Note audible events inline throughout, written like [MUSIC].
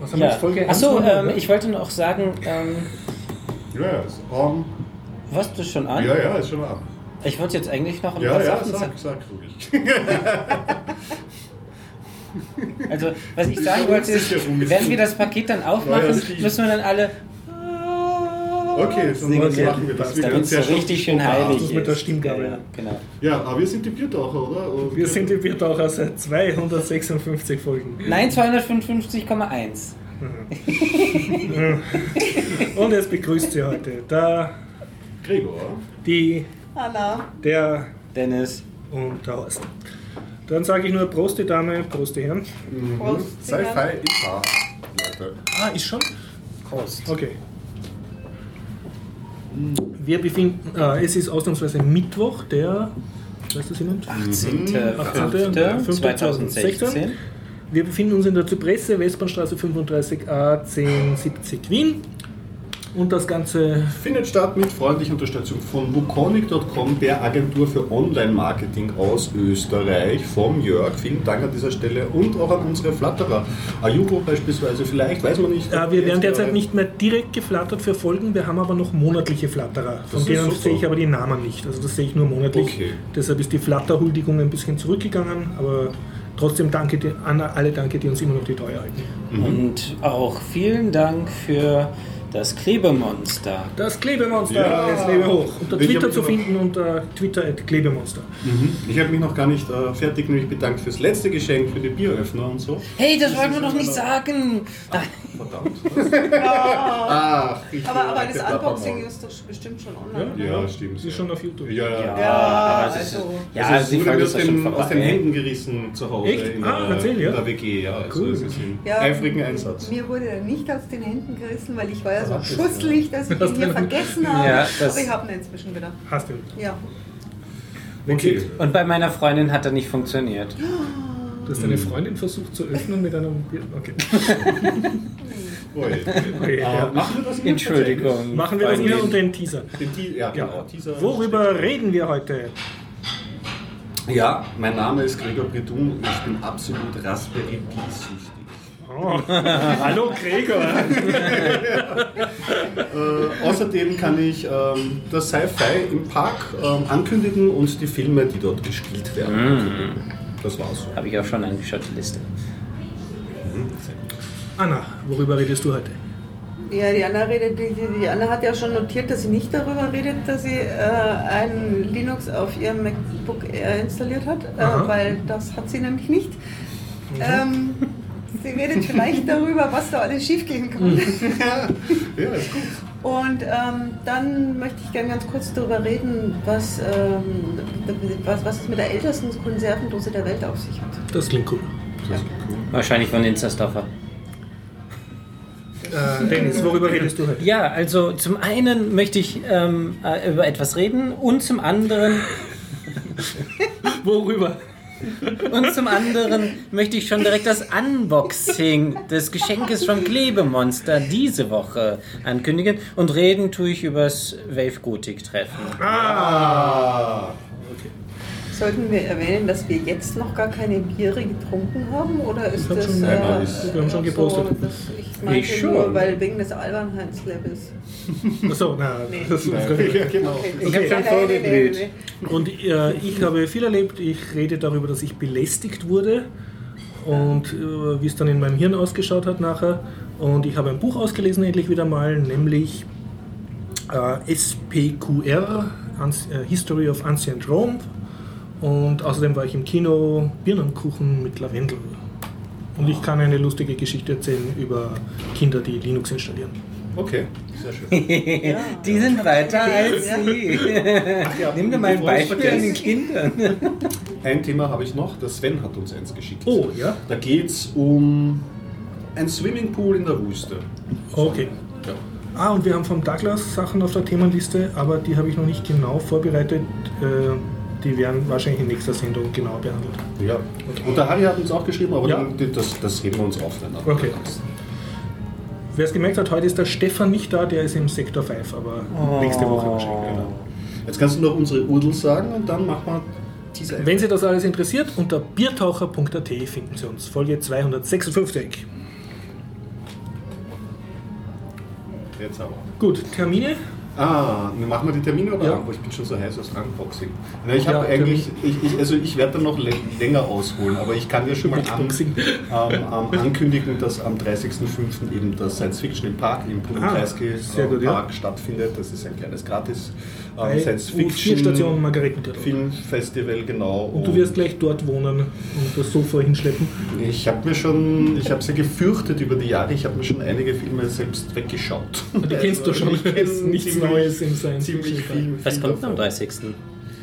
Was haben wir Ja. jetzt Folge Achso, 100, ähm, ich wollte noch sagen, ähm, Ja, ja, ist on. was du schon an? Ja, ja, ist schon ab. Ich wollte jetzt eigentlich noch ein Ja, paar ja, Sachen sagen. sag, sag ruhig. Also, was ich sagen wollte ist, wenn wir das Paket dann aufmachen, müssen wir dann alle Okay, so machen wir das. Wir damit können es sehr so richtig schön heilig Das mit der. Stimmgabel. Ja, genau. Ja, aber wir sind die Biertaucher, oder? Und Wir sind die Biertaucher seit 256 Folgen. Nein, 255,1. [LAUGHS] Und es begrüßt Sie heute der, Gregor. die, Anna. der Dennis. und der Horst. Dann sage ich nur Prost die Dame, Prost die Herren. Prost. Sci-Fi im Paar, Leute. Ah, ist schon? Prost. Okay. Wir befinden, äh, es ist ausnahmsweise Mittwoch, der, weißt du es jemand? 18.05.2016. Wir befinden uns in der Zypresse, Westbahnstraße 35a 1070 Wien. Und das Ganze Findet statt mit freundlicher Unterstützung von Wukonic.com, der Agentur für Online-Marketing aus Österreich, vom Jörg. Vielen Dank an dieser Stelle und auch an unsere Flatterer. Ayubo beispielsweise, vielleicht, weiß man nicht. Äh, wir werden derzeit nicht mehr direkt geflattert für Folgen, wir haben aber noch monatliche Flatterer. Von Das ist denen sehe ich aber die Namen nicht. Also das sehe ich nur monatlich. Okay. Deshalb ist die Flatterhuldigung ein bisschen zurückgegangen, aber trotzdem danke an alle danke, die uns immer noch die Treue halten. Und auch vielen Dank für das Klebemonster. Das Klebemonster, Ja. jetzt lebe hoch. Unter Ich Twitter zu noch- finden unter Twitter at Klebemonster. Mhm. Ich habe mich noch gar nicht äh, fertig nämlich bedankt fürs letzte Geschenk, für die Bieröffner und so. Hey, das wollten wir doch nicht sagen! Verdammt. [LAUGHS] Ach, ich Aber, aber das Unboxing ist doch bestimmt schon online. Ja, stimmt. Sie ist schon auf YouTube. Ja, ja. Ja, Ja, es also- ja, also es die wurde aus, ja den, vorbei. aus den Händen gerissen zu Hause Echt? in, Ah, erzähl, ja. in der WG. Ja, also Cool. es ist im Ja. eifrigen Einsatz. Mir wurde er nicht aus den Händen gerissen, weil ich war ja so Ach, das ist schusselig, dass ich ihn du hier ihn- vergessen habe. Ja, das- Aber ich habe ihn inzwischen wieder. Hast du. Ja. Okay. Und bei meiner Freundin hat er nicht funktioniert. Du hast deine Freundin versucht zu öffnen mit einem Bier. Okay. [LAUGHS] Okay Äh, ja. machen wir das Entschuldigung. Machen wir das hier unter den Teaser. Den Te ja, genau. Ja. Teaser Worüber reden wir heute? Ja, mein Name ist Gregor Bredun und ich bin absolut Raspberry Pi-süchtig. Oh. Hallo Gregor. Äh, außerdem kann ich ähm, das Sci-Fi im Park ähm, ankündigen und die Filme, die dort gespielt werden. Das war's. Habe ich auch schon angeschaut, die Liste. Anna, worüber redest du heute? Ja, die Anna, redet, die, die, Anna hat ja schon notiert, dass sie nicht darüber redet, dass sie äh, ein Linux auf ihrem MacBook Air installiert hat, äh, weil das hat sie nämlich nicht. Ähm, sie redet vielleicht darüber, was da alles schiefgehen kann. Ja, ist gut. Und ähm, dann möchte ich gerne ganz kurz darüber reden, was, ähm, was, was es mit der ältesten Konservendose der Welt auf sich hat. Das klingt cool. Wahrscheinlich von Inzerstoffer. Äh, Dennis, worüber redest du heute? Ja, also zum einen möchte ich ähm, äh, über etwas reden und zum anderen Worüber? Und zum anderen möchte ich schon direkt das Unboxing des Geschenkes vom Klebemonster diese Woche ankündigen. Und reden tue ich übers Wave Gothic Treffen. Ah, Sollten wir erwähnen, dass wir jetzt noch gar keine Biere getrunken haben? Oder ist das. schon- Nein, ist- wir haben schon gepostet. So, dass ich meinte Ich schon. nur, weil wegen des Albernheitslevels. Achso, na, Nee. das ist ja, genau. Ich habe schon Nein, nein, nein, nein, nein. Und äh, ich habe viel erlebt. Ich rede darüber, dass ich belästigt wurde und äh, wie es dann in meinem Hirn ausgeschaut hat nachher. Und ich habe ein Buch ausgelesen, endlich wieder mal, nämlich äh, SPQR, Anci- äh, History of Ancient Rome. Und außerdem war ich im Kino Birnenkuchen mit Lavendel. Und ich kann eine lustige Geschichte erzählen über Kinder, die Linux installieren. Okay, sehr schön. [LAUGHS] Die sind weiter als Ja. Sie. Nimm dir mal ein Beispiel an den. Kindern. Ein Thema habe ich noch, der Sven hat uns eins geschickt. Oh, ja? Da geht es um ein Swimmingpool in der Wüste. Okay. Ja. Ah, und wir haben vom Douglas Sachen auf der Themenliste, aber die habe ich noch nicht genau vorbereitet. Äh, die werden wahrscheinlich in nächster Sendung genau behandelt. ja. Und der Harry hat uns auch geschrieben, aber Ja. dann, das, das heben wir uns auf. Dann ab. Okay. Wer es gemerkt hat, heute ist der Stefan nicht da, der ist im Sektor 5, aber nächste Woche wahrscheinlich. Genau. Jetzt kannst du noch unsere Udel sagen und dann machen wir diese. Wenn Sie das alles interessiert, unter biertaucher.at finden Sie uns. Folge 256. Jetzt aber. Gut, Termine? Ah, machen wir die Termine oder? Ja. Boah, ich bin schon so heiß aufs Unboxing. Na, ich habe Ja, eigentlich, ich, ich, also ich werde dann noch lä- länger ausholen, aber ich kann ja schon mal an, ähm, ähm, ankündigen, dass am 30.05. eben das Science Fiction im Park im Pudolkreisky Ah, sehr gut, ja. Park stattfindet. Das ist ein kleines gratis Bei Science U4 Fiction Station Margaretentheater. Filmfestival, genau. Und du wirst gleich dort wohnen und das Sofa hinschleppen. Ich habe mir schon, ich habe sie gefürchtet über die Jahre, ich habe mir schon einige Filme selbst weggeschaut. Die kennst du schon, Ich kenn das ist nichts ziemlich- Neues im Science Fiction. viel. Was kommt am davon. 30.?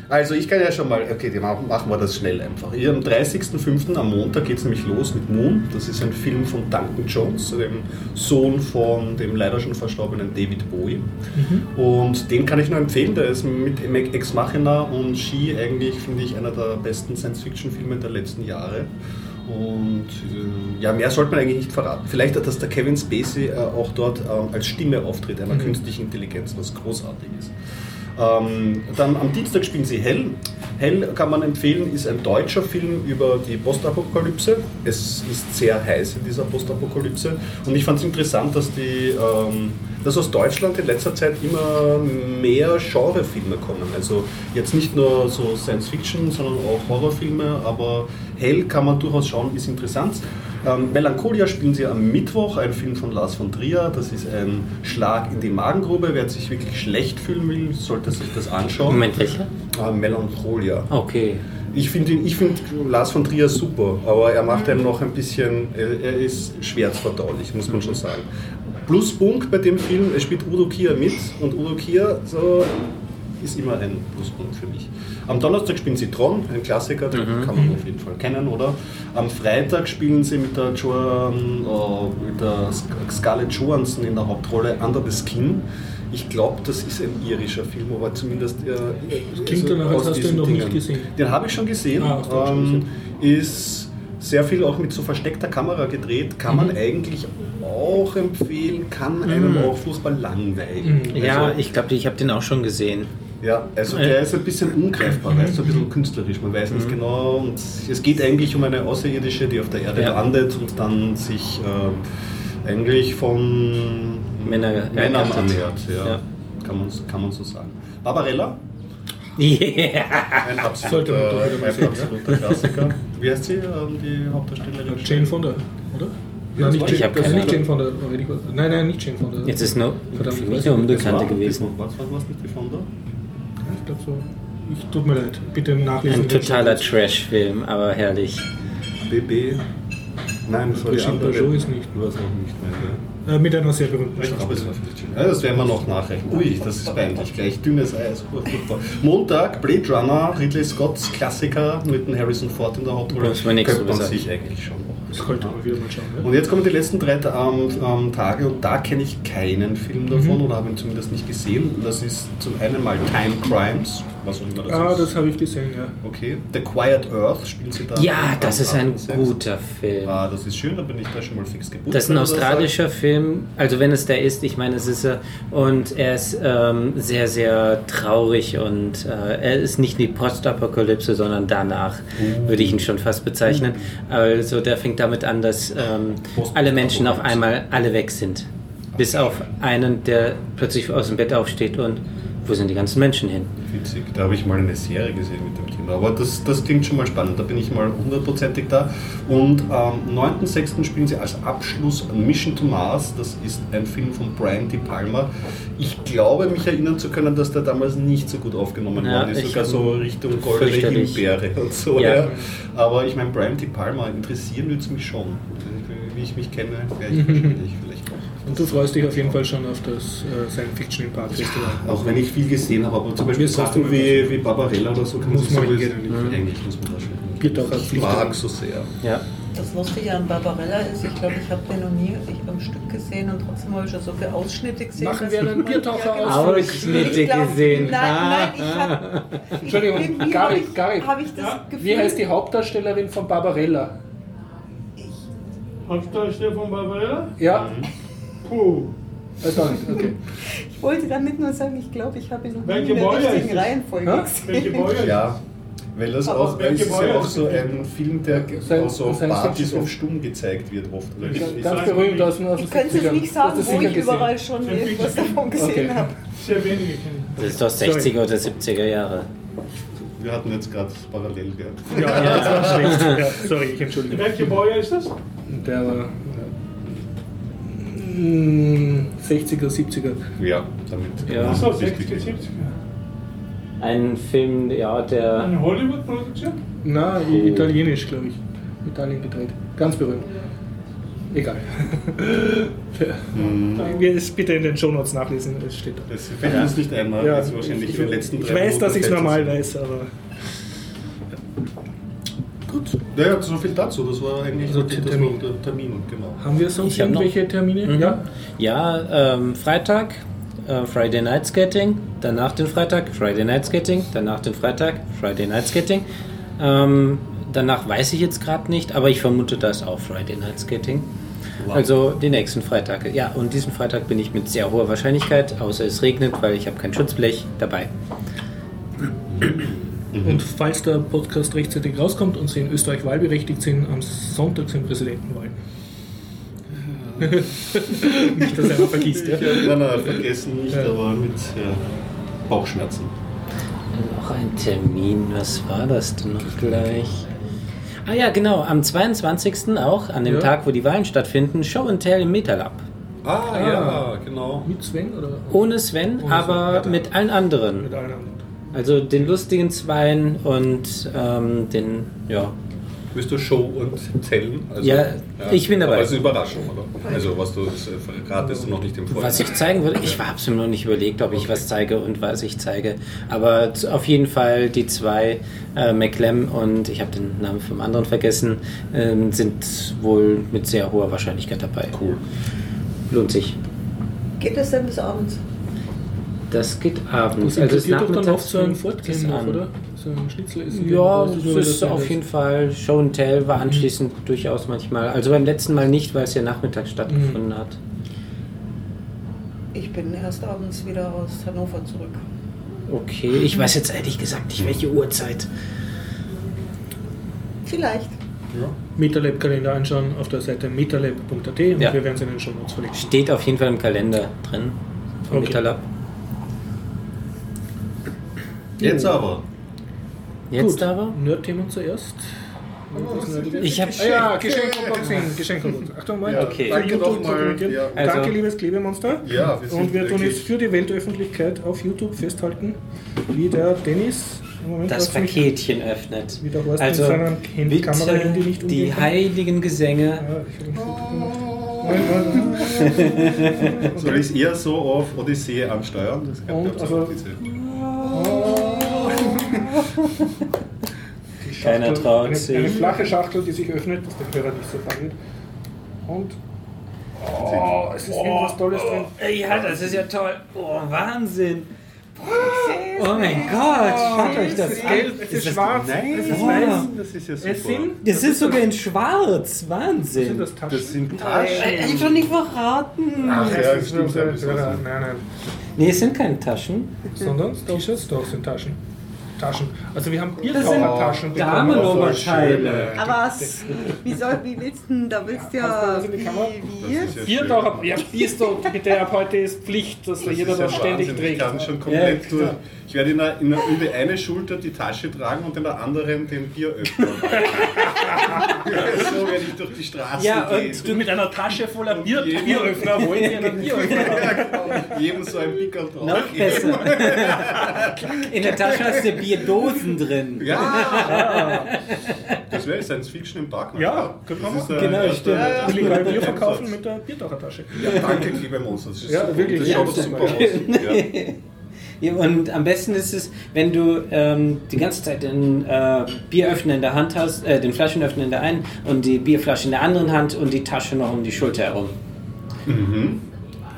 Also ich kann ja schon mal, okay, machen, machen wir das schnell einfach. Hier am 30.05. am Montag geht es nämlich los mit Moon. Das ist ein Film von Duncan Jones, dem Sohn von dem leider schon verstorbenen David Bowie. Und den kann ich nur empfehlen, der ist mit Ex Machina und She eigentlich, finde ich, einer der besten Science-Fiction-Filme der letzten Jahre. Und äh, ja, mehr sollte man eigentlich nicht verraten. Vielleicht, dass der Kevin Spacey äh, auch dort ähm, als Stimme auftritt, einer künstlichen Intelligenz, was großartig ist. Ähm, dann am Dienstag spielen sie Hell. Hell kann man empfehlen, ist ein deutscher Film über die Postapokalypse. Es ist sehr heiß in dieser Postapokalypse. Und ich fand es interessant, dass, die, ähm, dass aus Deutschland in letzter Zeit immer mehr Genrefilme kommen. Also jetzt nicht nur so Science Fiction, sondern auch Horrorfilme. Aber Hell kann man durchaus schauen, ist interessant. Ähm, Melancholia spielen sie am Mittwoch, ein Film von Lars von Trier. Das ist ein Schlag in die Magengrube. Wer sich wirklich schlecht fühlen will, sollte sich das anschauen. Moment, welcher? Äh, Melancholia. Okay. Ich finde ich find Lars von Trier super, aber er macht einen noch ein bisschen, er, ist schwerzverdaulich, muss man schon sagen. Pluspunkt bei dem Film, es spielt Udo Kier mit und Udo Kier so, ist immer ein Pluspunkt für mich. Am Donnerstag spielen sie Tron, ein Klassiker, den kann man auf jeden Fall kennen, oder? Am Freitag spielen sie mit der, Joan, äh, mit der Sc- Scarlett Johansson in der Hauptrolle Under the Skin. Ich glaube, das ist ein irischer Film, aber zumindest. Äh, Klingt danach, als aus hast du ihn noch nicht Dingen. gesehen. Den habe ich schon gesehen. Ah, ähm, ist sehr viel auch mit so versteckter Kamera gedreht. Kann man eigentlich auch empfehlen, kann einem auch furchtbar langweilen. Ja, Also, ich glaube, ich habe den auch schon gesehen. ja, also der ist ein bisschen ungreifbar, weißt du, ein bisschen künstlerisch. Man weiß nicht genau. Und es geht eigentlich um eine Außerirdische, die auf der Erde Ja. landet und dann sich äh, eigentlich von Männer- Männern annähert. Ja. Ja. Kann, man, kann man so sagen. Barbarella, [LAUGHS] Yeah. ein absoluter, ein absoluter Klassiker. Wie heißt sie, ähm, die Hauptdarstellerin? Jane Fonda, oder? Nein, nicht, Ich Jane, hab das keine nicht Jane Fonda. Nein, nein, nicht Jane Fonda. Jetzt ist nur Verdammt, für ich mich eine Unbekannte war gewesen. Was war was nicht die Fonda? Ich glaube so. Ich tut mir leid. Bitte nachlesen. Ein totaler Trash-Film, aber herrlich. BB. Nein, das war die andere. Bardot ist nicht. Du warst auch nicht mehr, Äh, mit einer sehr berühmten war. Ja, das werden wir noch nachrechnen. Ui, das ist peinlich. Gleich dünnes Eis. Montag, Blade Runner, Ridley Scotts Klassiker mit dem Harrison Ford in der Hauptrolle. Man nichts Könnte man sich eigentlich schon. Das sollte man wieder mal schauen. Und jetzt kommen die letzten drei ähm, ähm, Tage und da kenne ich keinen Film davon oder habe ihn zumindest nicht gesehen. Das ist zum einen mal Time Crimes, was auch immer das Ja? Ah, ist. das habe ich gesehen, ja. Okay. The Quiet Earth spielen sie da. Ja, das ist ein 8.6. guter Film. Ah, das ist schön, da bin ich da schon mal fix gebucht. Das ist ein das australischer Film, also wenn es der ist, ich meine, es ist er. Und er ist ähm, sehr, sehr traurig und äh, er ist nicht die Postapokalypse, sondern danach, würde ich ihn schon fast bezeichnen. Also der fängt damit an, dass ähm, alle Menschen auf einmal alle weg sind. Bis auf einen, der plötzlich aus dem Bett aufsteht und wo sind die ganzen Menschen hin? Witzig, da habe ich mal eine Serie gesehen mit dem Thema. Aber das, das klingt schon mal spannend, da bin ich mal hundertprozentig da. Und am 9.6. spielen sie als Abschluss Mission to Mars. Das ist ein Film von Brian De Palma. Ich glaube, mich erinnern zu können, dass der damals nicht so gut aufgenommen Ja, worden ist. Sogar so Richtung Goldene. Himbeere und so. Ja. Ja. Aber ich meine, Brian De Palma interessieren würde es mich schon. Wie ich mich kenne, wäre ich wahrscheinlich. Und du freust dich auf jeden Fall schon auf das äh, Science Fiction im Park Festival. Auch wenn ich viel gesehen habe, aber zum Beispiel Sachen wie, wie Barbarella oder so kann Muss man sowieso- hingehen, eigentlich. Eigentlich muss man da schon. Biertaucher Ich Pflicht. mag so sehr. Ja. Das Lustige an Barbarella ist, ich glaube, ich habe den noch nie ich am Stück gesehen und trotzdem habe ich schon so viele Ausschnitte gesehen. Machen wir ich einen Biertaucher genau. aus. Ausschnitte Ich glaub, gesehen. Nein, nein, ich Ah, habe. Entschuldigung, Garik, Garik. Habe ich das Gefühl. Wie heißt die Hauptdarstellerin von Barbarella? Hauptdarsteller von Barbarella? Ja? Puh. Weiß auch nicht, okay. Ich wollte damit nur sagen, ich glaube, ich habe ihn noch in der richtigen? Reihenfolge Hä? gesehen. Welche Boyer? Ja, Weil das Aber auch, weil es ist welche ja auch so ein Film, der Sein- auch so auf Partys auf Stumm gezeigt wird oft. Oder wie- wie- Ganz berühmt aus den aus Ich könnte es 70ern. nicht sagen, wo ich gesehen. überall schon irgendwas davon gesehen Okay. habe. Sehr wenige. Das ist doch 60er oder 70er Jahre. Wir hatten jetzt gerade parallel gehabt. Ja, ja, das war [LAUGHS] schlecht. Ja, sorry, ich entschuldige. Welche Baujahr ist das? Der war 60er, 70er. Ja, damit. Ja. Achso, richtig- 60er, 70er. Ein Film, ja, der. Eine Hollywood-Produktion? Na, i- italienisch, glaube ich. Italien gedreht. Ganz berühmt. Egal. [LAUGHS] Wir es bitte in den Shownotes nachlesen, es steht da. Das fällt uns nicht ein, ne? Ja, Jetzt wahrscheinlich ich, für die letzten ich weiß, dass ich es normal weiß, aber. Gut. Ja, ja, so viel dazu. Das war eigentlich Also das Termin. der Termin, genau. Haben wir sonst Ich hab noch- irgendwelche Termine? Mhm. Ja. Ja, ähm, Freitag, äh, Friday Night Skating, danach den Freitag, Friday Night Skating, danach den Freitag, Friday Night Skating. Ähm, danach weiß ich jetzt gerade nicht, aber ich vermute, da ist auch Friday Night Skating. Also die nächsten Freitage. Ja, und diesen Freitag bin ich mit sehr hoher Wahrscheinlichkeit, außer es regnet, weil ich habe kein Schutzblech dabei. Und falls der Podcast rechtzeitig rauskommt und Sie in Österreich wahlberechtigt sind, am Sonntag sind Präsidentenwahlen. [LAUGHS] Nicht, dass einer vergisst. Ja? Nein, nein, vergessen nicht, Ja. aber mit ja, Bauchschmerzen. Noch ein Termin, was war das denn noch gleich? Ah ja, genau, am 22. auch, an dem Ja. Tag, wo die Wahlen stattfinden, Show and Tell im Metalab. Ah, ja, genau. Mit Sven oder Ohne Sven, Ohne aber Sven, mit allen anderen. mit allen anderen? Also den lustigen Zweien und ähm, den, ja. Willst du Show und Zellen? Also, Ja, ich bin dabei. Aber es ist eine Überraschung, oder? Also, was du das, äh, verratest du noch nicht im Vorhinein. Was ich zeigen würde, ich habe es mir noch nicht überlegt, ob ich was zeige und was ich zeige. Aber auf jeden Fall die zwei, äh, McLem und ich habe den Namen vom anderen vergessen, ähm, sind wohl mit sehr hoher Wahrscheinlichkeit dabei. Cool. Lohnt sich. Geht das denn bis abends? Das geht Das abends. also ist doch dann oft so ein Fortgehen noch, an. oder? So ein Schnitzel essen. Ja, gehen, oder das ist auf jeden das- Fall. Show and Tell war anschließend durchaus manchmal. Also beim letzten Mal nicht, weil es ja nachmittags stattgefunden Mhm. hat. Ich bin erst abends wieder aus Hannover zurück. Okay, ich weiß jetzt ehrlich gesagt nicht, welche Uhrzeit. Vielleicht. MetaLab-Kalender anschauen auf der Seite metalab.at und Ja. wir werden es in den Shownotes verlinken. Steht auf jeden Fall im Kalender drin. Vom Okay. Metalab. Jetzt aber. Jetzt Gut, aber? Nerd-Themen zuerst. Ich habe Ah ja, Geschenkunboxing, Geschenkunboxing. Achtung mal, Okay. Danke nochmal. Ja. Also- Danke, liebes Klebemonster. Ja, wir sind Und wir tun jetzt für die Weltöffentlichkeit auf YouTube festhalten, wie der Dennis Moment das Paketchen öffnet. Wie der Horst Also bitte nicht die kann. heiligen Gesänge. Ja, ich hab ihn Soll ich es eher so auf Odyssee ansteuern? Das kann Und, also- diese- Die Keiner traut eine, sich. Eine flache Schachtel, die sich öffnet, dass der Hörer nicht so fangt. Und. Oh, es ist irgendwas Tolles drin. Ja, das ist ja toll. Oh, Wahnsinn. Oh mein Gott, schaut euch das Es an. es ist schwarz, Nein, es ist Oh. weiß. das ist ja Es super. sind. Das ist sogar in schwarz. Sind Wahnsinn. das Taschen? Das sind Taschen. Ich schon nicht verraten. Ach ja, das das ist stimmt. das Nein, nein. Nee, es sind keine Taschen. Sondern T-Shirts, doch, sind Taschen. Taschen. Also wir haben sind Biertauchertaschen Damenoberteile. Aber was? Wie, soll, wie willst du denn? Da willst du ja. das? Wie, wie? Das ist ja Biertaucher, ja, Bierst du, bitte, ab heute ist Pflicht, dass da Das jeder ist ja das ständig Wahnsinn. trägt. Ich kann schon komplett Ja, durch. Ich werde in der, in der, in die eine Schulter die Tasche tragen und in der anderen den Bieröffner. [LAUGHS] so werde ich durch die Straße Ja, gehen. und Du mit einer Tasche voller Bier, jedem- Bieröffner, wollen wir einen [LAUGHS] Bieröffner genau. Jedem so ein Pickel drauf. Noch besser. [LAUGHS] In der Tasche hast du Bierdosen drin. Ja! [LAUGHS] Das wäre Science Fiction im Park. Ja, können wir machen. äh, Genau, stimmt. erster Illegal Bier verkaufen mit der Biertauchertasche. Ja, danke, liebe Monster. Das ist Ja, super. wirklich, Das ja, schaut super. super aus. Ja. [LAUGHS] Ja, und am besten ist es, wenn du ähm, die ganze Zeit den äh, Bieröffner in der Hand hast, äh, den Flaschenöffner in der einen und die Bierflasche in der anderen Hand und die Tasche noch um die Schulter herum.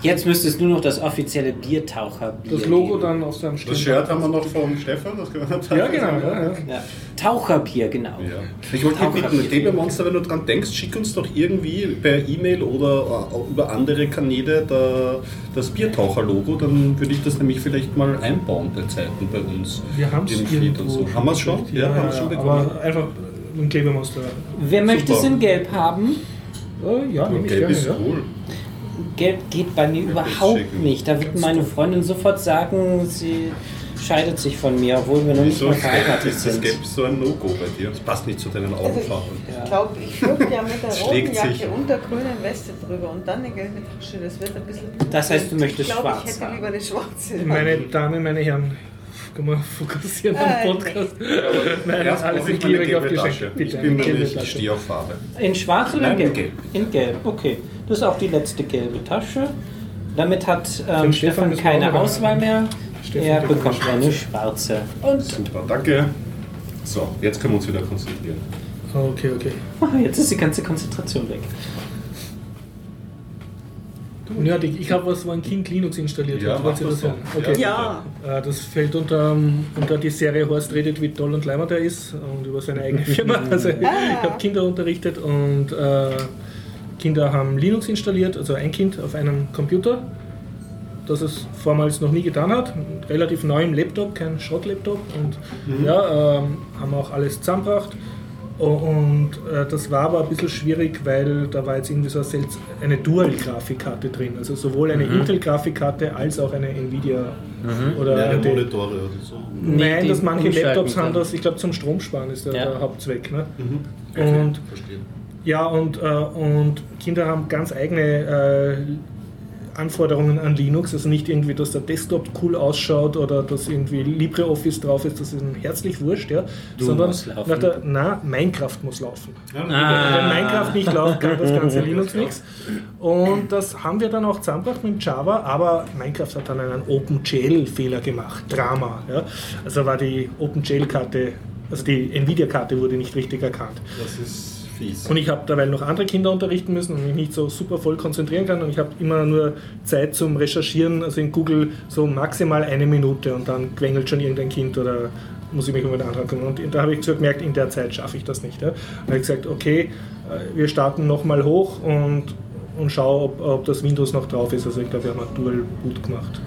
Jetzt müsste es nur noch das offizielle Biertaucherbier Das Logo geben. dann auf seinem Das Stempel. Shirt haben wir noch vom Stefan. Das Ja, genau. Ja, ja. Ja. Taucherbier, genau. Ja. Ich wollte dich bitten, mit DB Monster, wenn du dran denkst, schick uns doch irgendwie per E-Mail oder äh, über andere Kanäle da, das Biertaucher-Logo, dann würde ich das nämlich vielleicht mal einbauen bei Zeiten bei uns. Wir haben es so. Haben wir es schon? Ja, haben wir es schon bekommen. aber einfach ein Klebemonster. Wer möchte es Super. in Gelb haben? Oh, ja, nehme ich Gelb gerne. ist Ja. cool. Geht bei mir überhaupt nicht. Da wird meine Freundin sofort sagen, sie scheidet sich von mir, obwohl wir noch nicht Wieso mal ist verheiratet ist das sind. Gelb so ein No-Go bei dir? Das passt nicht zu deinen Also Augenfarben. ich glaube, ich würde ja mit der [LAUGHS] roten. Jacke und der grünen Weste drüber und dann eine gelbe Tasche. Das wird ein bisschen. Das heißt, du möchtest ich glaub, schwarz Ich hätte lieber eine schwarze. Meine Damen, meine Herren, können wir fokussieren am Podcast? Nein, Erst alles ich Gierig auf. Tasche. Bitte, Ich bin gelbe nämlich, ich stehe auf Farbe. In schwarz oder in in gelb? gelb. In gelb, okay. Das ist auch die letzte gelbe Tasche. Damit hat ähm, Stefan keine Auswahl mehr. Stefan er bekommt eine eine schwarze. Und Super, danke. So, jetzt können wir uns wieder konzentrieren. Okay, okay. oh, jetzt ist die ganze Konzentration weg. Ja, ich habe was, wo ein Kind Linux installiert Ja, hat. Wollt ihr mach das hören? Okay. Ja. Äh, Das fällt unter, ähm, unter die Serie Horst redet, wie toll und leimer er ist und über seine eigene [LAUGHS] Firma. Also ich habe Kinder unterrichtet und äh, Kinder haben Linux installiert, also ein Kind auf einem Computer, das es vormals noch nie getan hat. Relativ neu im Laptop, kein Schrott-Laptop und ja, ähm, haben auch alles zusammengebracht. Und äh, das war aber ein bisschen schwierig, weil da war jetzt irgendwie so eine, eine Dual-Grafikkarte drin. Also sowohl eine Intel-Grafikkarte als auch eine Nvidia oder Mehrere AMD. Monitore oder so. Nein, die dass manche Laptops haben das, ich glaube zum Stromsparen ist der, Ja. der Hauptzweck. Ne? Mhm. Und Verstehe. ja, und, äh, und Kinder haben ganz eigene äh, Anforderungen an Linux. Also nicht irgendwie, dass der Desktop cool ausschaut oder dass irgendwie LibreOffice drauf ist, das ist herzlich wurscht, ja. Du Sondern musst laufen. nach der, na, Minecraft muss laufen. Ah. Wenn Minecraft nicht läuft, kann das ganze [LAUGHS] Linux nichts. Und das haben wir dann auch zusammengebracht mit Java, aber Minecraft hat dann einen OpenGL-Fehler gemacht. Drama. Ja. Also war die OpenGL-Karte, also die Nvidia-Karte wurde nicht richtig erkannt. Das ist fies. Und ich habe dabei noch andere Kinder unterrichten müssen und mich nicht so super voll konzentrieren kann. Und ich habe immer nur Zeit zum Recherchieren, also in Google so maximal eine Minute und dann quengelt schon irgendein Kind oder muss ich mich um einen anderen kümmern. Und da habe ich so gemerkt, in der Zeit schaffe ich das nicht. Ja. Und habe ich gesagt, okay, äh, wir starten nochmal hoch und, und schau, ob, ob das Windows noch drauf ist. Also ich glaube, wir haben ein Dual Boot gemacht.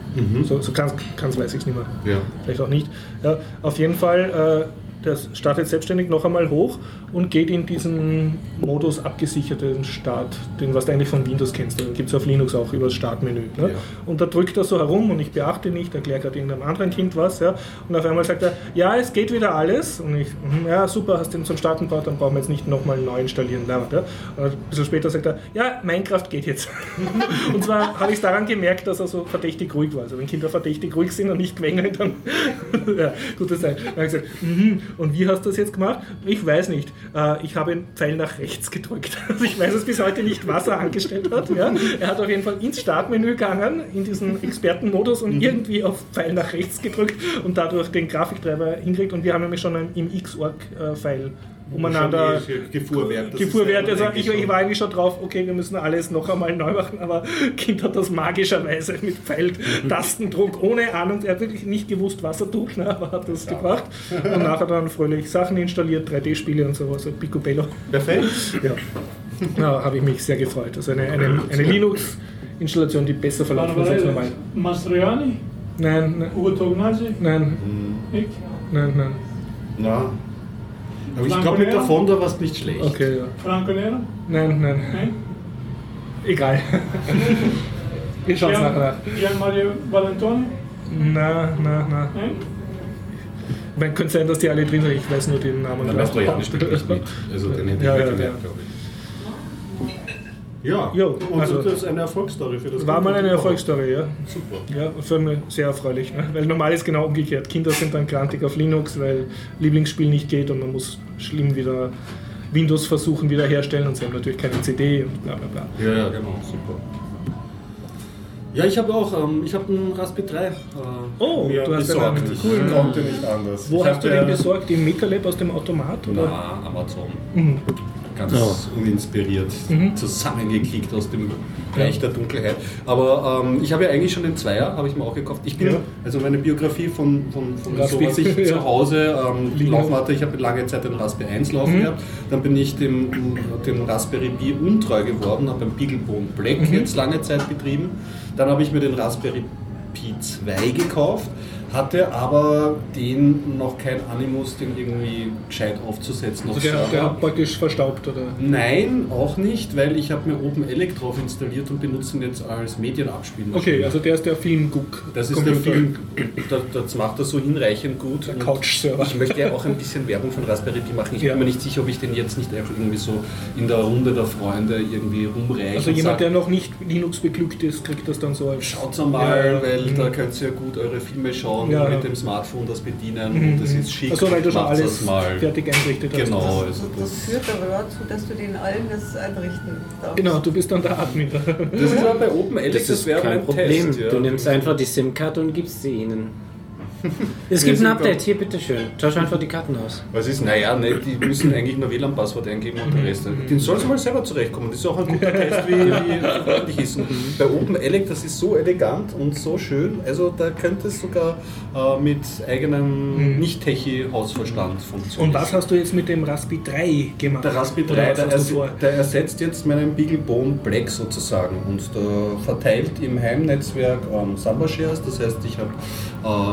So, so ganz, ganz weiß ich es nicht mehr Ja. vielleicht auch nicht. Ja, auf jeden Fall, das startet selbstständig noch einmal hoch und geht in diesen Modus abgesicherten Start, den was du eigentlich von Windows kennst. Den gibt es auf Linux auch über das Startmenü. Ne? Ja. Und da drückt er so herum und ich beachte nicht, erkläre gerade irgendeinem anderen Kind was. Ja? Und auf einmal sagt er, ja, es geht wieder alles. Und ich, "Mhm, ja, super, hast du den zum Starten gebracht, dann brauchen wir jetzt nicht nochmal neu installieren. Ja? Und ein bisschen später sagt er, ja, Minecraft geht jetzt. [LAUGHS] und zwar habe ich es daran gemerkt, dass er so verdächtig ruhig war. Also wenn Kinder verdächtig ruhig sind und nicht quengeln, dann [LAUGHS] ja, gute Zeit. Dann habe ich gesagt, mhm, und wie hast du das jetzt gemacht? Ich weiß nicht. Äh, ich habe den Pfeil nach rechts gedrückt. [LAUGHS] Also ich weiß es bis heute nicht, was er angestellt hat. Ja. Er hat auf jeden Fall ins Startmenü gegangen, in diesen Expertenmodus und irgendwie auf Pfeil nach rechts gedrückt und dadurch den Grafiktreiber hingekriegt. Und wir haben nämlich schon einen, im Xorg-File umeinander Gefuhrwert. ja Also ich, ich war eigentlich schon drauf, okay, wir müssen alles noch einmal neu machen, aber [LAUGHS] Kind hat das magischerweise mit Pfeil-Tastendruck, [LAUGHS] ohne Ahnung, er hat wirklich nicht gewusst, was er tut, ne, aber hat das gebracht. [LAUGHS] Und nachher dann fröhlich Sachen installiert, 3D-Spiele und so, also Picobello. Perfekt. Ja, ja habe ich mich sehr gefreut. Also eine, eine, eine Linux-Installation, die besser verlaufen ist als normal. Mastroianni, Nein, nein, Ugo Tognazzi, nein, ich. nein, nein. Na. Aber ich glaube, mit der Fonda war es nicht schlecht. Okay, ja. Franco Nero, Nein, nein, nein? egal. [LAUGHS] Wir schauen es nachher nach. Gian Mario Valentoni, Na, na, na. nein? Man könnte sein, dass die alle drin sind, ich weiß nur den Namen. Dann weißt du ja nicht wirklich [LAUGHS] mit. Also den hätte ich Ja, ja, ja. glaube ich. Ja, Jo, und also- das ist eine Erfolgsstory für das War mal eine. Erfolgsstory, ja. Super. Ja, für mich sehr erfreulich. Ne? Weil normal ist genau umgekehrt. Kinder sind dann grantig auf Linux, weil Lieblingsspiel nicht geht und man muss schlimm wieder Windows versuchen wiederherstellen und sie haben natürlich keine CD und bla bla bla. Ja, ja, genau, super. Ja, ich habe auch, ähm, ich habe einen Raspberry 3 äh, Oh, mir du hast besorgt. einen Ich coolen- konnte nicht anders. Wo ich hast du den ja- besorgt? Im MetaLab aus dem Automat? Oder? Na, Amazon. Mhm. Ganz Oh. uninspiriert Mhm. zusammengekickt aus dem Bereich der Dunkelheit. Aber ähm, ich habe ja eigentlich schon den Zweier, habe ich mir auch gekauft. Ich bin, Ja. also meine Biografie von, von, von so, Raspberry, was ich ja. zu Hause ähm, Liegen laufen hat. hatte. Ich habe lange Zeit den Raspberry 1 laufen Mhm. gehabt. Dann bin ich dem, dem Raspberry Pi untreu geworden, habe ein Beaglebone Black Mhm. jetzt lange Zeit betrieben. Dann habe ich mir den Raspberry Pi 2 gekauft, hatte aber den noch kein Animus, den irgendwie gescheit aufzusetzen. auf Also der, der hat praktisch verstaubt, oder? Nein, auch nicht, weil ich habe mir OpenELEC drauf installiert und benutze ihn jetzt als Medienabspielmaschine. Okay, also der ist der Filmguck. das ist der Film, das, macht er so hinreichend gut. Der Couch-Server. Ich möchte ja auch ein bisschen Werbung von Raspberry Pi machen. Ich Ja. bin mir nicht sicher, ob ich den jetzt nicht einfach irgendwie so in der Runde der Freunde irgendwie rumreiche. Also jemand, sag, der noch nicht Linux beglückt ist, kriegt das dann so als... Schaut mal, Ja, weil mhm. da könnt ihr ja gut eure Filme schauen und ja. mit dem Smartphone das bedienen Mhm, und das ist schick. Achso, weil du schon alles das mal. fertig eingerichtet hast. Genau, also Das, das das, führt aber dazu, dass du den allen das einrichten darfst. Genau, du bist dann der Admin. das ist aber bei OpenELEC, Das ist wäre kein Problem. Test. Ja. Du nimmst einfach die SIM-Karte und gibst sie ihnen. Es gibt ein Update, hier bitteschön. Tausch einfach die Karten aus. Was ist? Naja, ne, die müssen eigentlich nur WLAN-Passwort eingeben und der Rest. Den soll sie mal selber zurechtkommen. Das ist auch ein guter [LAUGHS] Test, wie, wie freundlich ist. Und bei OpenELEC, das ist so elegant und so schön. Also da könnte es sogar äh, mit eigenem Nicht-Techie-Hausverstand funktionieren. Und was hast du jetzt mit dem Raspi 3 gemacht? Der Raspberry Oder 3, was der, vor? der ersetzt jetzt meinen Beaglebone Black sozusagen und der verteilt im Heimnetzwerk ähm, Samba Shares. Das heißt, ich habe,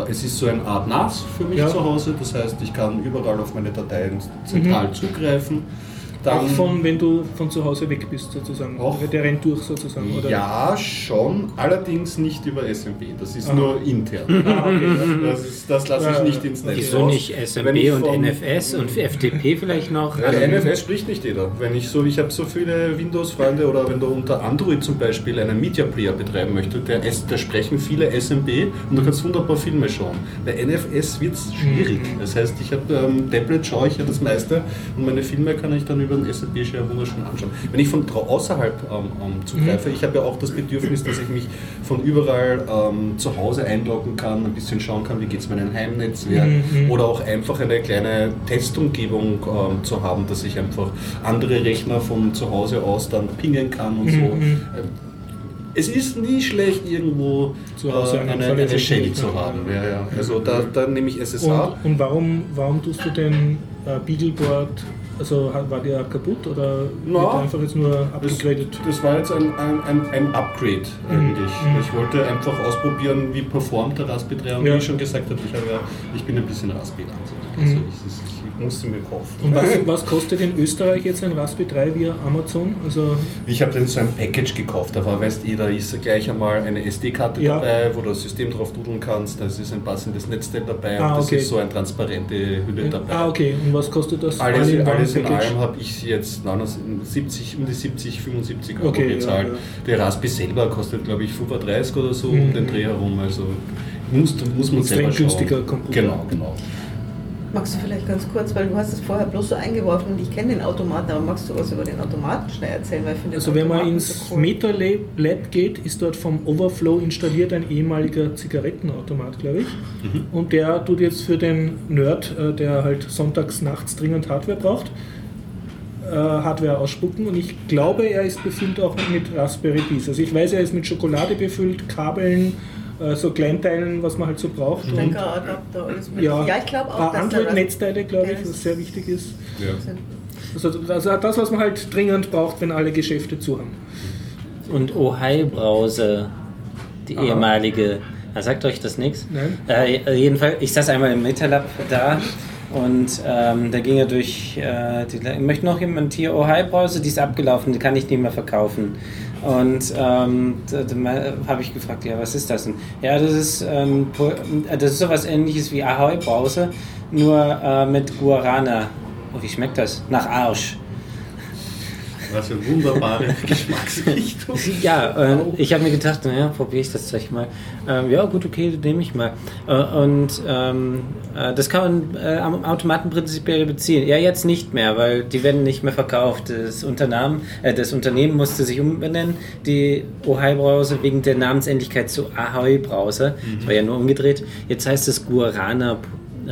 es ist so eine Art NAS für mich Ja. zu Hause. Das heißt, ich kann überall auf meine Dateien zentral zugreifen. Dann, Auch von, wenn du von zu Hause weg bist, sozusagen. Auch- Der rennt durch, sozusagen. Oder? ja, schon, allerdings nicht über SMB. Das ist Aha. nur intern. Ah, okay. Das, ist- das lasse ich nicht ins Netz Wieso raus. nicht SMB ich und NFS und FTP vielleicht noch? Ja, der NFS spricht nicht jeder. Wenn ich so, ich habe so viele Windows-Freunde oder wenn du unter Android zum Beispiel einen Media Player betreiben möchtest, der, da sprechen viele SMB und du kannst wunderbar Filme schauen. Bei NFS wird es schwierig. Das heißt, ich habe ähm, Tablet schaue ich ja das meiste und meine Filme kann ich dann über den SMB share wunderschön anschauen. Wenn ich von außerhalb ähm, ähm, zugreife, ich habe ja auch das Bedürfnis, dass ich mich von überall ähm, zu Hause einloggen kann, ein bisschen schauen kann, wie geht es meinem Heimnetzwerk Mhm. oder auch einfach eine kleine Testumgebung ähm, zu haben, dass ich einfach andere Rechner von zu Hause aus dann pingen kann und so. Mhm. Ähm, Es ist nie schlecht, irgendwo Zu Hause äh, eine, eine verlässlichen Shell Rechner. zu haben. Ja, ja. Also da, da nehme ich SSH. Und, und warum, warum tust du den äh, Beagleboard, also war der kaputt oder Na, wird einfach jetzt nur Das, abgegradet? das war jetzt ein, ein, ein, ein Upgrade eigentlich. Mhm. Ich wollte einfach ausprobieren, wie performt der Raspberry 3 und Ja. wie ich schon gesagt habe, ich, habe ja, ich bin ein bisschen Raspberry Also Mhm. Musste mir kaufen. Und was, was kostet in Österreich jetzt ein Raspberry 3 via Amazon? Also Ich habe dann so ein Package gekauft, da war, weißt du, da ist gleich einmal eine SD-Karte Ja. dabei, wo du das System drauf dudeln kannst, da ist ein passendes Netzteil dabei Ah, und das okay. ist so eine transparente Hülle dabei. Ah, okay. Und was kostet das? Alles, All in alles in allem habe ich jetzt 79, um die 70, 75 Euro Okay, ja, bezahlt. ja. Der Raspi selber kostet, glaube ich, 35 oder so um Mhm. den Dreh herum. Also muss, muss man selber schauen. günstiger Computer. Genau, genau. Magst du vielleicht ganz kurz, weil du hast es vorher bloß so eingeworfen und ich kenne den Automaten, aber magst du was über den Automaten schnell erzählen? Weil ich finde Also wenn man ins so cool. MetaLab Lab geht, ist dort vom Overflow installiert ein ehemaliger Zigarettenautomat, glaube ich. Mhm. Und der tut jetzt für den Nerd, äh, der halt sonntags nachts dringend Hardware braucht, äh, Hardware ausspucken. Und ich glaube, er ist befüllt auch mit Raspberry Pis. Also ich weiß, er ist mit Schokolade befüllt, Kabeln, äh, so Kleinteilen, was man halt so braucht. Und, Stecker, Adapter, alles mit. ja, ich glaube auch, dass da Android-Netzteile, glaube ich, Ja, das was sehr wichtig ist. Ja. Also, also das, was man halt dringend braucht, wenn alle Geschäfte zu haben. Und Ohio-Brause, die Aha. ehemalige. Da sagt euch das nichts? Nein. Äh, jedenfalls, ich saß einmal im MetaLab da und ähm, da ging er durch. Äh, die, ich möchte noch jemand hier Ohio-Brause, die ist abgelaufen, die kann ich nicht mehr verkaufen. Und ähm, da, da habe ich gefragt, ja, was ist das denn? Ja, das ist, ähm, äh, das ist sowas ähnliches wie Ahoi-Brause, nur äh, mit Guarana. Oh, wie schmeckt das? Nach Arsch. Was für wunderbare [LAUGHS] Geschmacksrichtung. Ja, äh, ich habe mir gedacht, naja, probiere ich das gleich mal. Ähm, ja, gut, okay, nehme ich mal. Äh, und ähm, äh, das kann man äh, am Automaten prinzipiell beziehen. Ja, jetzt nicht mehr, weil die werden nicht mehr verkauft. Das Unternehmen, äh, das Unternehmen musste sich umbenennen, die Ohio-Brause, wegen der Namensähnlichkeit zu Ahoy-Brause. Das war ja nur umgedreht. Jetzt heißt es Guarana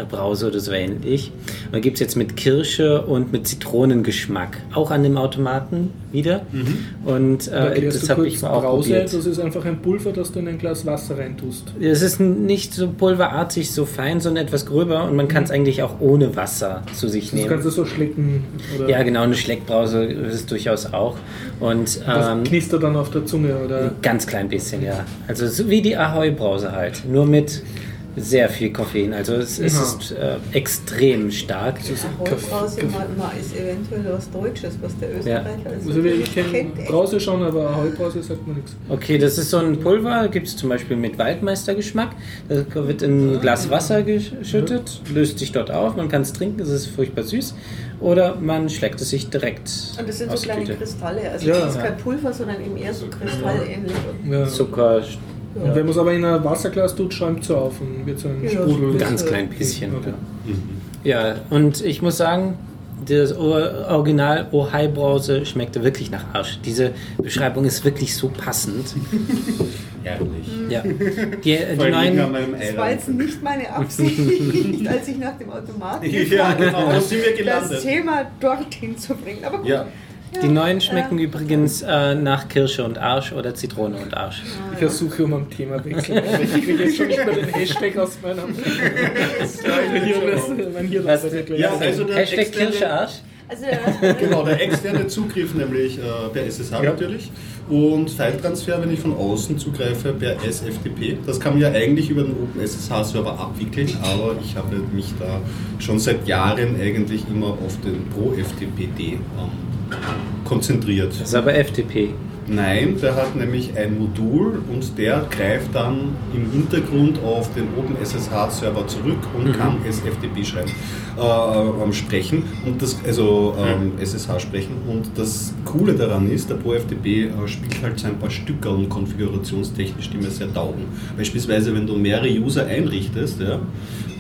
Brause oder so ähnlich. Und gibt es jetzt mit Kirsche und mit Zitronengeschmack. Auch an dem Automaten wieder. Und Da äh, das habe ich mal auch Brause, probiert. das ist einfach ein Pulver, das du in ein Glas Wasser reintust. Es ist nicht so pulverartig, so fein, sondern etwas gröber und man kann es eigentlich auch ohne Wasser zu sich Das nehmen. kannst du so schlecken oder Ja, genau, eine Schleckbrause ist es durchaus auch. Und das ähm, knistert dann auf der Zunge oder ganz klein bisschen, ja. Also so wie die Ahoi-Brause halt, nur mit sehr viel Koffein. Also es, es Ja. ist äh, extrem stark. Holzbrause mal ist eventuell was Deutsches, was der Österreicher also also ich kenne. Brause schon, aber Ahoi-Brause sagt man nichts. Okay, das ist so ein Pulver, gibt es zum Beispiel mit Waldmeistergeschmack. Das wird in ein Glas Wasser geschüttet, löst sich dort auf, man kann es trinken, es ist furchtbar süß. Oder man schlägt es sich direkt Und das sind so kleine. Kristalle, also Ja. das ist kein Pulver, sondern eben eher so kristallähnlich. Ja. Zucker, Und wenn man es aber in ein Wasserglas tut, schäumt es so auf und wird so ein Ja, Sprudel. ganz klein bisschen. Okay. Ja, und ich muss sagen, das Or- Original Ohai Brause schmeckte wirklich nach Arsch. Diese Beschreibung ist wirklich so passend. [LAUGHS] Herrlich. Ja. Die, die allem an neuen, Das war jetzt nicht meine Absicht, [LAUGHS] als ich nach dem Automaten [LAUGHS] Ja, genau, das? Thema dorthin zu bringen. Aber gut. Ja, die neuen schmecken übrigens äh, nach Kirsche und Arsch oder Zitrone und Arsch. Ich versuche um am Thema wechseln. Ich kriege jetzt schon nicht mehr den Hashtag aus meinem mein Hirn. Mein Hirn Was? ja also der Hashtag externe- Kirsche Arsch? Also [LAUGHS] Genau, der externe Zugriff nämlich äh, per SSH Ja. natürlich und File-Transfer, wenn ich von außen zugreife, per SFTP. Das kann man ja eigentlich über den OpenSSH-Server abwickeln, aber ich habe mich da schon seit Jahren eigentlich immer auf den ProFTPD ähm, konzentriert. Das ist aber FTP. Nein, der hat nämlich ein Modul und der greift dann im Hintergrund auf den OpenSSH-Server zurück und kann SFTP schreiben, äh, sprechen und das, also ähm, SSH sprechen. Und das Coole daran ist, der ProFTP äh, spielt halt so ein paar Stücke und konfigurationstechnisch, die mir sehr taugen. Beispielsweise, wenn du mehrere User einrichtest, ja,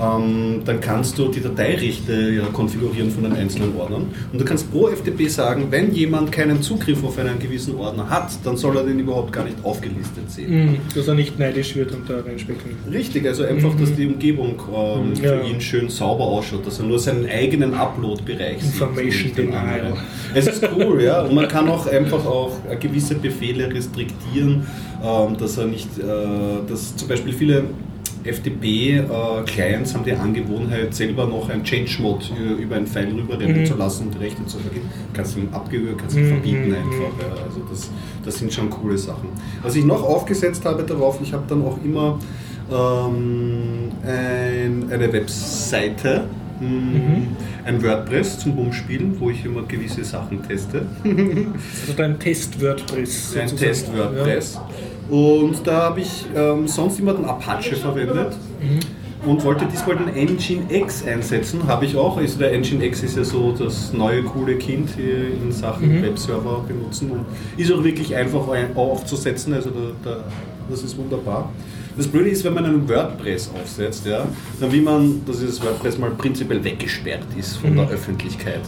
ähm, dann kannst du die Dateirechte ja, konfigurieren von den einzelnen Ordnern. Und du kannst pro FTP sagen, wenn jemand keinen Zugriff auf einen gewissen Ordner hat, dann soll er den überhaupt gar nicht aufgelistet sehen. Mhm, Dass er nicht neidisch wird und da reinspecken. Richtig, also einfach, dass die Umgebung ähm, Ja. für ihn schön sauber ausschaut, dass er nur seinen eigenen Upload-Bereich sieht. Information denial. Es ist cool, ja. Und man kann auch einfach auch äh, gewisse Befehle restriktieren, ähm, dass er nicht, äh, dass zum Beispiel viele FTP-Clients haben die Angewohnheit, selber noch ein Change-Mode äh, über ein File rüberrennen Mhm. zu lassen und die Rechte zu vergeben. Kannst du ihm abgehört, kannst du ihm Mhm, verbieten mhm, einfach. Ja. Also das, das sind schon coole Sachen. Was ich noch aufgesetzt habe darauf, ich habe dann auch immer ähm, ein, eine Webseite, mh, ein WordPress zum Rumspielen, wo ich immer gewisse Sachen teste. Also dein Test-WordPress. ein sozusagen. Test WordPress. Und da habe ich ähm, sonst immer den Apache verwendet. Und wollte diesmal den Engine X einsetzen, habe ich auch. Also der Engine X ist ja so das neue coole Kind hier in Sachen Webserver benutzen und ist auch wirklich einfach ein- aufzusetzen. Also da, da, das ist wunderbar. Das Blöde ist, wenn man einen WordPress aufsetzt, ja, dann will man, dass dieses WordPress mal prinzipiell weggesperrt ist von der Öffentlichkeit.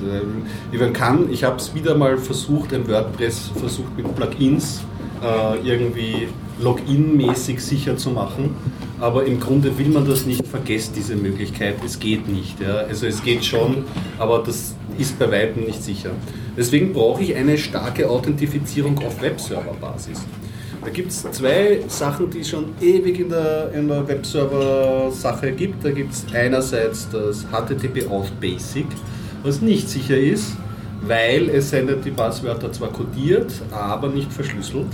Äh, Man kann, ich habe es wieder mal versucht, ein WordPress versucht mit Plugins äh, irgendwie Login-mäßig sicher zu machen. Aber im Grunde will man das nicht, vergesst diese Möglichkeit, es geht nicht. Ja. Also es geht schon, aber das ist bei weitem nicht sicher. Deswegen brauche ich eine starke Authentifizierung auf Webserver-Basis. Da gibt es zwei Sachen, die es schon ewig in der, in der Webserver-Sache gibt. Da gibt es einerseits das HTTP Auth Basic, was nicht sicher ist, weil es sendet die Passwörter zwar kodiert, aber nicht verschlüsselt.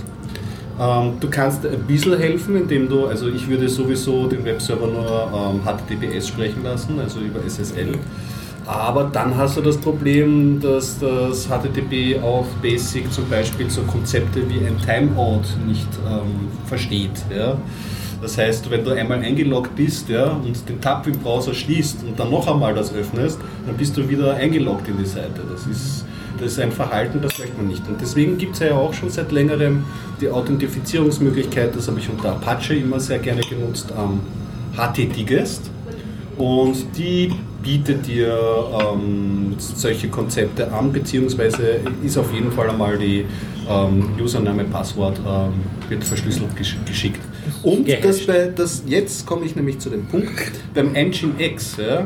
Ähm, du kannst ein bisschen helfen, indem du, also ich würde sowieso den Webserver nur ähm, HTTPS sprechen lassen, also über SSL. Aber dann hast du das Problem, dass das HTTP auf Basic zum Beispiel so Konzepte wie ein Timeout nicht ähm, versteht. Ja? Das heißt, wenn du einmal eingeloggt bist ja, und den Tab im Browser schließt und dann noch einmal das öffnest, dann bist du wieder eingeloggt in die Seite. Das ist, das ist ein Verhalten, das möchte man nicht. Und deswegen gibt es ja auch schon seit längerem die Authentifizierungsmöglichkeit, das habe ich unter Apache immer sehr gerne genutzt, am HTTGest. Und die bietet dir ähm, solche Konzepte an, beziehungsweise ist auf jeden Fall einmal die ähm, Username, Passwort ähm, wird verschlüsselt gesch geschickt. Und das, bei, das, jetzt komme ich nämlich zu dem Punkt, beim Engine X ja,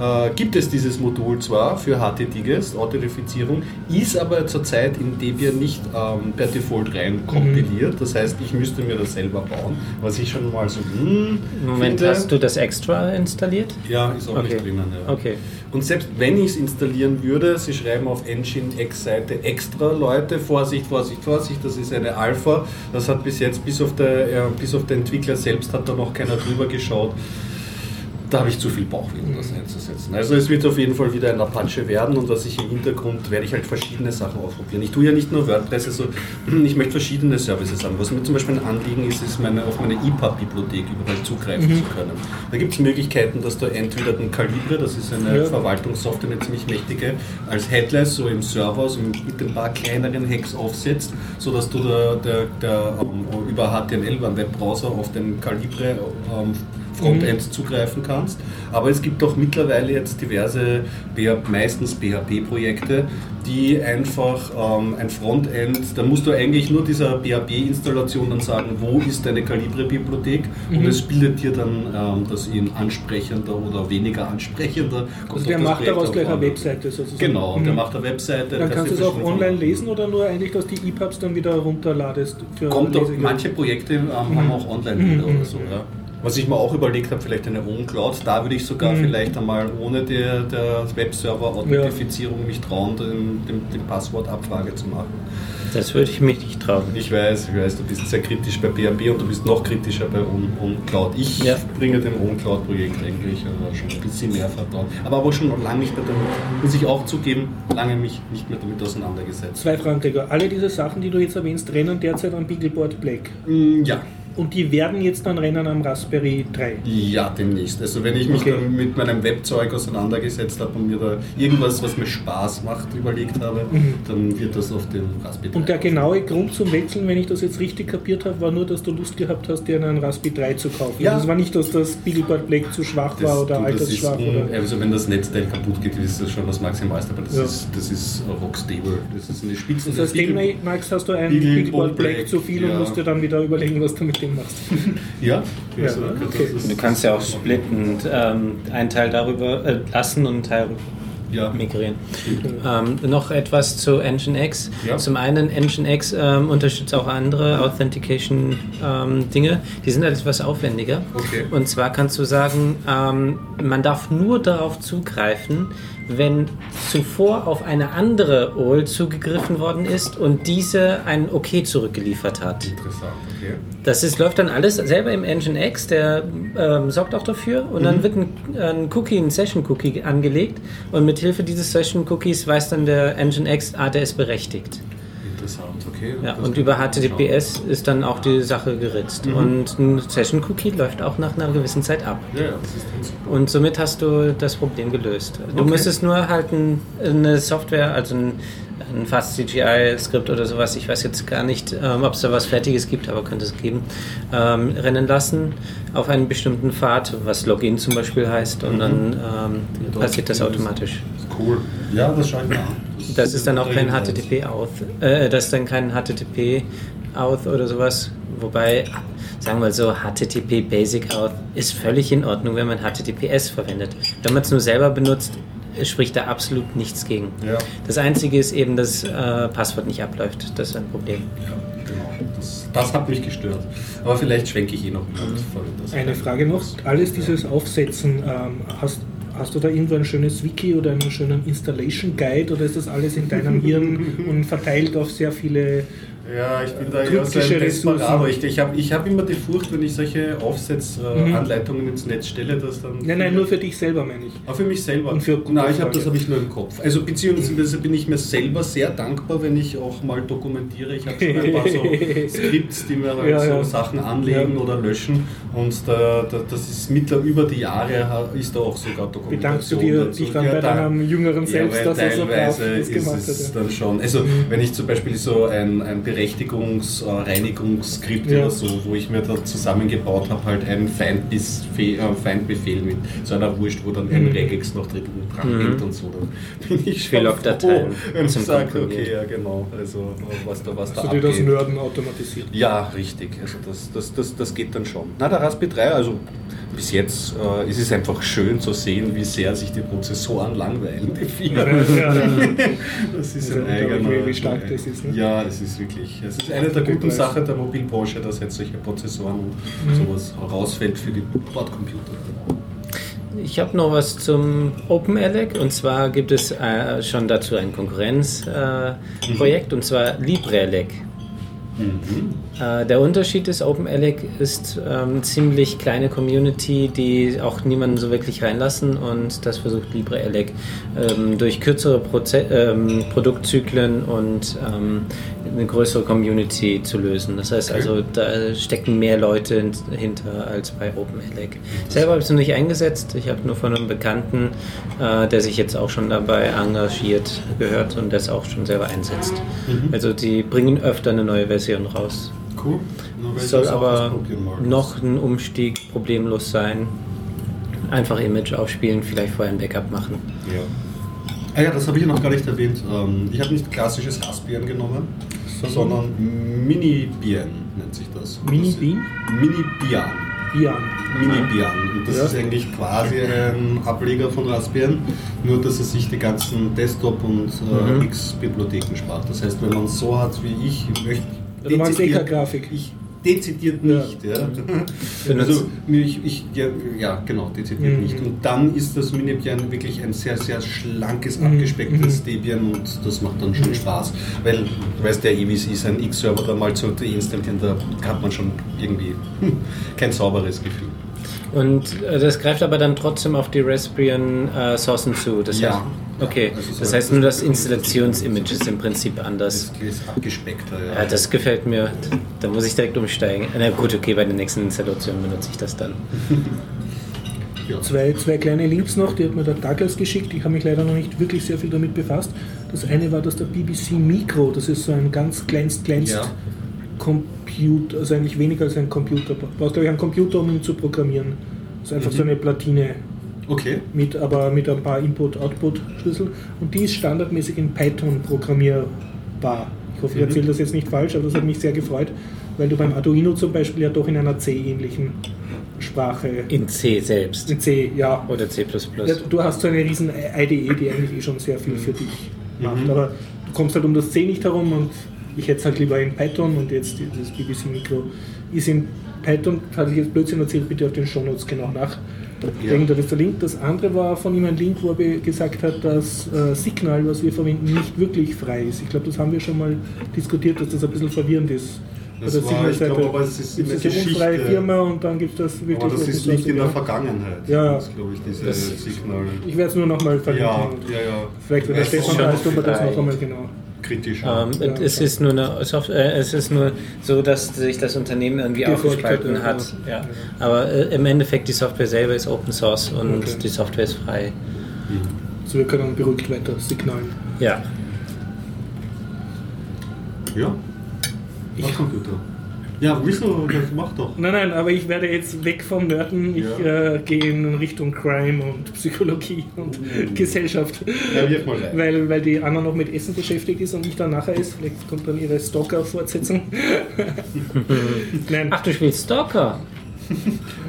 äh, gibt es dieses Modul zwar für HTTGS, Authentifizierung, ist aber zurzeit in Debian nicht ähm, per Default rein kompiliert. Das heißt, ich müsste mir das selber bauen, was ich schon mal so, hm, Moment, finde. hast du das extra installiert? Ja, ist auch Okay. nicht drinnen. Ja. Okay. Und selbst wenn ich es installieren würde, sie schreiben auf Engine X-Seite extra Leute, Vorsicht, Vorsicht, Vorsicht, das ist eine Alpha. Das hat bis jetzt, bis auf der, äh, bis auf den Entwickler selbst, hat da noch keiner drüber geschaut. Da habe ich zu viel Bauchwillen, das einzusetzen. Also es wird auf jeden Fall wieder ein Apache werden und was ich im Hintergrund werde ich halt verschiedene Sachen ausprobieren. Ich tue ja nicht nur WordPress, also [CLEARS THROAT] ich möchte verschiedene Services haben. Was mir zum Beispiel ein Anliegen ist, ist meine, auf meine EPUB-Bibliothek überall zugreifen zu können. Da gibt es Möglichkeiten, dass du entweder den Calibre, das ist eine Ja. Verwaltungssoftware, eine ziemlich mächtige, als Headless so im Server, so mit ein paar kleineren Hacks aufsetzt, sodass du der, der, der, ähm, über HTML, einen Webbrowser auf den Calibre ähm, Frontend zugreifen kannst. Aber es gibt auch mittlerweile jetzt diverse, meistens PHP-Projekte, die einfach ähm, ein Frontend, da musst du eigentlich nur dieser PHP-Installation dann sagen, wo ist deine Calibre-Bibliothek und es bildet dir dann ähm, das in ansprechender oder weniger ansprechender. Also der macht daraus gleich eine. Webseite sozusagen. Genau, und der Mhm. macht eine Webseite. Dann kannst du es auch online lesen oder nur eigentlich, dass die EPUBs dann wieder runterladest für Kommt Lese- manche Projekte ähm, haben auch online Mhm. oder so, ja. Was ich mir auch überlegt habe, vielleicht eine Own-Cloud, da würde ich sogar Mhm. vielleicht einmal ohne der, der Webserver-Authentifizierung mich trauen, den, den, den Passwortabfrage zu machen. Das würde ich mich nicht trauen. Ich weiß, ich weiß, du bist sehr kritisch bei PHP und du bist noch kritischer bei On- OnCloud. Ich Ja. bringe dem OnCloud-Projekt eigentlich äh, schon ein bisschen mehr Vertrauen. Aber auch schon lange nicht mehr damit, muss ich auch zugeben, lange mich nicht mehr damit auseinandergesetzt. Zwei Fragen, Gregor. Alle diese Sachen, die du jetzt erwähnst, rennen derzeit am Beagleboard Black. Mm, Ja, Und die werden jetzt dann rennen am Raspberry 3. Ja, demnächst. Also wenn ich mich Okay. dann mit meinem Webzeug auseinandergesetzt habe und mir da irgendwas, was mir Spaß macht, überlegt habe, dann wird das auf dem Raspberry Und der genaue Grund zum Wechseln, wenn ich das jetzt richtig kapiert habe, war nur, dass du Lust gehabt hast, dir einen Raspberry 3 zu kaufen. Ja. Also es war nicht, dass das Beagleboard Black zu schwach Das, war oder du, das ist, altersschwach. Oder also wenn das Netzteil kaputt geht, ist das schon das Maximalste, aber das Ja. ist, das ist rockstable. Das ist eine Spitze. das heißt, demnächst hast du ein Beagle Beagleboard Black, Black zu viel ja. und musst dir dann wieder überlegen, was du mit dem machst. [LAUGHS] Ja, Ja, also, okay. Du kannst ja auch splitten und ähm, einen Teil darüber äh, lassen und einen Teil ja. migrieren. Ähm, noch etwas zu Nginx. Ja. Zum einen, Nginx ähm, unterstützt auch andere Authentication-Dinge. Die sind etwas aufwendiger. Okay. Und zwar kannst du sagen, ähm, man darf nur darauf zugreifen, wenn zuvor auf eine andere OL zugegriffen worden ist und diese ein OK zurückgeliefert hat. Interessant, okay. Das ist, läuft dann alles selber im Nginx, der ähm, sorgt auch dafür und Mhm. dann wird ein, ein Cookie, ein Session-Cookie angelegt und mit Hilfe dieses Session-Cookies weiß dann der Nginx, ah, der ist berechtigt. Okay. Ja, und über. HTTPS ist dann auch die Sache geritzt. Mhm. Und ein Session-Cookie läuft auch nach einer gewissen Zeit ab. Ja. Und somit hast du das Problem gelöst. Du Okay. müsstest nur halt ein, eine Software, also ein, ein Fast-CGI-Skript oder sowas, ich weiß jetzt gar nicht, ähm, ob es da was Fertiges gibt, aber könnte es geben, ähm, rennen lassen auf einen bestimmten Pfad, was Login zum Beispiel heißt, und dann ähm, passiert das automatisch. Cool. Ja, das schaue ich mir an. Das ist dann auch kein. HTTP-Auth, äh, das ist dann kein HTTP-Auth oder sowas, wobei, sagen wir mal so, HTTP Basic Auth ist völlig in Ordnung, wenn man HTTPS verwendet. Wenn man es nur selber benutzt, spricht da absolut nichts gegen. Ja. Das Einzige ist eben, dass äh, Passwort nicht abläuft. Das ist ein Problem. Ja, genau. Das, das hat mich gestört. Aber vielleicht schwenke ich eh noch mal das. Eine Frage noch. Alles dieses Aufsetzen, ähm, hast, hast du da irgendwo ein schönes Wiki oder einen schönen Installation Guide oder ist das alles in deinem Hirn und verteilt auf sehr viele Ja, ich bin da eher so ein. Desperado. Ich, ich habe ich hab immer die Furcht, wenn ich solche Aufsetzanleitungen ins Netz stelle, dass dann. Mhm. Nein, nein, nur für dich selber meine ich. Auch für mich selber. Und für Nein, ich habe Frage. das habe ich nur im Kopf. Also beziehungsweise bin ich mir selber sehr dankbar, wenn ich auch mal dokumentiere. Ich habe schon ein paar so [LAUGHS] Skripts, die mir halt Ja, so ja. Sachen anlegen Ja. oder löschen. Und da, da, das ist mittler über die Jahre ist da auch sogar Dokumentation. Bedankst du dir, dazu. dich dann bei deinem jüngeren Selbst, dass er so brav teilweise das ist gemacht es hat? dann schon. Also wenn ich zum Beispiel so ein, ein Berechtigungs-, äh, Reinigungsskript Ja. oder so, wo ich mir da zusammengebaut habe, halt einen Feindbefehl, äh, Feindbefehl mit so einer Wurst, wo dann ein Mhm. Regex noch drin dran Mhm. hängt und so. Dann bin ich schon froh, wenn ich zum Komprimieren. okay, ja genau, also was da, was da Also die das abgeht. Nörden automatisiert. Ja, richtig. Also das, das, das, das geht dann schon. Na, der Raspberry 3, also bis jetzt äh, ist es einfach schön zu sehen, wie sehr sich die Prozessoren langweilen, die Finger. Ja, ja. Das ist Also ein eigener. wie stark das ist, ne? Ja, es ist wirklich. Es ist eine der Gut guten. Sachen der Mobilbranche, dass jetzt solche Prozessoren und Mhm. sowas rausfällt für die Bordcomputer. Ich habe noch was zum OpenELEC und zwar gibt es äh, schon dazu ein Konkurrenzprojekt äh, Projekt, und zwar LibreELEC. Äh, der Unterschied ist, OpenELEC ist ähm, ziemlich kleine Community, die auch niemanden so wirklich reinlassen und das versucht LibreELEC ähm, durch kürzere Proze ähm, Produktzyklen und ähm, eine größere Community zu lösen. Das heißt also, da stecken mehr Leute hin- hinter als bei OpenELEC. Selber habe ich es noch nicht eingesetzt. Ich habe nur von einem Bekannten, äh, der sich jetzt auch schon dabei engagiert, gehört und das auch schon selber einsetzt. Also die bringen öfter eine neue Version raus. Cool. Es soll aber noch ein Umstieg problemlos sein. Einfach Image aufspielen, vielleicht vorher ein Backup machen. Ja. Ah ja, das habe ich noch gar nicht erwähnt. Ähm, Ich habe nicht klassisches Raspbian genommen, sondern Mini-Bian nennt sich das. Mini-Bean? Mini-Bian. Bian. Mini-Bian. Das Ja. ist eigentlich quasi ein Ableger von Raspbian, nur dass er sich die ganzen Desktop- und äh, Mhm. X-Bibliotheken spart. Das heißt, wenn man es so hat wie ich, ich möchte. Du magst EK-Grafik. Ich dezidiert Ja. nicht. Ja. Benutzt- [LAUGHS] Also, ich, ich, ja, ja, genau, dezidiert Mhm. nicht. Und dann ist das Minibian wirklich ein sehr, sehr schlankes, Mhm. abgespecktes Mhm. Debian und das macht dann schon Spaß. Weil, du weißt ja eh, wie es ist, ein X-Server da mal zu deinstallieren, da hat man schon irgendwie hm, [LAUGHS] kein sauberes Gefühl. Und äh, das greift aber dann trotzdem auf die Raspbian äh, Sourcen zu. Das Ja. heißt, okay, Also das heißt nur das Installationsimage ist im Prinzip anders. Das ist abgespeckter, ja. Ja, das gefällt mir. Da muss ich direkt umsteigen. Na gut, okay, bei der nächsten Installation benutze ich das dann. ja. Zwei, zwei kleine Links noch, die hat mir der Douglas geschickt. Ich habe mich leider noch nicht wirklich sehr viel damit befasst. Das eine war das der BBC Micro. Das ist so ein ganz kleinst, kleinst Ja. Computer, also eigentlich weniger als ein Computer. Du brauchst, glaube ich, einen Computer, um ihn zu programmieren. Das ist einfach Mhm. so eine Platine Okay. mit, aber mit ein paar Input-Output-Schlüssel. Und die ist standardmäßig in Python programmierbar. Ich hoffe, ich Mhm. erzähle das jetzt nicht falsch, aber das hat mich sehr gefreut, weil du beim Arduino zum Beispiel ja doch in einer C-ähnlichen Sprache, In C selbst. in C, ja, Oder C. ja, du hast so eine riesen IDE, die eigentlich eh schon sehr viel für dich macht. Mhm. Aber du kommst halt um das C nicht herum und ich hätte es halt lieber in Python und jetzt dieses BBC Mikro ist in Python, hatte ich jetzt Blödsinn erzählt, bitte auf den Shownotes genau nach. Ja. Irgendwann ist der Link. Das andere war von ihm ein Link, wo er gesagt hat, dass äh, Signal, was wir verwenden, nicht wirklich frei ist. Ich glaube, das haben wir schon mal diskutiert, dass das ein bisschen verwirrend ist. Das war, ich glaube, aber es ist in gibt der unfreie. Firma und dann gibt es das wirklich. Aber das ist nicht in der. Vergangenheit. Ja. Das glaube ich, diese Das- Signal. Ich werde es nur nochmal verlinken. Ja, ja, ja. Vielleicht, wenn der Stefan da ist, tun wir das noch einmal genau. Kritisch. Ähm, Ja, es klar. ist nur eine Software, äh, es ist nur so, dass sich das Unternehmen irgendwie aufgespalten hat, hat. ja. Ja. Aber äh, im Endeffekt die Software selber ist Open Source und Okay. die Software ist frei. Also wir können beruhigt weiter signalen. Ja. Ja. Ich Computer. Ja, wieso? Das mach doch. Nein, nein, aber ich werde jetzt weg vom Nörden. Ich Ja. äh, gehe in Richtung Crime und Psychologie und Mhm. Gesellschaft. Ja, wirf mal rein. Weil, weil die Anna noch mit Essen beschäftigt ist und ich dann nachher ist. Vielleicht kommt dann ihre Stalker-Fortsetzung. [LAUGHS] nein, Ach, du spielst Stalker.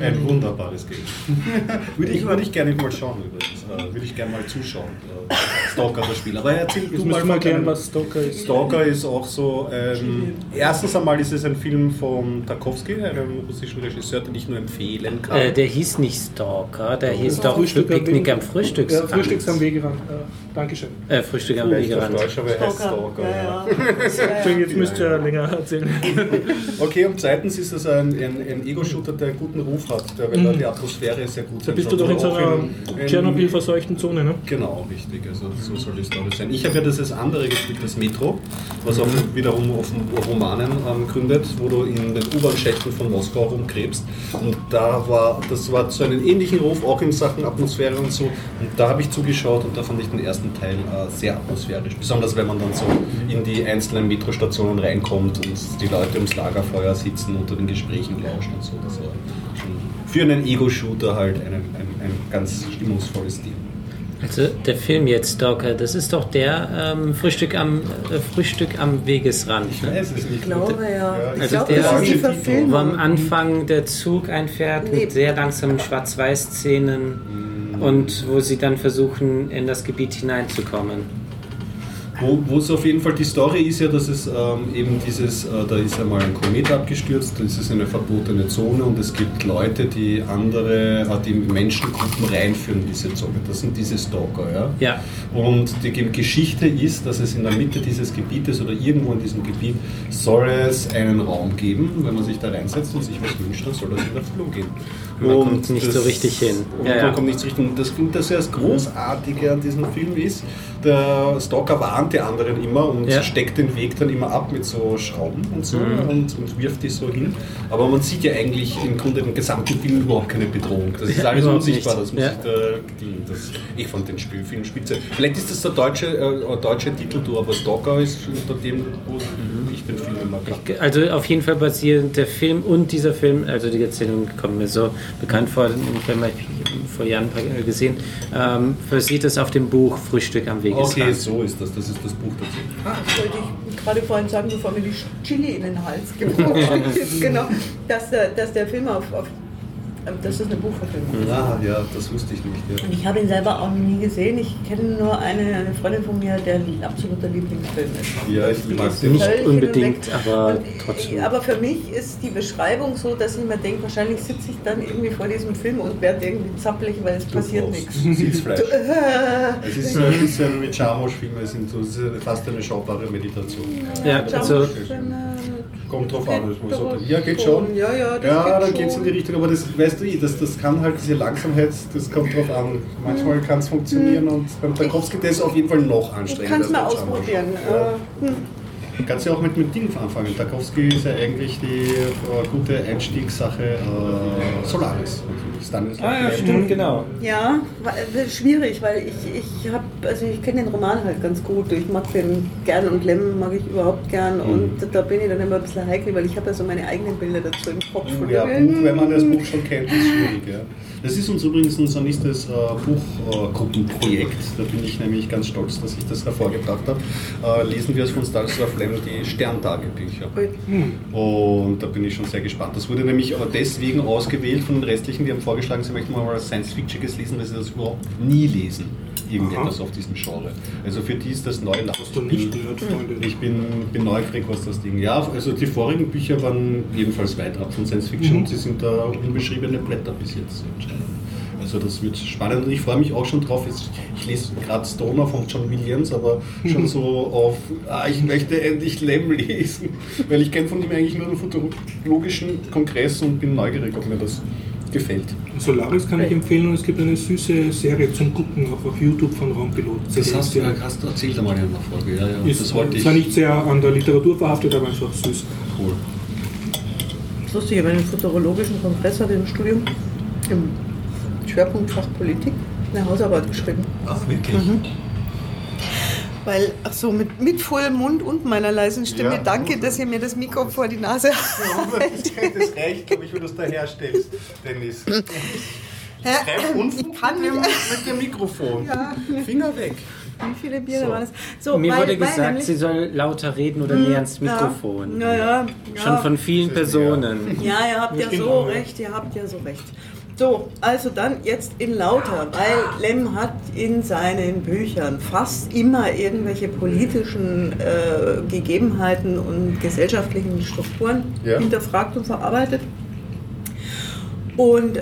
Ein wunderbares Game. [LAUGHS] würde, ich, würde ich gerne mal schauen übrigens. Äh, würde ich gerne mal zuschauen. Äh, Stalker das Spiel. Aber erzähl jetzt du mal mal von klären, deinem- was Stalker ist. Stalker ist auch so. Ähm, erstens einmal ist es ein Film von Tarkovsky, einem russischen Regisseur, den ich nur empfehlen kann. Äh, der hieß nicht Stalker, der hieß Ja, doch Frühstück am Picknick Weg- am Frühstücks Ja, Frühstücks am Wegerand. Äh, Dankeschön. Äh, Frühstück am Wegerand. Deutsch, aber er heißt Stalker. Ja, ja. ja. [LAUGHS] Entschuldigung, jetzt müsst ihr länger erzählen. [LAUGHS] Okay, und zweitens ist es ein, ein, ein Ego-Shooter, der einen guten Ruf hat, der, weil da die Atmosphäre sehr gut Da sein bist du doch in so einer in- Tschernobyl-verseuchten Zone, ne? Genau, richtig. Also so soll die Story sein. Ich habe ja dieses andere gespielt, das Metro, was auch wiederum auf Romanen ähm, gründet, wo du in den U-Bahn-Schächten von Moskau rumkrebst. Und da war, das war so einen ähnlichen Ruf, auch in Sachen Atmosphäre und so. Und da habe ich zugeschaut und da fand ich den ersten Teil äh, sehr atmosphärisch. Besonders wenn man dann so in die einzelnen Metrostationen reinkommt und die Leute ums Lagerfeuer sitzen, unter den Gesprächen lauschen und so. Das war für einen Ego-Shooter halt ein, ein, ein ganz stimmungsvolles Ding. Also der Film jetzt, Stalker, das ist doch der ähm, Frühstück, am, äh, Frühstück am Wegesrand. Ne? weiß es nicht. Ich glaube ja. Ich Also glaube, der- das ist. Wo am Anfang der Zug einfährt Nee. mit sehr langsamen Schwarz-Weiß-Szenen und wo sie dann versuchen, in das Gebiet hineinzukommen. Wo, es auf jeden Fall die Story ist ja, dass es ähm, eben dieses, äh, da ist einmal ein Komet abgestürzt, das ist eine verbotene Zone und es gibt Leute, die andere, äh, die Menschengruppen reinführen in diese Zone. Das sind diese Stalker, ja. Ja. Und die Ge- Geschichte ist, dass es in der Mitte dieses Gebietes oder irgendwo in diesem Gebiet soll es einen Raum geben. Wenn man sich da reinsetzt und sich was wünscht, dann soll das in Erfüllung gehen. Man kommt nicht so richtig hin. Und Ja, man ja. kommt nicht so richtig hin. Das, das, das Großartige an diesem Film ist, der Stalker warnt die anderen immer und Ja. steckt den Weg dann immer ab mit so Schrauben und so und, und wirft die so hin. Aber man sieht ja eigentlich im Grunde im gesamten Film überhaupt keine Bedrohung. Das ist Ja, alles überhaupt unsichtbar, nicht. das muss Ja. ich da. Das, ich fand den Spielfilm spitze. Vielleicht ist das der deutsche, äh, deutsche Titel, du, aber Stalker ist unter dem, wo ich den Film immer kannte. Also auf jeden Fall basiert der Film und dieser Film, also die Erzählung kommt mir so bekannt vor, ich vor Jahren äh, gesehen, ähm, basiert es auf dem Buch Frühstück am Wegesrand. Okay, so ist das. Das ist das Buch dazu. Ah, das wollte ich gerade vorhin sagen, bevor mir die Chili in den Hals gebrochen [LAUGHS] ist. Genau, dass der, dass der Film auf, auf ähm, das eine Buchverfilmung ist. Ah, ja, das wusste ich nicht. Ja. Und ich habe ihn selber auch noch nie gesehen. Ich kenne nur eine, eine Freundin von mir, der ein absoluter Lieblingsfilm ist. Ja, ich Die mag ist den. Nicht unbedingt, aber Und, trotzdem. äh, Aber für mich ist die Beschreibung so, dass ich mir denke, wahrscheinlich sitze ich dann irgendwie vor diesem Film und werde irgendwie zappelig, weil es passiert nichts. [LAUGHS] Sitzfleisch. Äh, Es ist so ein bisschen wie sind so, es ist fast eine schaubare Meditation. Ja, also Kommt drauf an, muss Doch, so. Ja, geht schon. Ja, ja, das ja, geht dann geht es in die Richtung, aber das weißt du eh, das, das kann halt diese Langsamkeit, das kommt drauf an. Manchmal kann es funktionieren und beim Tarkovsky das ist auf jeden Fall noch Ich anstrengender. kann es mal ausprobieren. Ja. Äh, hm. Kannst du auch mit, mit Ding anfangen. Tarkovsky ist ja eigentlich die äh, gute Einstiegssache äh, Solaris. Stanislav Ah ja, stimmt, genau. Ja, wa- äh, schwierig, weil ich, ich habe, also ich kenne den Roman halt ganz gut. Ich mag den gern und Lem mag ich überhaupt gern Mhm. und da bin ich dann immer ein bisschen heikel, weil ich habe ja so meine eigenen Bilder dazu im Kopf. Ja, Buch, wenn man das Buch schon kennt, ist schwierig. Ja. Das ist uns übrigens unser nächstes äh, Buchgruppenprojekt. da bin ich nämlich ganz stolz, dass ich das hervorgebracht habe. Äh, lesen wir es von Stanislav Lem, die Sterntagebücher. Und da bin ich schon sehr gespannt. Das wurde nämlich aber deswegen ausgewählt von den restlichen, die haben vorgeschlagen, sie möchten mal was Science-Fictiges lesen, weil sie das überhaupt nie lesen. Irgendetwas auf diesem Genre. Also für die ist das neu. Hast du nicht gehört, Freunde? Ich bin, bin neugierig, was das Ding. Ja, also die vorigen Bücher waren jedenfalls weit ab von Science Fiction und sie sind da unbeschriebene Blätter bis jetzt. anscheinend. Also das wird spannend und ich freue mich auch schon drauf. Ich lese gerade Stoner von John Williams, aber schon [LAUGHS] so auf, ah, ich möchte endlich Lem lesen, weil ich kenne von ihm eigentlich nur den futurologischen Kongress und bin neugierig, ob mir das gefällt. Solaris kann ich empfehlen und es gibt eine süße Serie zum Gucken auch auf YouTube von Raumpilot. Das hast du, ja. hast du erzählt einmal in einer Folge, ja, ja. Ist das wollte ich. zwar nicht sehr an der Literatur verhaftet, aber einfach süß. Cool. Das ist lustig, ich habe einen futurologischen Kongress hatte im Studium im Schwerpunktfach Politik eine Hausarbeit geschrieben. Ach, wirklich? Weil, ach so, mit, mit vollem Mund und meiner leisen Stimme, Ja. danke, dass ihr mir das Mikro vor die Nase haltet. Das reicht, glaube ich, wenn du es daher stellst, Dennis. Treib Unfug Ich kann mit, dem, mit dem Mikrofon. Ja. Finger weg. Wie viele Biere So. waren das? So, Mir weil- wurde gesagt, nämlich- sie soll lauter reden oder näher ans. Mikrofon. Ja, ja, ja. Schon von vielen Personen. Ja, ihr habt ja so recht, ihr habt ja so recht. So, also dann jetzt in lauter, weil Lem hat in seinen Büchern fast immer irgendwelche politischen äh, Gegebenheiten und gesellschaftlichen Strukturen Ja. hinterfragt und verarbeitet. Und äh,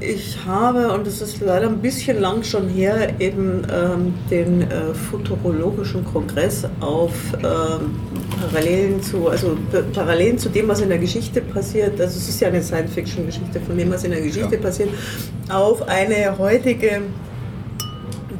ich habe, und das ist leider ein bisschen lang schon her, eben ähm, den äh, Futurologischen Kongress auf ähm, Parallelen zu, also Parallelen zu dem, was in der Geschichte passiert, also es ist ja eine Science-Fiction-Geschichte von dem, was in der Geschichte Ja. passiert, auf eine heutige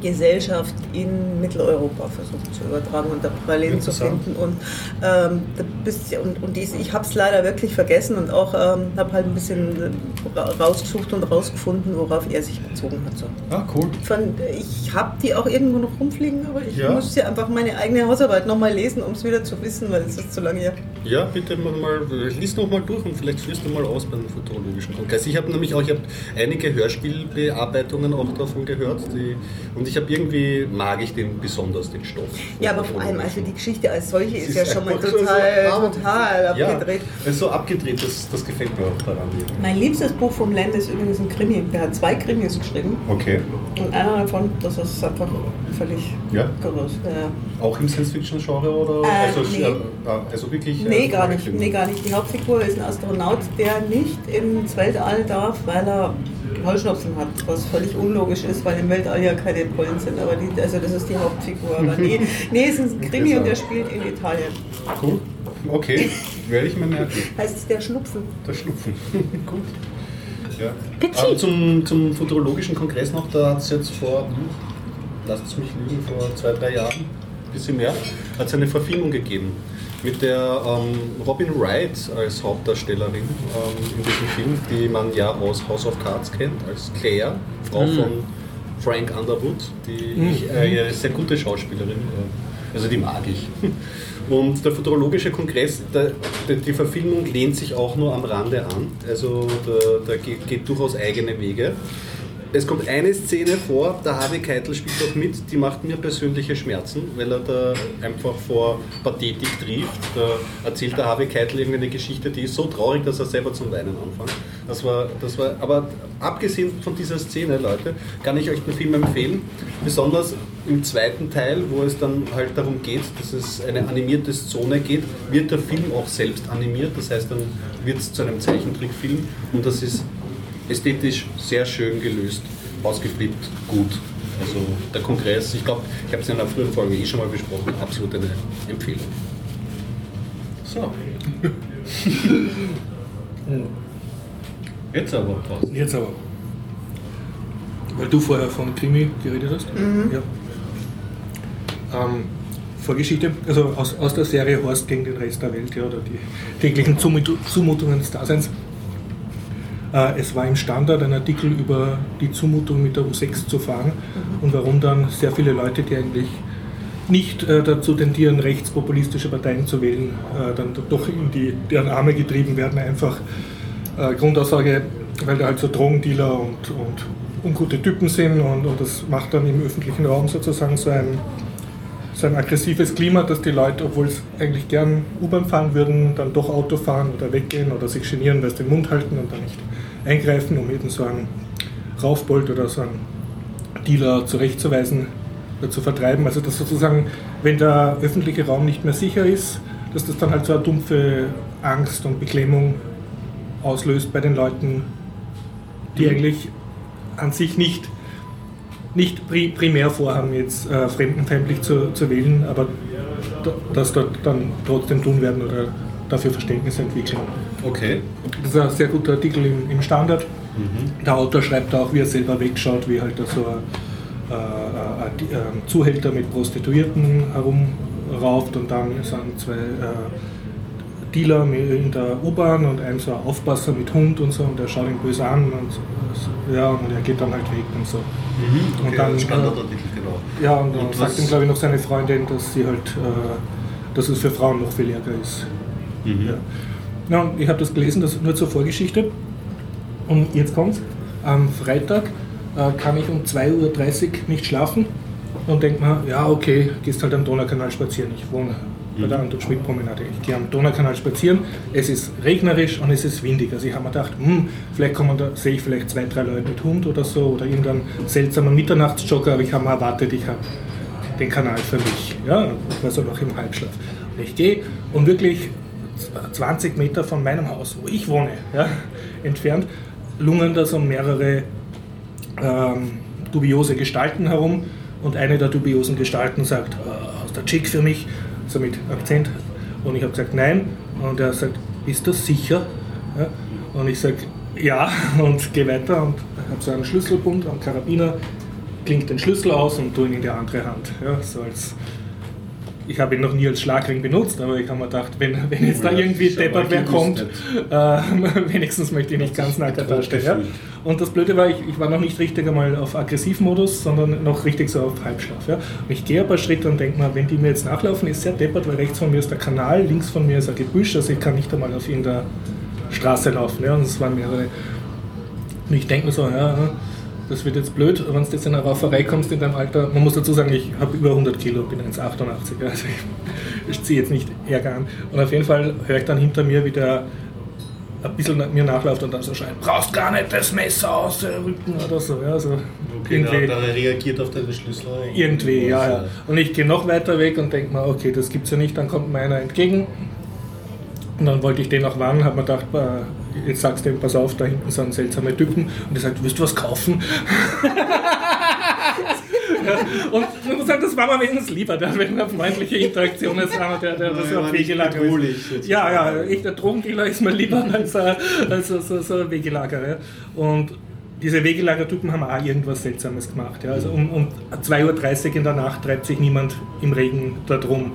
Gesellschaft in Mitteleuropa versucht zu übertragen und da Parallelen zu finden. Und, ähm, da bist, ja- und, und dies, ich habe es leider wirklich vergessen und auch ähm, habe halt ein bisschen ra- rausgesucht und rausgefunden, worauf er sich bezogen hat. So. Ah, cool. Von, ich habe die auch irgendwo noch rumfliegen, aber ich Ja. muss ja einfach meine eigene Hausarbeit nochmal lesen, um es wieder zu wissen, weil es ist zu lange her. Ja, bitte mal, mal lies noch mal durch und vielleicht führst du mal aus beim Futurologischen Kongress. Ich habe nämlich auch, ich habe einige Hörspielbearbeitungen auch davon gehört die, und ich habe irgendwie, mag ich den besonders, den Stoff. Ja, aber vor allem, also die Geschichte als solche ist, ist ja schon mal total, so- total Ja, abgedreht. es ist so abgedreht, das, das gefällt mir auch daran. Mein liebstes Buch vom Len ist übrigens ein Krimi. Der hat zwei Krimis geschrieben Okay, und einer davon, das ist einfach völlig ja. groß. Ja. Auch im Science-Fiction-Genre oder? Äh, also, nee. äh, also wirklich? Nee, äh, gar nicht. Nee, gar nicht. Die Hauptfigur ist ein Astronaut, der nicht ins Weltall darf, weil er Heuschnupfen hat, was völlig unlogisch ist, weil im Weltall ja keine Pollen sind. Aber die, also das ist die Hauptfigur. Aber nee, [LAUGHS] nee, es ist ein Krimi und der spielt in Italien. Cool. Okay, werde ich mir merken. Heißt es der Schnupfen? Der Schnupfen. [LAUGHS] Gut. Ja. Aber zum, zum Futurologischen Kongress noch, da hat es jetzt vor, hm, lasst es mich lügen, vor zwei, drei Jahren, ein bisschen mehr, hat es eine Verfilmung gegeben. Mit der ähm, Robin Wright als Hauptdarstellerin ähm, in diesem Film, die man ja aus House of Cards kennt, als Claire, Frau von Frank Underwood, die ich, äh, eine sehr gute Schauspielerin, äh, also die mag ich. [LAUGHS] Und der Futurologische Kongress, der, der, die Verfilmung lehnt sich auch nur am Rande an, also da, da geht, geht durchaus eigene Wege. Es kommt eine Szene vor, der Harvey Keitel spielt auch mit, die macht mir persönliche Schmerzen, weil er da einfach vor Pathetik trieft. Da erzählt der Harvey Keitel irgendeine Geschichte, die ist so traurig, dass er selber zum Weinen anfängt. Das war, das war, aber abgesehen von dieser Szene, Leute, kann ich euch den Film empfehlen. Besonders im zweiten Teil, wo es dann halt darum geht, dass es eine animierte Zone geht, wird der Film auch selbst animiert. Das heißt, dann wird es zu einem Zeichentrickfilm und das ist ästhetisch sehr schön gelöst, ausgeflippt, gut. Also der Kongress, ich glaube, ich habe es in einer früheren Folge eh schon mal besprochen, absolut eine Empfehlung. So. [LAUGHS] Jetzt aber Pause. Jetzt aber. Weil du vorher von Krimi geredet hast. Ja. Ähm, Vorgeschichte, also aus, aus der Serie Horst gegen den Rest der Welt, ja, oder die täglichen Zumut- Zumutungen des Daseins. Äh, es war im Standard ein Artikel über die Zumutung mit der U6 zu fahren und warum dann sehr viele Leute, die eigentlich nicht äh, dazu tendieren, rechtspopulistische Parteien zu wählen, äh, dann doch in die, deren Arme getrieben werden, einfach Grundaussage, weil da halt so Drogendealer und, und ungute Typen sind und, und das macht dann im öffentlichen Raum sozusagen so ein, so ein aggressives Klima, dass die Leute, obwohl sie eigentlich gern U-Bahn fahren würden, dann doch Auto fahren oder weggehen oder sich genieren, weil sie den Mund halten und dann nicht eingreifen, um eben so einen Raufbold oder so einen Dealer zurechtzuweisen oder zu vertreiben. Also dass sozusagen, wenn der öffentliche Raum nicht mehr sicher ist, dass das dann halt so eine dumpfe Angst und Beklemmung auslöst bei den Leuten, die eigentlich an sich nicht, nicht pri primär vorhaben, jetzt äh, fremdenfeindlich zu, zu wählen, aber da- das dort dann trotzdem tun werden oder dafür Verständnis entwickeln. Okay. Das ist ein sehr guter Artikel im, im Standard. Der Autor schreibt auch, wie er selber wegschaut, wie halt da so ein, äh, ein, ein Zuhälter mit Prostituierten herumrauft und dann sind zwei äh, Dealer in der U-Bahn und ein so ein Aufpasser mit Hund und so und der schaut ihn böse an und so, ja, und er geht dann halt weg und so. okay Und dann, Standardartikel, genau. Ja, und dann Und sagt ihm, glaube ich, noch seine Freundin, dass sie halt, äh, dass es für Frauen noch viel ärger ist. Mhm. Ja. Ja, und ich habe das gelesen, das nur zur Vorgeschichte. Und jetzt kommt's. Am Freitag äh, kann ich um 2.30 Uhr nicht schlafen und denke mir, ja, okay, gehst halt am Donaukanal spazieren. Ich wohne bei der Anton Schmidt Promenade. Ich gehe am Donaukanal spazieren. Es ist regnerisch und es ist windig. Also ich habe mir gedacht, hm, vielleicht kommen da, sehe ich vielleicht zwei, drei Leute mit Hund oder so oder irgendeinen seltsamen Mitternachtsjogger, aber ich habe mir erwartet, ich habe den Kanal für mich. Ja, ich war so noch im Halbschlaf. Und ich gehe und wirklich 20 Meter von meinem Haus, wo ich wohne, ja, entfernt, lungern da so mehrere ähm, dubiose Gestalten herum und eine der dubiosen Gestalten sagt, "Ah, hast du Chick für mich? So mit Akzent. Und ich habe gesagt, nein. Und er sagt, bist du sicher? Ja. Und ich sage, ja, [LAUGHS] und gehe weiter und habe so einen Schlüsselbund am Karabiner, klingt den Schlüssel aus und tue ihn in die andere Hand. Ja, so als ich habe ihn noch nie als Schlagring benutzt, aber ich habe mir gedacht, wenn, wenn jetzt da Ja, irgendwie ich hab deppert mal wer kommt, äh, [LAUGHS] wenigstens möchte ich nicht ganz nackt dastehen. Ja? Und das Blöde war, ich, ich war noch nicht richtig einmal auf Aggressivmodus, sondern noch richtig so auf Halbschlaf. Ja? Und ich gehe ein paar Schritte und denke mir, wenn die mir jetzt nachlaufen, ist sehr deppert, weil rechts von mir ist der Kanal, links von mir ist ein Gebüsch, also ich kann nicht einmal auf irgendeiner Straße laufen. Ja? Und es waren mehrere. Und ich denke mir so, ja, das wird jetzt blöd, wenn du jetzt in eine Rauferei kommst in deinem Alter. Man muss dazu sagen, ich habe über 100 Kilo, bin 1,88. Also ich, ziehe jetzt nicht Ärger an. Und auf jeden Fall höre ich dann hinter mir, wie der ein bisschen nach mir nachläuft und dann so schreit, brauchst gar nicht das Messer aus dem Rücken oder so. Ja, so Okay, irgendwie, da, da reagiert auf deine Schlüssel. irgendwie, ja, ja. Und ich gehe noch weiter weg und denke mir, okay, das gibt's ja nicht, dann kommt mir einer entgegen. Und dann wollte ich den auch warnen, habe mir gedacht, äh, jetzt sagst du ihm, pass auf, da hinten sind seltsame Typen. Und er sagt, willst du was kaufen? ja, [LAUGHS] und ich muss sagen, das war mir wenigstens lieber, der, wenn eine freundliche Interaktion ist, aber der, der das nicht Wegelager ist. Ja, ja, echt, der Drogendealer ist mir lieber als, äh, als so, so, so ein Wegelager. Ja. Und diese Wegelagertypen haben auch irgendwas Seltsames gemacht. Ja. Also um, um 2.30 Uhr in der Nacht treibt sich niemand im Regen dort rum.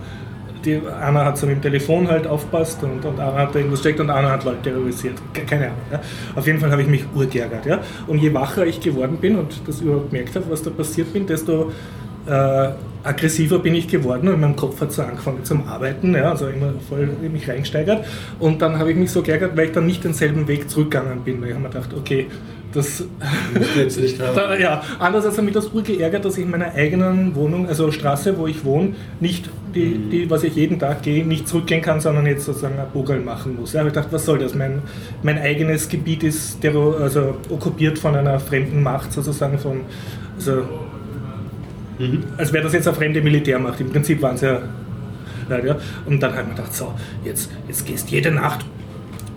Die, einer hat so mit dem Telefon halt aufpasst und, und einer hat da irgendwas checkt und einer hat Leute terrorisiert. Ke- Keine Ahnung. Ja. Auf jeden Fall habe ich mich urgeärgert. Ja. Und je wacher ich geworden bin und das überhaupt gemerkt habe, was da passiert bin, desto äh, aggressiver bin ich geworden und mein Kopf hat so angefangen zum Arbeiten, ja, also immer voll in mich reingesteigert. Und dann habe ich mich so geärgert, weil ich dann nicht denselben Weg zurückgegangen bin. Weil ich habe mir gedacht, okay, das. Jetzt nicht. [LAUGHS] Da, ja, andererseits hat mich das Uhr geärgert, dass ich in meiner eigenen Wohnung, also Straße, wo ich wohne, nicht die, die was ich jeden Tag gehe, nicht zurückgehen kann, sondern jetzt sozusagen ein Bogal machen muss. Ja, habe ich gedacht, was soll das? Mein, mein eigenes Gebiet ist terror, also okkupiert von einer fremden Macht, sozusagen von, also als wäre das jetzt eine fremde Militärmacht. Im Prinzip waren es ja. ja, ja. Und dann habe ich mir gedacht, so, jetzt, jetzt gehst jede Nacht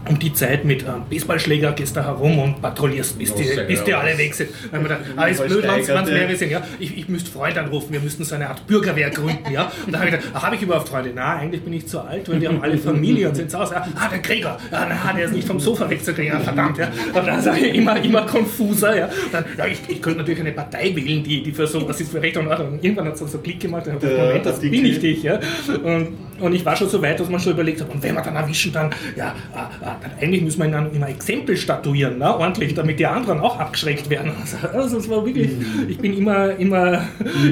um die Zeit mit einem Baseballschläger gehst da herum und patrouillierst, bis die, bis die alle weg sind. Dann ich mir gedacht, ah, ist blöd, wenn es mehrere sind. Ja, ich, ich müsste Freunde anrufen, wir müssten so eine Art Bürgerwehr gründen. Ja. Und dann habe ich gedacht, ah, habe ich überhaupt Freunde? Na, eigentlich bin ich zu alt, weil die haben alle Familie und sind zu Hause. Ah, der Krieger, ja, na, der ist nicht vom Sofa wegzukriegen, ja, verdammt. Ja. Und dann sage ich immer, immer konfuser. Ja. Dann, ja, ich, ich könnte natürlich eine Partei wählen, die, die für so, was ist für Recht und Ordnung. Irgendwann hat es dann so Klick gemacht gedacht, Der Moment, das bin ich dich. Ja. Und, und ich war schon so weit, dass man schon überlegt hat, und wenn wir dann erwischen, dann, ja, ah, dann eigentlich müssen wir ihnen immer Exempel statuieren, ne, ordentlich, damit die anderen auch abgeschreckt werden. [LAUGHS] Also, also es war wirklich, ich bin immer, immer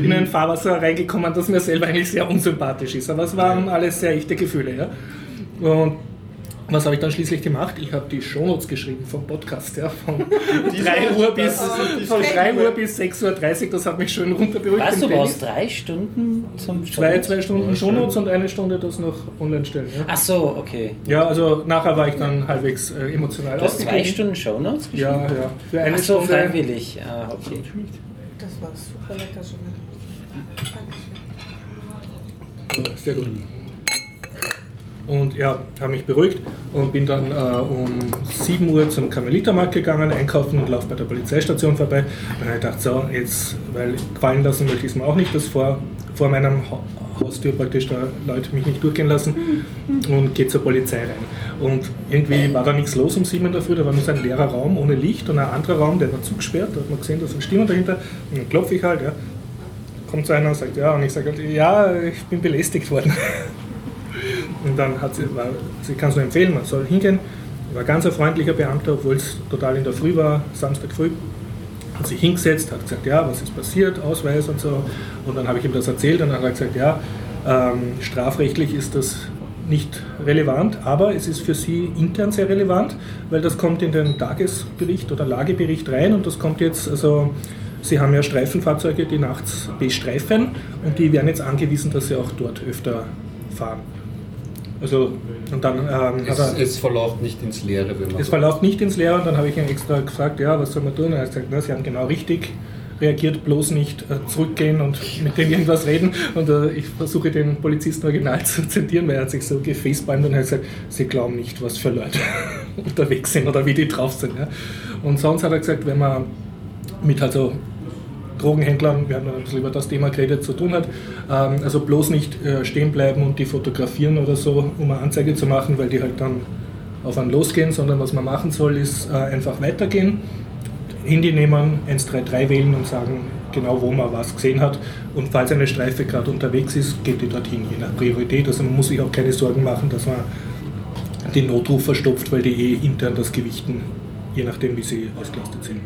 in ein Fahrwasser reingekommen, das mir selber eigentlich sehr unsympathisch ist. Aber es waren alles sehr echte Gefühle. Ja. Und was habe ich dann schließlich gemacht? Ich habe die Shownotes geschrieben vom Podcast, ja, von [LAUGHS] 3 Uhr bis, von 3 Uhr bis 6.30 Uhr, das hat mich schön runterberuhigt. Was, du brauchst drei Stunden zum Zwei, Show? zwei Stunden Shownotes und eine Stunde das noch online stellen. Ja, Ach so, okay. ja also nachher war ich dann halbwegs äh, emotional Du hast zwei. Stunden Shownotes geschrieben? Ja, ja. Für eine Ach so, Stunde. freiwillig. Ah, okay. Das war super lecker schon. Sehr gut. Und ja, habe mich beruhigt und bin dann äh, um 7 Uhr zum Karmelitermarkt gegangen, einkaufen und laufe bei der Polizeistation vorbei. Und habe gedacht, so, jetzt, weil gefallen lassen möchte ich es mir auch nicht, dass vor, vor meinem ha Haustür praktisch da Leute mich nicht durchgehen lassen und gehe zur Polizei rein. Und irgendwie war da nichts los um 7 in der Früh, da war nur so ein leerer Raum ohne Licht und ein anderer Raum, der war zugesperrt, da hat man gesehen, da ist eine Stimme dahinter. Und dann klopfe ich halt, ja. Kommt so einer und sagt, ja, und ich sage halt, ja, ich bin belästigt worden. Und dann hat sie, war, sie kann es nur empfehlen, man soll hingehen. War ganz ein freundlicher Beamter, obwohl es total in der Früh war, Samstag früh. Hat sich hingesetzt, hat gesagt, ja, was ist passiert, Ausweis und so. Und dann habe ich ihm das erzählt und dann hat er gesagt, ja, ähm, strafrechtlich ist das nicht relevant, aber es ist für Sie intern sehr relevant, weil das kommt in den Tagesbericht oder Lagebericht rein und das kommt jetzt, also Sie haben ja Streifenfahrzeuge, die nachts bestreifen und die werden jetzt angewiesen, dass sie auch dort öfter fahren. Also, und dann ähm, Es, er, es verläuft nicht ins Leere, wenn man es verläuft nicht ins Leere und dann habe ich ihm extra gefragt, ja, was soll man tun? Und er hat gesagt, na, Sie haben genau richtig reagiert, bloß nicht äh, zurückgehen und mit dem irgendwas reden. Und äh, ich versuche den Polizisten original [LAUGHS] zu zitieren, weil er hat sich so gefacebalmt und hat gesagt, Sie glauben nicht, was für Leute [LAUGHS] unterwegs sind oder wie die drauf sind. Ja. Und sonst hat er gesagt, wenn man mit also Drogenhändlern, wir haben dann ein bisschen über das Thema geredet, zu tun hat. Ähm, also bloß nicht äh, stehen bleiben und die fotografieren oder so, um eine Anzeige zu machen, weil die halt dann auf einen losgehen, sondern was man machen soll, ist äh, einfach weitergehen, Handy nehmen, 133 wählen und sagen genau, wo man was gesehen hat. Und falls eine Streife gerade unterwegs ist, geht die dorthin, je nach Priorität. Also man muss sich auch keine Sorgen machen, dass man den Notruf verstopft, weil die eh intern das gewichten, je nachdem, wie sie ausgelastet sind.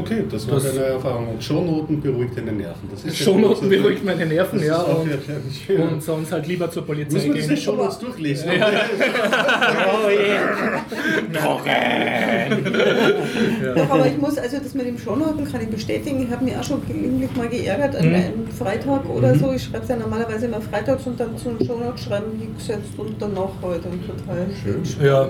Okay, das war Das- deine Erfahrung. Und Shownoten beruhigt deine Nerven. Das ist ja Shownoten beruhigt meine Nerven, ja. Und, ja und sonst halt lieber zur Polizei Muss man gehen. Shownotes durchlesen? Doch, aber ich muss, also das mit dem Shownoten kann ich bestätigen. Ich habe mich auch schon gelegentlich mal geärgert an Mhm. einem Freitag oder so. Ich schreibe es ja normalerweise immer freitags und dann zum Shownote schreiben hingesetzt und danach heute und total schön. Ja,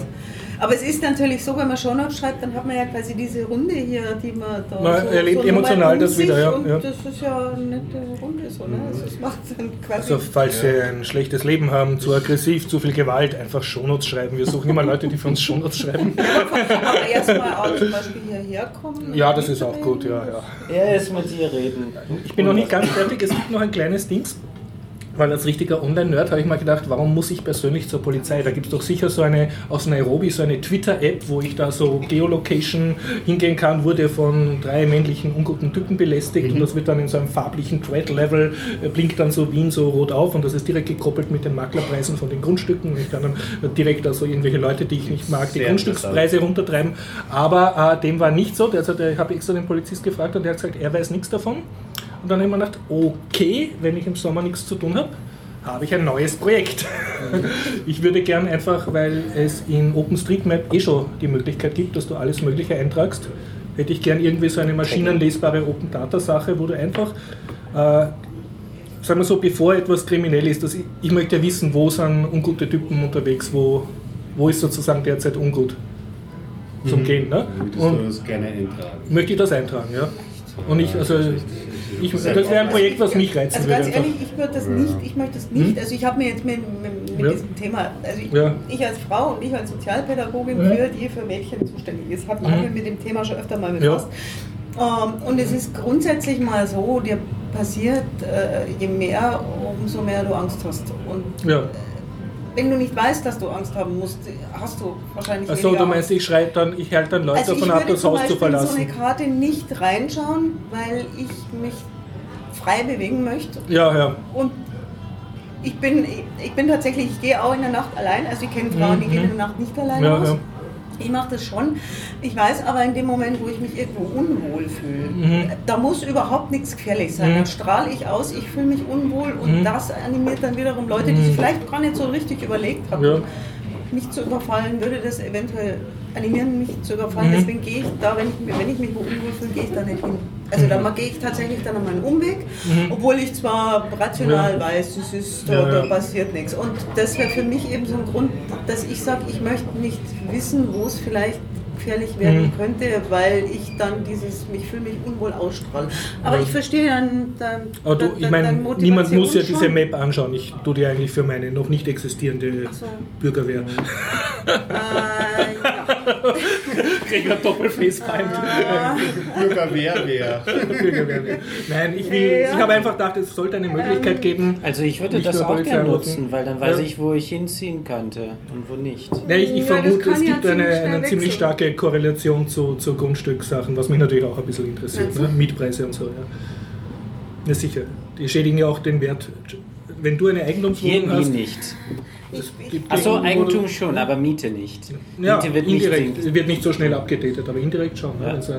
Aber es ist natürlich so, wenn man Shownotes schreibt, dann hat man ja quasi diese Runde hier, die man da Man erlebt nochmal emotional um das wieder, ja, Und ja. das ist ja eine nette Runde so, ne? Also es macht dann quasi... also falls Sie ein schlechtes Leben haben, zu aggressiv, zu viel Gewalt, einfach Shownotes schreiben. Wir suchen immer Leute, die für uns Shownotes schreiben. [LAUGHS] aber erstmal auch zum Beispiel hierher kommen. Ja, das ist auch gut, ja, ja. Er ist mit dir reden. Ich bin noch nicht ganz fertig, es gibt noch ein kleines Dings. Weil als richtiger Online-Nerd habe ich mal gedacht, warum muss ich persönlich zur Polizei? Da gibt es doch sicher so eine aus Nairobi, so eine Twitter-App, wo ich da so Geolocation hingehen kann, wurde von drei männlichen unguten Typen belästigt und das wird dann in so einem farblichen Thread-Level, äh, blinkt dann so Wien so rot auf und das ist direkt gekoppelt mit den Maklerpreisen von den Grundstücken. Und ich kann dann direkt also irgendwelche Leute, die ich nicht mag, die Sehr Grundstückspreise runtertreiben. Aber äh, dem war nicht so. Der, also, der, ich habe extra den Polizist gefragt und der hat gesagt, er weiß nichts davon. Und dann habe ich mir gedacht, okay, wenn ich im Sommer nichts zu tun habe, habe ich ein neues Projekt. [LAUGHS] ich würde gern einfach, weil es in OpenStreetMap eh schon die Möglichkeit gibt, dass du alles Mögliche eintragst, hätte ich gern irgendwie so eine maschinenlesbare Open Data Sache, wo du einfach, äh, sagen wir so, bevor etwas kriminell ist, dass ich, ich möchte ja wissen, wo sind ungute Typen unterwegs, wo, wo ist sozusagen derzeit ungut zum Gehen. Ne? Würdest Und du das gerne eintragen? möchte ich das eintragen, ja. Und ich, also, ich, das wäre ein Projekt, was mich reizen Also würde. ganz einfach. ehrlich, ich würde das nicht, ich möchte das nicht, also ich habe mir jetzt mit, mit, mit Ja. diesem Thema, also ich, Ja. ich als Frau und ich als Sozialpädagogin, Ja. für die für Mädchen zuständig ist, habe Mhm. mich mit dem Thema schon öfter mal befasst. Ähm, und es ist grundsätzlich mal so, dir passiert, äh, je mehr, umso mehr du Angst hast. Und Ja. Wenn du nicht weißt, dass du Angst haben musst, hast du wahrscheinlich Achso, du meinst, ich schreibe dann, ich halte dann Leute Also ich davon ab, würde das Haus zu Beispiel in so verlassen. eine Karte nicht reinschauen, weil ich mich frei bewegen möchte. Ja, ja. Und ich bin, ich bin tatsächlich, ich gehe auch in der Nacht allein. Also ich kenne Frauen, die Mhm. gehen in der Nacht nicht alleine Ja, aus. ja. Ich mache das schon. Ich weiß aber in dem Moment, wo ich mich irgendwo unwohl fühle, Mhm. da muss überhaupt nichts gefährlich sein. Mhm. Dann strahle ich aus, ich fühle mich unwohl und Mhm. das animiert dann wiederum Leute, die Mhm. sich vielleicht gar nicht so richtig überlegt haben. Ja. Mich zu überfallen, würde das eventuell animieren, mich zu überfallen. Mhm. Deswegen gehe ich da, wenn ich, wenn ich mich wo unwohl fühle, gehe ich da nicht hin. Also da gehe ich tatsächlich dann noch meinen Umweg, Mhm. obwohl ich zwar rational Ja. weiß, es ist, da, Ja, ja. da passiert nichts. Und das wäre für mich eben so ein Grund, dass ich sage, ich möchte nicht wissen, wo es vielleicht gefährlich werden Mhm. könnte, weil ich dann dieses, ich fühle mich unwohl ausstrahle. Aber ich verstehe dann, dann Aber du, dann- ich meine, niemand muss ja diese. Map anschauen. Ich tue die eigentlich für meine noch nicht existierende so. Bürgerwehr. Äh, ja. Krieg ein Doppelfacepalm. Bürgerwehr wäre. Bürgerwehr. Nein, ich will, Ja. ich habe einfach gedacht, es sollte eine Möglichkeit geben. Also ich würde das auch gerne nutzen. weil dann weiß Ja. ich, wo ich hinziehen könnte und wo nicht. Ja, ich, ich Ja, vermute, es ja gibt eine, ziemlich schnell eine ziemlich starke Korrelation zu, zu Grundstückssachen, was mich natürlich auch ein bisschen interessiert. Du? Ne? Mietpreise und so. Ja. ja, sicher. Die schädigen ja auch den Wert. Wenn du eine Eigentumswohnung Hier nie hast. nicht. Achso, Eigentum schon, aber Miete nicht. Ja, Miete wird nicht indirekt. sinken. wird nicht so schnell abgedatet, aber indirekt schon. Ne? Ja. Also,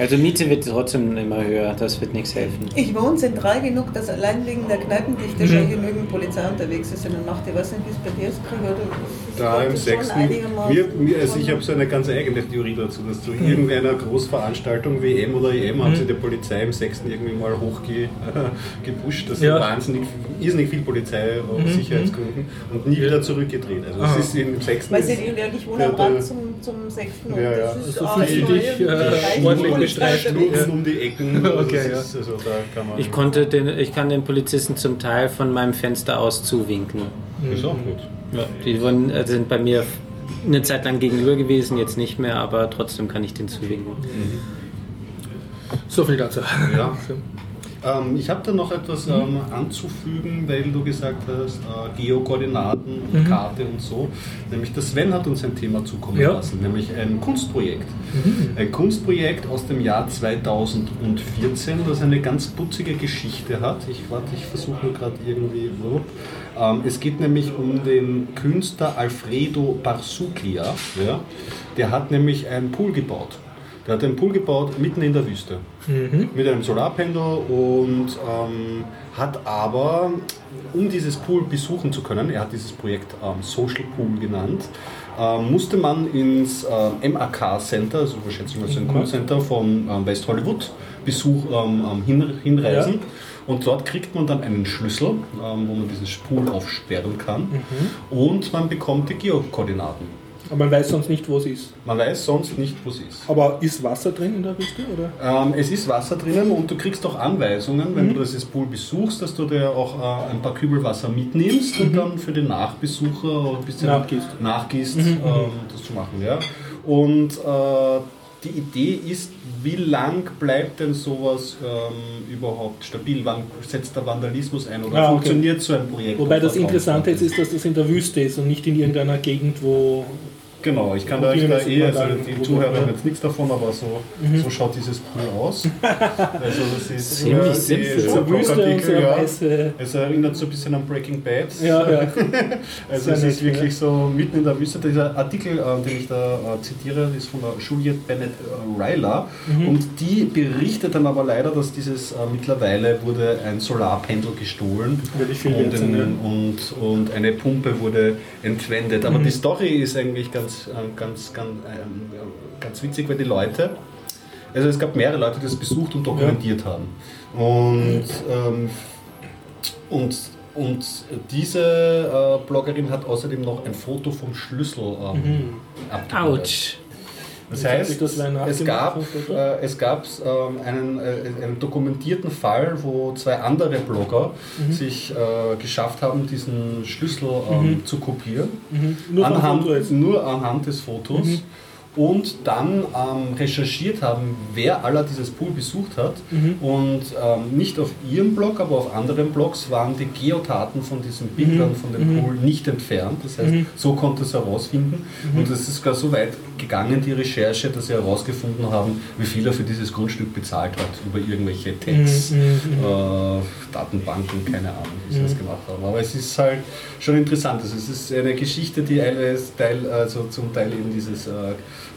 Also Miete wird trotzdem immer höher, das wird nichts helfen. Ich wohne zentral genug, dass allein wegen der Kneipendichte Mhm. schon genügend Polizei unterwegs ist in der Nacht. Ich weiß nicht, wie es bei dir ist, Krieger. Du- Da im das ist schon sechsten. einigermaßen- Mir, mir, also ich habe so eine ganz eigene Theorie dazu, dass zu irgendeiner Großveranstaltung, WM oder EM, haben Mhm. sie die Polizei im sechsten irgendwie mal hochgepusht. [LAUGHS] Das Ja. wahnsinnig, irrsinnig viel Polizei aus Mhm. Sicherheitsgründen und nie wieder zurückgedreht. Also Aha. es ist im sechsten. Weil sie ich wohne der- am Rand der- zum, zum sechsten. Ja, ja. das ist Also dich, irgendwie äh, ordentlich Unterwegs. Stutzen um die Ecken. [LAUGHS] Okay, ist, also da kann man, Ich konnte den, ich kann den Polizisten zum Teil von meinem Fenster aus zuwinken. ist auch gut. Ja, die wurden, äh, sind bei mir eine Zeit lang gegenüber gewesen, jetzt nicht mehr, aber trotzdem kann ich den zuwinken. So viel dazu. Ja. [LAUGHS] Ähm, ich habe da noch etwas ähm, anzufügen, weil du gesagt hast, äh, Geokoordinaten und Karte und so. Nämlich der Sven hat uns ein Thema zukommen Ja. lassen, nämlich ein Kunstprojekt. Ein Kunstprojekt aus dem Jahr 2014, das eine ganz putzige Geschichte hat. Ich warte, ich versuche nur gerade irgendwie. Ähm, es geht nämlich um den Künstler Alfredo Barsuglia. Ja? Der hat nämlich einen Pool gebaut. Der hat einen Pool gebaut mitten in der Wüste mit einem Solarpanel und ähm, hat aber, um dieses Pool besuchen zu können, er hat dieses Projekt ähm, Social Pool genannt, ähm, musste man ins ähm, MAK Center, also schätze ich mal so ein Kunstcenter von ähm, West Hollywood, Besuch ähm, ähm, hin, hinreisen. Ja. Und dort kriegt man dann einen Schlüssel, ähm, wo man dieses Pool aufsperren kann. Und man bekommt die Geokoordinaten. Aber man weiß sonst nicht, wo es ist. Man weiß sonst nicht, wo sie ist. Aber ist Wasser drin in der Wüste? Oder? Ähm, es ist Wasser drinnen und du kriegst auch Anweisungen, wenn du dieses Pool besuchst, dass du dir auch äh, ein paar Kübel Wasser mitnimmst und dann für den Nachbesucher ein bisschen Nachgießt. nachgießt, ähm, das zu machen. Ja? Und äh, die Idee ist, wie lang bleibt denn sowas ähm, überhaupt stabil? Wann setzt der Vandalismus ein oder Ah, okay. funktioniert so ein Projekt? Wobei das? Interessante jetzt ist, dass das in der Wüste ist und nicht in irgendeiner Gegend, wo. Genau, ich kann da, ich da eh, also die Zuhörer haben jetzt nichts davon, aber so, so schaut dieses Pool aus. [LAUGHS] Also das ist Ziemlich äh, simpel. so Wüste ja. Es erinnert so ein bisschen an Breaking Bad. Ja, ja. [LAUGHS] Also Sehr es ist wirklich so mitten in der Wüste. Dieser Artikel, äh, den ich da äh, zitiere, ist von der Juliette Bennett äh, Ryler. Mhm. Und die berichtet dann aber leider, dass dieses äh, mittlerweile wurde ein Solarpendel gestohlen und, ein, und, und eine Pumpe wurde entwendet. Mhm. Aber die Story ist eigentlich ganz, äh, ganz, ganz, ähm, ganz witzig, weil die Leute, also es gab mehrere Leute, die das besucht und dokumentiert haben. Und, ähm, und, und diese äh, Bloggerin hat außerdem noch ein Foto vom Schlüssel ähm, abgebildet. Autsch. Das heißt, es gab, äh, es gab ähm, einen, äh, einen dokumentierten Fall, wo zwei andere Blogger Mhm. sich äh, geschafft haben, diesen Schlüssel ähm, zu kopieren. Mhm. Nur anhand, nur anhand des Fotos. Mhm. Und dann ähm, recherchiert haben, wer aller dieses Pool besucht hat. Mhm. Und ähm, nicht auf ihrem Blog, aber auf anderen Blogs waren die Geodaten von diesen Bildern von dem Pool nicht entfernt. Das heißt, Mhm. so konnte es herausfinden. Und es ist gar so weit gegangen, die Recherche, dass sie herausgefunden haben, wie viel er für dieses Grundstück bezahlt hat, über irgendwelche Tags, Mhm, mhm, äh, Datenbanken, keine Ahnung, wie sie das gemacht haben. Aber es ist halt schon interessant. Also es ist eine Geschichte, die Teil, also zum Teil eben dieses äh,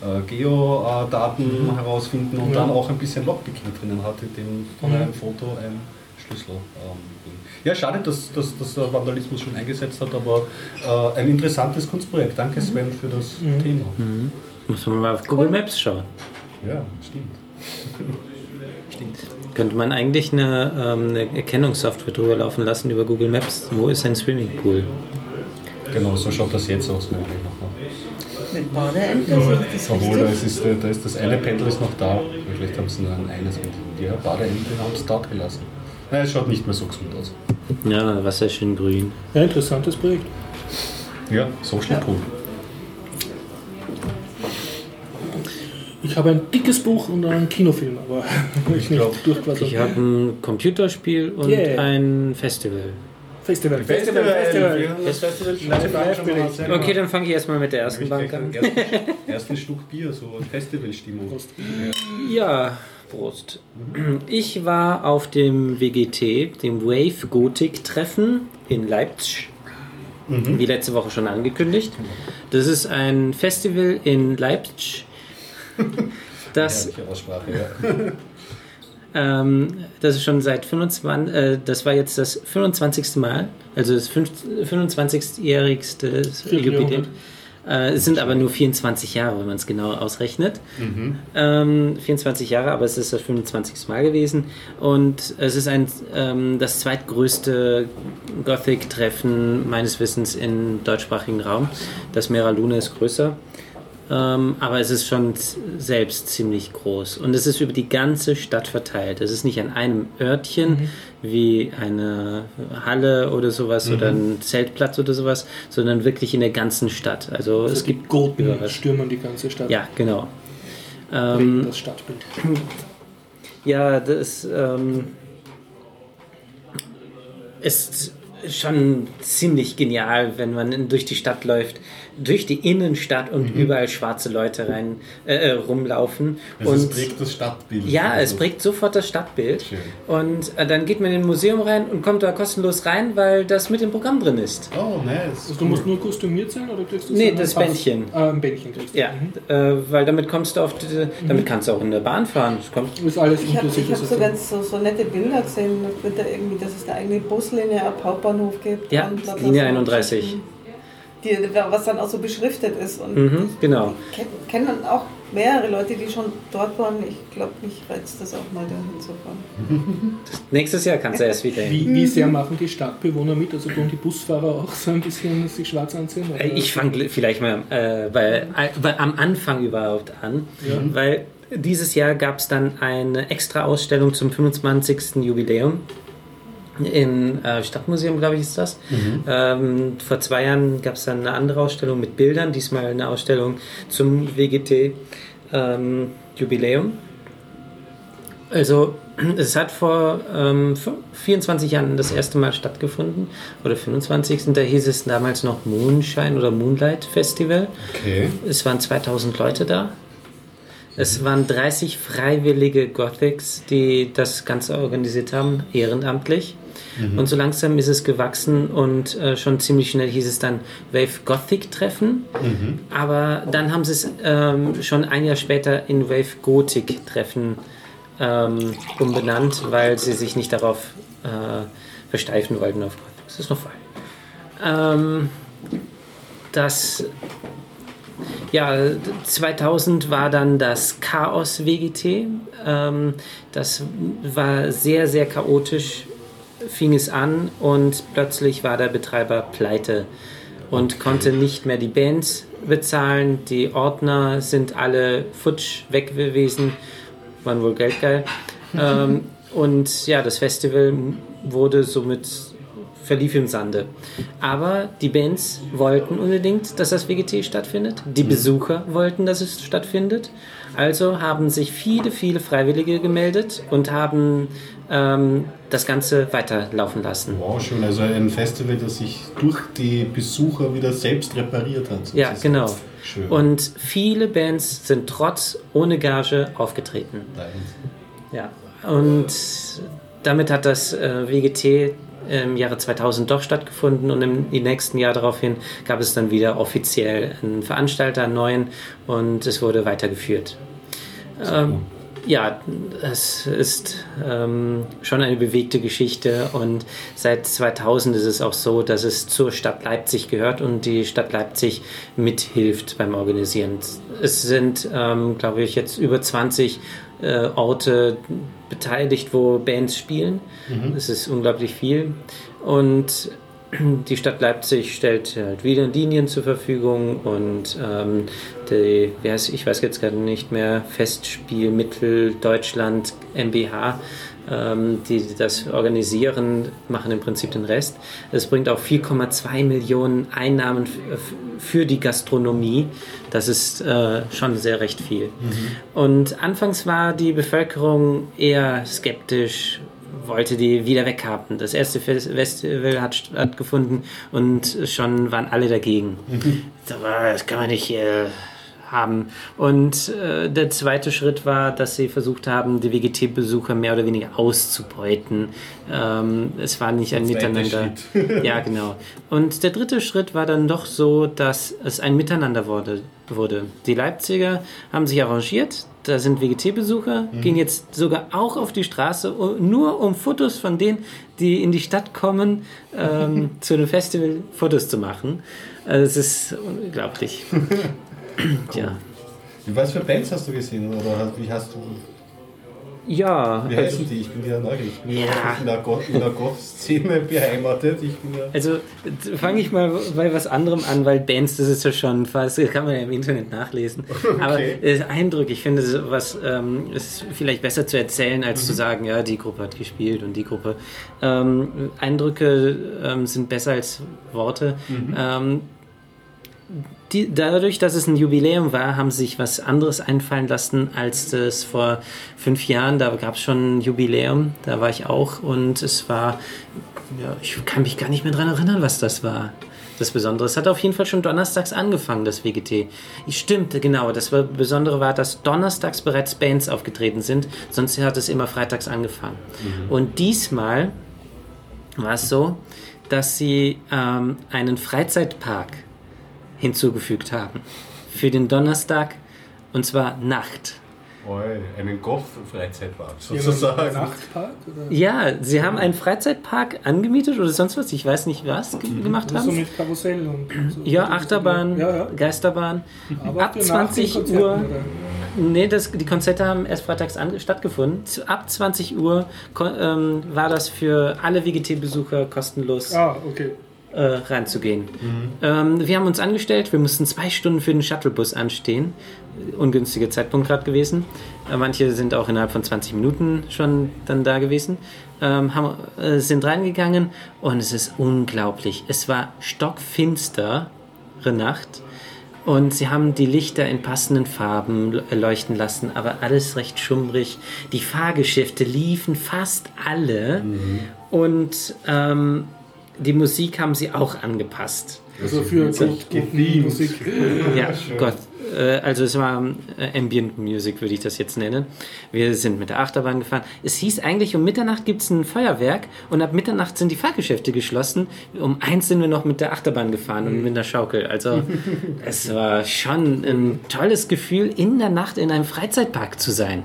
äh, Geodaten herausfinden und Ja. dann auch ein bisschen Lockpicking drinnen hat, in dem von Mhm. einem Foto ein Schlüssel. Ähm, ja, schade, dass, dass, dass der Vandalismus schon eingesetzt hat, aber äh, ein interessantes Kunstprojekt. Danke Sven für das Thema. Muss man mal auf Google Maps schauen. Ja, stimmt. stimmt. Könnte man eigentlich eine, ähm, eine Erkennungssoftware drüber laufen lassen über Google Maps? Wo ist ein Swimmingpool? Genau, so schaut das jetzt aus. Wenn ich ich das Obwohl, da ist, da ist das eine Pendel ist noch da. Vielleicht haben sie nur ein eines mit der Badeente haben es dort gelassen. Naja, es schaut nicht mehr so gesund aus. Ja, Wasser schön grün. Ja, interessantes Projekt. Ja, Social Pool. Ich habe ein dickes Buch und einen Kinofilm, aber [LAUGHS] ich nicht glaub. Ich habe ein Computerspiel und Yeah. ein Festival. Festival, Festival, Festival. Das Festival Live-Bericht. Okay, dann fange ich erstmal mit der ersten Bank an. [LAUGHS] ersten, ersten Schluck Bier, so Festivalstimmung. Ja, Prost. Ich war auf dem WGT, dem Wave Gothic Treffen in Leipzig. Wie letzte Woche schon angekündigt. Das ist ein Festival in Leipzig. [LAUGHS] Das, Herrliche Aussprache, ja. Ähm, das ist schon seit 25, äh, das war jetzt das 25. Mal, also das 25-jährigste Jubiläum. Äh, es sind aber nur 24 Jahre, wenn man es genau ausrechnet. Ähm, 24 Jahre, aber es ist das 25. Mal gewesen. Und es ist ein, ähm, das zweitgrößte Gothic-Treffen meines Wissens im deutschsprachigen Raum. Das Mera Luna ist größer. Ähm, aber es ist schon selbst ziemlich groß. Und es ist über die ganze Stadt verteilt. Es ist nicht an einem Örtchen wie eine Halle oder sowas oder ein Zeltplatz oder sowas, sondern wirklich in der ganzen Stadt. Also, es gibt Goten überall. stürmen die ganze Stadt. Ja, genau. Ähm, das Stadtbild. Ja, das ähm, ist schon ziemlich genial, wenn man durch die Stadt läuft, durch die Innenstadt und überall schwarze Leute rein äh, äh, rumlaufen. Also und es prägt das Stadtbild. ja, es Also- prägt sofort das Stadtbild. Schön. Und äh, dann geht man in ein Museum rein und kommt da kostenlos rein, weil das mit dem Programm drin ist. Oh, nice. Also du musst nur kostümiert sein oder kriegst du Nee, das Pass? Bändchen. Ah, ein Bändchen kriegst du. Ja, äh, weil damit kommst du auf die, damit kannst du auch in der Bahn fahren. Das kommt Ist alles Ich habe inklusive. ich hab so ganz so, so nette Bilder gesehen, da irgendwie, dass es da eine Buslinie ab Hauptbahnhof gibt. Ja, Linie so 31. Die, was dann auch so beschriftet ist. Und Mhm, genau. ich kenne kenn dann auch mehrere Leute, die schon dort waren. Ich glaube, mich reizt das auch mal dahin zu fahren. [LAUGHS] Nächstes Jahr kannst du erst wieder hin. Wie, wie sehr machen die Stadtbewohner mit? Also tun die Busfahrer auch so ein bisschen sich schwarz anziehen? Oder? Äh, Ich fange vielleicht mal äh, bei, bei, am Anfang überhaupt an, weil dieses Jahr gab es dann eine extra Ausstellung zum 25. Jubiläum im äh, Stadtmuseum, glaube ich, ist das. Ähm, vor zwei Jahren gab es dann eine andere Ausstellung mit Bildern, diesmal eine Ausstellung zum WGT-Jubiläum. also, [CLEARS THROAT] es hat vor ähm, 24 Jahren das erste Mal stattgefunden, oder 25. Da hieß es damals noch Moonshine oder Moonlight Festival. Okay. Es waren 2000 Leute da. Es waren 30 freiwillige Gothics, die das Ganze organisiert haben, ehrenamtlich. Und so langsam ist es gewachsen und äh, schon ziemlich schnell hieß es dann Wave Gothic Treffen. Aber dann haben sie es ähm, schon ein Jahr später in Wave Gothic Treffen ähm, umbenannt, weil sie sich nicht darauf äh, versteifen wollten auf Gothic. Das ist noch falsch. Ähm, das ja, 2000 war dann das Chaos WGT. Ähm, das war sehr, sehr chaotisch, fing es an und plötzlich war der Betreiber pleite und konnte nicht mehr die Bands bezahlen. Die Ordner sind alle futsch weg gewesen, waren wohl geldgeil. [LAUGHS] ähm, und ja, das Festival wurde somit verlief im Sande. Aber die Bands wollten unbedingt, dass das WGT stattfindet. Die Besucher wollten, dass es stattfindet. Also haben sich viele, viele Freiwillige gemeldet und haben ähm, das Ganze weiterlaufen lassen. Wow, schön. Also ein Festival, das sich durch die Besucher wieder selbst repariert hat. Ja, sozusagen. genau. Schön. Und viele Bands sind trotz ohne Gage aufgetreten. Ja, und damit hat das äh, WGT im Jahre 2000 doch stattgefunden und im, im nächsten Jahr daraufhin gab es dann wieder offiziell einen Veranstalter, einen neuen und es wurde weitergeführt. Ähm, ja, es ist ähm, schon eine bewegte Geschichte und seit 2000 ist es auch so, dass es zur Stadt Leipzig gehört und die Stadt Leipzig mithilft beim Organisieren. Es sind, ähm, glaube ich, jetzt über 20 äh, Orte beteiligt, wo Bands spielen. Das ist unglaublich viel. Und [CLEARS THROAT] die Stadt Leipzig stellt halt wieder Linien zur Verfügung und ähm, die, wie heißt, ich weiß jetzt gerade nicht mehr, Festspielmittel Deutschland MBH, ähm, die das organisieren, machen im Prinzip den Rest. Es bringt auch 4,2 Millionen Einnahmen für die Gastronomie. Das ist äh, schon sehr recht viel. Und anfangs war die Bevölkerung eher skeptisch, wollte die wieder weghaben. Das erste Fes- Festival hat stattgefunden und schon waren alle dagegen. Aber Das kann man nicht äh, haben. Und äh, der zweite Schritt war, dass sie versucht haben, die WGT-Besucher mehr oder weniger auszubeuten. Ähm, es war nicht ein Miteinander. [LAUGHS] ja, genau. Und der dritte Schritt war dann doch so, dass es ein Miteinander wurde. wurde. Die Leipziger haben sich arrangiert. Da sind WGT-Besucher, gehen jetzt sogar auch auf die Straße, nur um Fotos von denen, die in die Stadt kommen, ähm, [LAUGHS] zu einem Festival Fotos zu machen. Also es ist unglaublich. [LAUGHS] Tja. Was für Bands hast du gesehen? Oder wie hast du. Ja, Wie heißen die? Ich bin ja neugierig. Ich bin Ja. in der Goth- in der Goth-Szene beheimatet. Ich bin ja. Also fange ich mal bei was anderem an, weil Bands, das ist ja schon fast, das kann man ja im Internet nachlesen. [LAUGHS] Aber äh, Eindruck, ich finde, was ähm, ist vielleicht besser zu erzählen, als zu sagen, ja, die Gruppe hat gespielt und die Gruppe. Ähm, Eindrücke ähm, sind besser als Worte. Ähm, die, dadurch, dass es ein Jubiläum war, haben sie sich was anderes einfallen lassen als das vor fünf Jahren. Da gab es schon ein Jubiläum, da war ich auch und es war, ja, ich kann mich gar nicht mehr dran erinnern, was das war. Das Besondere. Es hat auf jeden Fall schon donnerstags angefangen, das WGT. Stimmt, genau. Das Besondere war, dass donnerstags bereits Bands aufgetreten sind, sonst hat es immer freitags angefangen. Und diesmal war es so, dass sie ähm, einen Freizeitpark hinzugefügt haben für den Donnerstag und zwar Nacht. Oi, einen Goth-Freizeitpark Einen sozusagen. Nachtpark? Oder? Ja, sie haben einen Freizeitpark angemietet oder sonst was, ich weiß nicht was, ge gemacht So haben. mit Karussell und so. Ja, Achterbahn, Ja, ja. Geisterbahn. Aber Ab habt ihr nach den 20 Konzerten, Uhr. oder? Nee, das, die Konzerte haben erst freitags an, stattgefunden. Ab 20 Uhr ähm, war das für alle WGT-Besucher kostenlos Ah, okay. Äh, reinzugehen. Ähm, wir haben uns angestellt, wir mussten zwei Stunden für den Shuttlebus anstehen. Ungünstiger Zeitpunkt gerade gewesen. Äh, manche sind auch innerhalb von 20 Minuten schon dann da gewesen. Ähm, haben, äh, sind reingegangen und es ist unglaublich. Es war stockfinstere Nacht. Und sie haben die Lichter in passenden Farben l- leuchten lassen, aber alles recht schummrig. Die Fahrgeschäfte liefen fast alle und ähm, die Musik haben sie auch angepasst. Also für wirklich Gott- gedient. Musik. [LAUGHS] Ja, Gott. Äh, also es war äh, Ambient Music, würde ich das jetzt nennen. Wir sind mit der Achterbahn gefahren. Es hieß eigentlich, um Mitternacht gibt es ein Feuerwerk und ab Mitternacht sind die Fahrgeschäfte geschlossen. Um eins sind wir noch mit der Achterbahn gefahren und mit der Schaukel. Also [LAUGHS] es war schon ein tolles Gefühl, in der Nacht in einem Freizeitpark zu sein.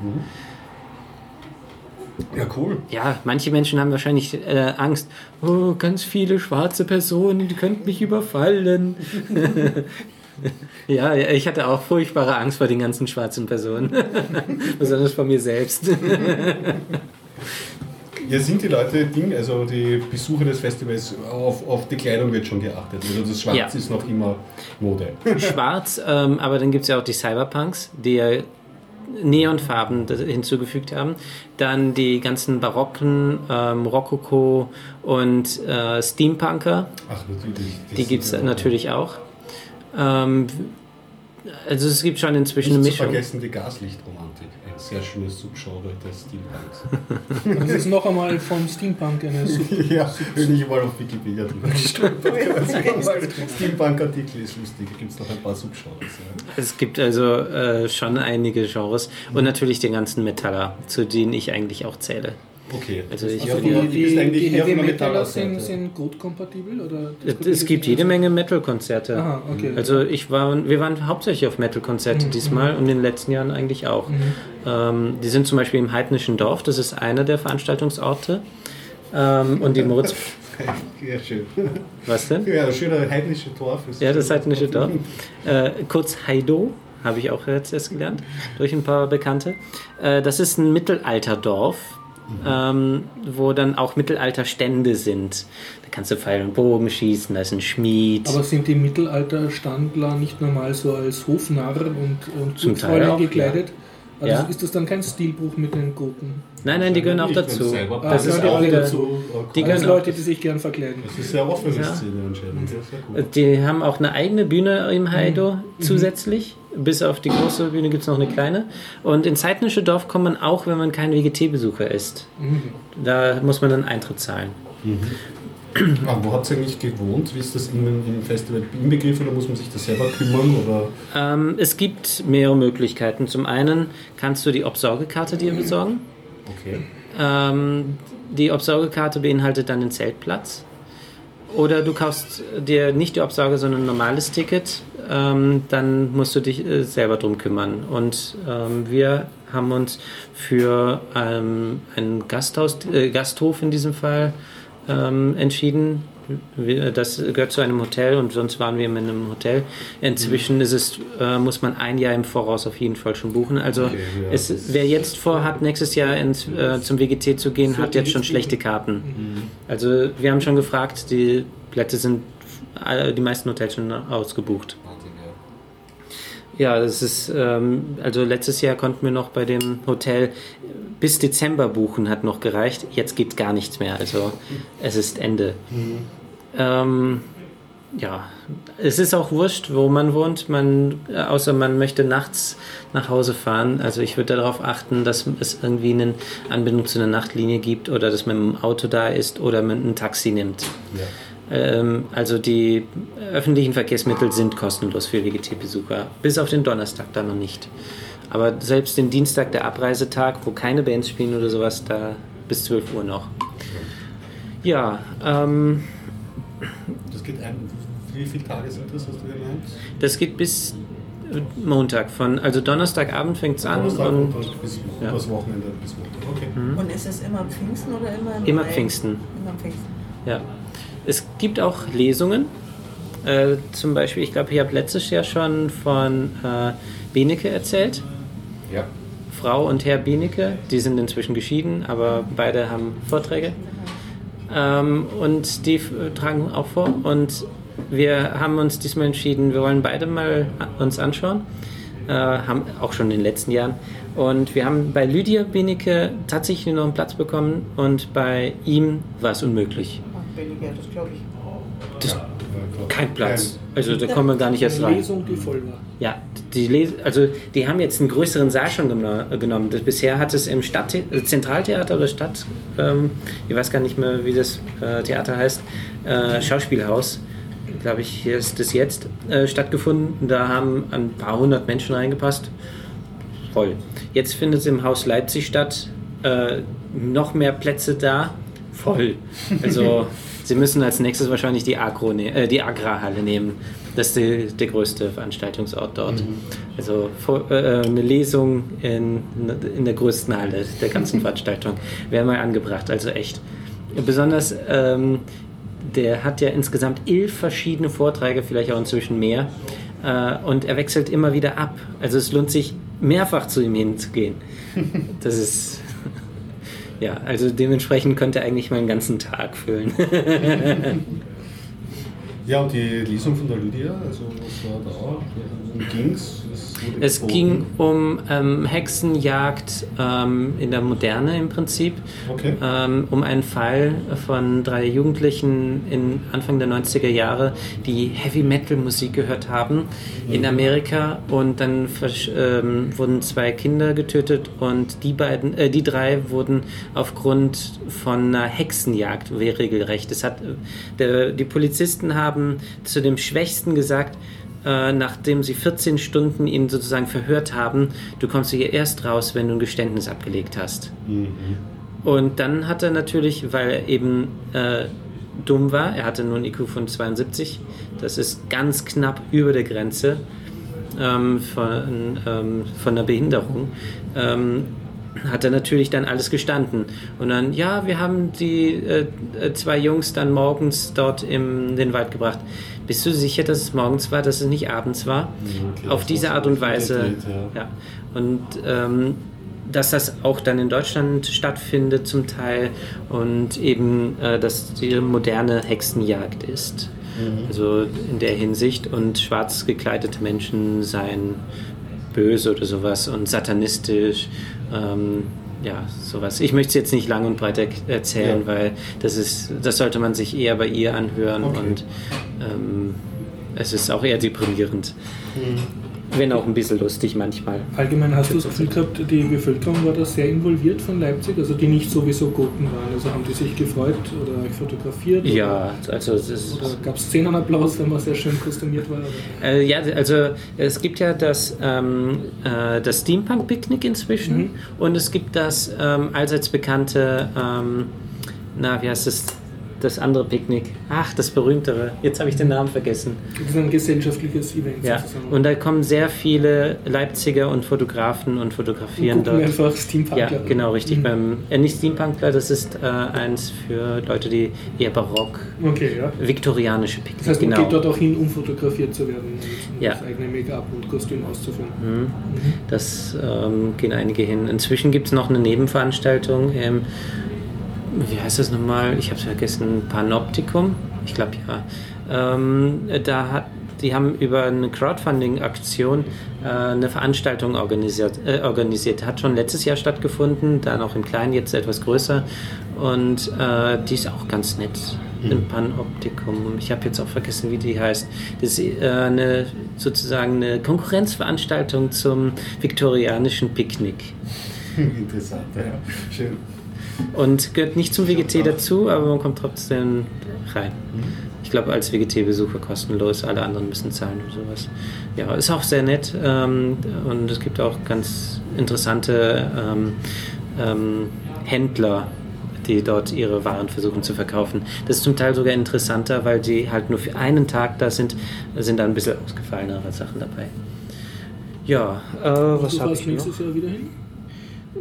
Ja, cool. Ja, manche Menschen haben wahrscheinlich äh, Angst. Oh, ganz viele schwarze Personen, die könnten mich überfallen. [LAUGHS] ja, ich hatte auch furchtbare Angst vor den ganzen schwarzen Personen. [LAUGHS] Besonders vor mir selbst. [LAUGHS] Ja, sind die Leute, Ding, also die Besucher des Festivals, auf, auf die Kleidung wird schon geachtet. Also das Schwarz Ja. ist noch immer Mode. Schwarz, ähm, aber dann gibt es ja auch die Cyberpunks, die ja Neonfarben hinzugefügt haben. Dann die ganzen barocken, ähm, Rokoko und äh, Steampunker. Ach, natürlich. Die gibt es natürlich auch. Ähm, also es gibt schon inzwischen eine Nicht zu Mischung. vergessen die Gaslichtromantik. Ein sehr schönes Subgenre des Steampunks. [LAUGHS] Das ist noch einmal vom Steampunk eine Sub [LAUGHS] ja, bin ich mal auf Wikipedia drüber. [LAUGHS] Steampunk-Artikel ist lustig. Da gibt es noch ein paar Subgenres. Ja. Es gibt also äh, schon einige Genres und natürlich den ganzen Metaller, zu denen ich eigentlich auch zähle. Okay. Also ich Also die, bist die, eigentlich die der Metaller sind, sind gut kompatibel? Oder Es gibt jede Menge Metal-Konzerte. Aha, okay. Also ich war, wir waren hauptsächlich auf Metal-Konzerte Mhm, diesmal und in den letzten Jahren eigentlich auch. Mhm. Ähm, die sind zum Beispiel im Heidnischen Dorf, das ist einer der Veranstaltungsorte. Ähm, und die Moritz, [LAUGHS] Ja, schön. was denn? Ja, schöner heidnische Dorf. ist Ja, das heidnische Dorf. [LAUGHS] Äh, kurz Heido, habe ich auch jetzt erst gelernt, durch ein paar Bekannte. Äh, das ist ein Mittelalterdorf, ähm, wo dann auch Mittelalterstände sind. Da kannst du Pfeil und Bogen schießen, da ist ein Schmied. Aber sind die Mittelalterstandler nicht normal so als Hofnarren und, und Zum Teil auch, gekleidet? Also Ja. ist das dann kein Stilbruch mit den Gurten? nein, nein, die gehören auch dazu. Ah, Das ist die auch wieder, dazu? Die Alles gehören Leute, die sich gern verkleiden. Das ist sehr offene Ja. Szene anscheinend. Ja. Die haben auch eine eigene Bühne im Heido zusätzlich. Bis auf die große Bühne gibt es noch eine kleine. Und ins Heidnische Dorf kommt man auch, wenn man kein WGT-Besucher ist. Da muss man dann Eintritt zahlen. Ah, wo habt ihr eigentlich gewohnt? Wie ist das im, im Festival inbegriffen oder muss man sich da selber kümmern? Oder? Ähm, es gibt mehrere Möglichkeiten. Zum einen kannst du die Obsorgekarte dir besorgen. Okay. Ähm, die Obsorgekarte beinhaltet dann den Zeltplatz. Oder du kaufst dir nicht die Obsorge, sondern ein normales Ticket. Ähm, dann musst du dich äh, selber drum kümmern. Und ähm, wir haben uns für ähm, einen Gasthaus, äh, Gasthof in diesem Fall ähm, entschieden. Das gehört zu einem Hotel und sonst waren wir in einem Hotel. Inzwischen ist es, äh, muss man ein Jahr im Voraus auf jeden Fall schon buchen. Also Okay, ja, es, wer jetzt vorhat, nächstes Jahr ins, äh, zum WGT zu gehen, hat jetzt schon schlechte Karten. Also wir haben schon gefragt, die Plätze sind, alle- die meisten Hotels schon ausgebucht. Ja, das ist, ähm, also letztes Jahr konnten wir noch bei dem Hotel bis Dezember buchen, hat noch gereicht. Jetzt geht gar nichts mehr, also es ist Ende. Ähm, ja, es ist auch wurscht, wo man wohnt, man, äh, außer man möchte nachts nach Hause fahren. Also ich würde darauf achten, dass es irgendwie eine Anbindung zu einer Nachtlinie gibt oder dass man im Auto da ist oder man ein Taxi nimmt. Ähm, also die öffentlichen Verkehrsmittel sind kostenlos für WGT-Besucher, bis auf den Donnerstag dann noch nicht. Aber selbst den Dienstag, der Abreisetag, wo keine Bands spielen oder sowas, da bis 12 Uhr noch. Ja, ähm, Das geht ein. Wie viele Tage sind das, hast du gemeint? das geht bis Montag. Von, also Donnerstagabend fängt es an Donnerstag und und bis ja. das Wochenende bis Montag. Okay. Und ist es immer Pfingsten oder immer im immer Mai? Pfingsten. Immer Pfingsten. Ja. Es gibt auch Lesungen. Äh, zum Beispiel, ich glaube, ich habe letztes Jahr schon von äh, Benecke erzählt. Ja. Frau und Herr Benecke, die sind inzwischen geschieden, aber beide haben Vorträge. Ähm, und die f- tragen auch vor. Und wir haben uns diesmal entschieden, wir wollen beide mal uns anschauen. Äh, haben auch schon in den letzten Jahren. Und wir haben bei Lydia Benecke tatsächlich noch einen Platz bekommen und bei ihm war es unmöglich. Weniger, das glaube ich. Das, Ja, kein Platz. Also da kommen wir gar nicht erst rein. Lesung, die voll war. Ja, die, Les also die haben jetzt einen größeren Saal schon geno genommen. Das, bisher hat es im Stadt äh, Zentraltheater oder Stadt, ähm, ich weiß gar nicht mehr, wie das äh, Theater heißt, äh, Schauspielhaus, glaube ich, hier ist das jetzt äh, stattgefunden. Da haben ein paar hundert Menschen reingepasst. Voll. Jetzt findet es im Haus Leipzig statt. Äh, noch mehr Plätze da. Voll. Also [LAUGHS] sie müssen als nächstes wahrscheinlich die, Agro ne äh, die Agra-Halle nehmen. Das ist die, der größte Veranstaltungsort dort. Also vor, äh, eine Lesung in, in der größten Halle der ganzen [LAUGHS] Veranstaltung wäre mal angebracht. Also echt. Besonders ähm, der hat ja insgesamt elf verschiedene Vorträge, vielleicht auch inzwischen mehr. Äh, und er wechselt immer wieder ab. Also es lohnt sich mehrfach zu ihm hinzugehen. [LAUGHS] Das ist. Ja, also dementsprechend könnte eigentlich meinen ganzen Tag füllen. [LAUGHS] Ja, und die Lesung von der Lydia, also was war da? Ging's? Es, Es ging um ähm, Hexenjagd ähm, in der Moderne im Prinzip. Okay. Ähm, um einen Fall von drei Jugendlichen in Anfang der 90er Jahre, die Heavy Metal Musik gehört haben in Amerika und dann ähm, wurden zwei Kinder getötet und die beiden, äh, die drei wurden aufgrund von einer Hexenjagd regelrecht. Es hat, äh, der, die Polizisten haben zu dem Schwächsten gesagt, äh, nachdem sie 14 Stunden ihn sozusagen verhört haben, du kommst hier erst raus, wenn du ein Geständnis abgelegt hast. Und dann hat er natürlich, weil er eben äh, dumm war, er hatte nur ein IQ von 72, das ist ganz knapp über der Grenze ähm, von, ähm, von einer Behinderung, ähm, hat er natürlich dann alles gestanden. Und dann, ja, wir haben die äh, äh, zwei Jungs dann morgens dort in den Wald gebracht. Bist du sicher, dass es morgens war, dass es nicht abends war? okay, Auf das diese war's Art und Weise. Identität, ja. Ja. Und ähm, dass das auch dann in Deutschland stattfindet zum Teil und eben, äh, dass die moderne Hexenjagd ist. Also in der Hinsicht und schwarz gekleidete Menschen seien böse oder sowas und satanistisch. Ähm, ja, sowas. Ich möchte es jetzt nicht lang und breit er erzählen, Ja. weil das ist, das sollte man sich eher bei ihr anhören Okay. und ähm, es ist auch eher deprimierend. Mhm. Wenn auch ein bisschen lustig manchmal. Allgemein hast du das Gefühl gehabt, die Bevölkerung war da sehr involviert von Leipzig, also die nicht sowieso Goten waren. Also haben die sich gefreut oder euch fotografiert? Ja, also es Oder, oder gab es Szenenapplaus, wenn man sehr schön kostümiert war? Oder? Äh, ja, also es gibt ja das, ähm, äh, das Steampunk-Picknick inzwischen Mhm. und es gibt das ähm, allseits bekannte, ähm, na, wie heißt das, das andere Picknick? Ach, das berühmtere. Jetzt habe ich den Namen vergessen. Das ist ein gesellschaftliches Event Ja, sozusagen. und da kommen sehr viele Leipziger und Fotografen und fotografieren Und dort. einfach Steampunk. Ja, genau, richtig. Mhm. Beim, äh, nicht Steampunkler, das ist äh, eins für Leute, die eher barock, Okay, ja. viktorianische Picknick, Das heißt, man genau. geht dort auch hin, um fotografiert zu werden und Ja. das eigene Make-up und Kostüm auszuführen. Mhm. Das ähm, gehen einige hin. Inzwischen gibt es noch eine Nebenveranstaltung im, wie heißt das nochmal? Ich habe es vergessen, Panoptikum? Ich glaube ja. Ähm, da hat, die haben über eine Crowdfunding-Aktion äh, eine Veranstaltung organisiert, äh, organisiert. Hat schon letztes Jahr stattgefunden, dann auch im Kleinen, jetzt etwas größer. Und äh, die ist auch ganz nett. im Panoptikum. Ich habe jetzt auch vergessen, wie die heißt. Das ist äh, eine, sozusagen eine Konkurrenzveranstaltung zum viktorianischen Picknick. [LAUGHS] Interessant, ja. Schön. Und gehört nicht zum WGT dazu, aber man kommt trotzdem rein. Ich glaube, als WGT-Besucher kostenlos, alle anderen müssen zahlen oder sowas. Ja, ist auch sehr nett ähm, und es gibt auch ganz interessante ähm, ähm, Händler, die dort ihre Waren versuchen zu verkaufen. Das ist zum Teil sogar interessanter, weil die halt nur für einen Tag da sind, sind da ein bisschen ausgefallenere Sachen dabei. Ja, äh, was habe ich noch? nächstes Jahr wieder hin?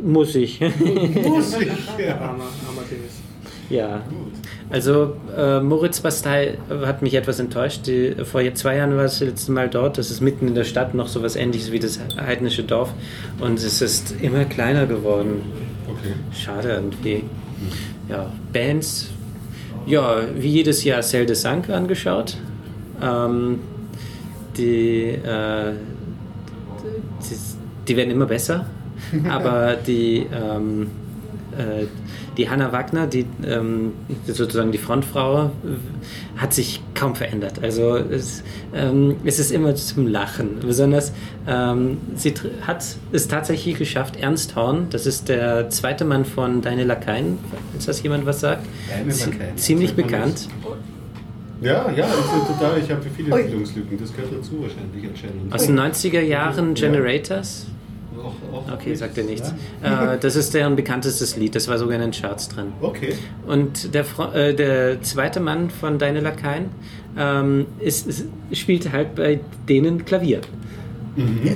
Muss ich. [LAUGHS] Musik, ja. Armer, armer Dennis. Ja, also äh, Moritz Bastei hat mich etwas enttäuscht. Die, vor zwei Jahren war es das letzte Mal dort. Das ist mitten in der Stadt noch so was ähnliches wie das heidnische Dorf. Und es ist immer kleiner geworden. Okay. Schade irgendwie. Ja, Bands. Ja, wie jedes Jahr Cell de Sank angeschaut. Ähm, die, äh, die, die werden immer besser. [LAUGHS] Aber die, ähm, äh, die Hanna Wagner, die ähm, sozusagen die Frontfrau, hat sich kaum verändert. Also es, ähm, es ist immer zum Lachen. Besonders ähm, sie tr- hat es tatsächlich geschafft, Ernst Horn, das ist der zweite Mann von Deine Lakaien, falls das jemand was sagt, Lakaien. ziemlich bekannt. Ja, ja, ich bin total, ich habe viele. Bildungslücken, das gehört dazu wahrscheinlich anscheinend. Aus den 90er Jahren Ja. Generators. Auch- auch Okay, mit- sagt er nichts. Ja. Äh, das ist deren bekanntestes Lied, das war sogar in den Charts drin. Okay. Und der, äh, der zweite Mann von Deine Lakaien ähm, ist, ist, spielt halt bei denen Klavier.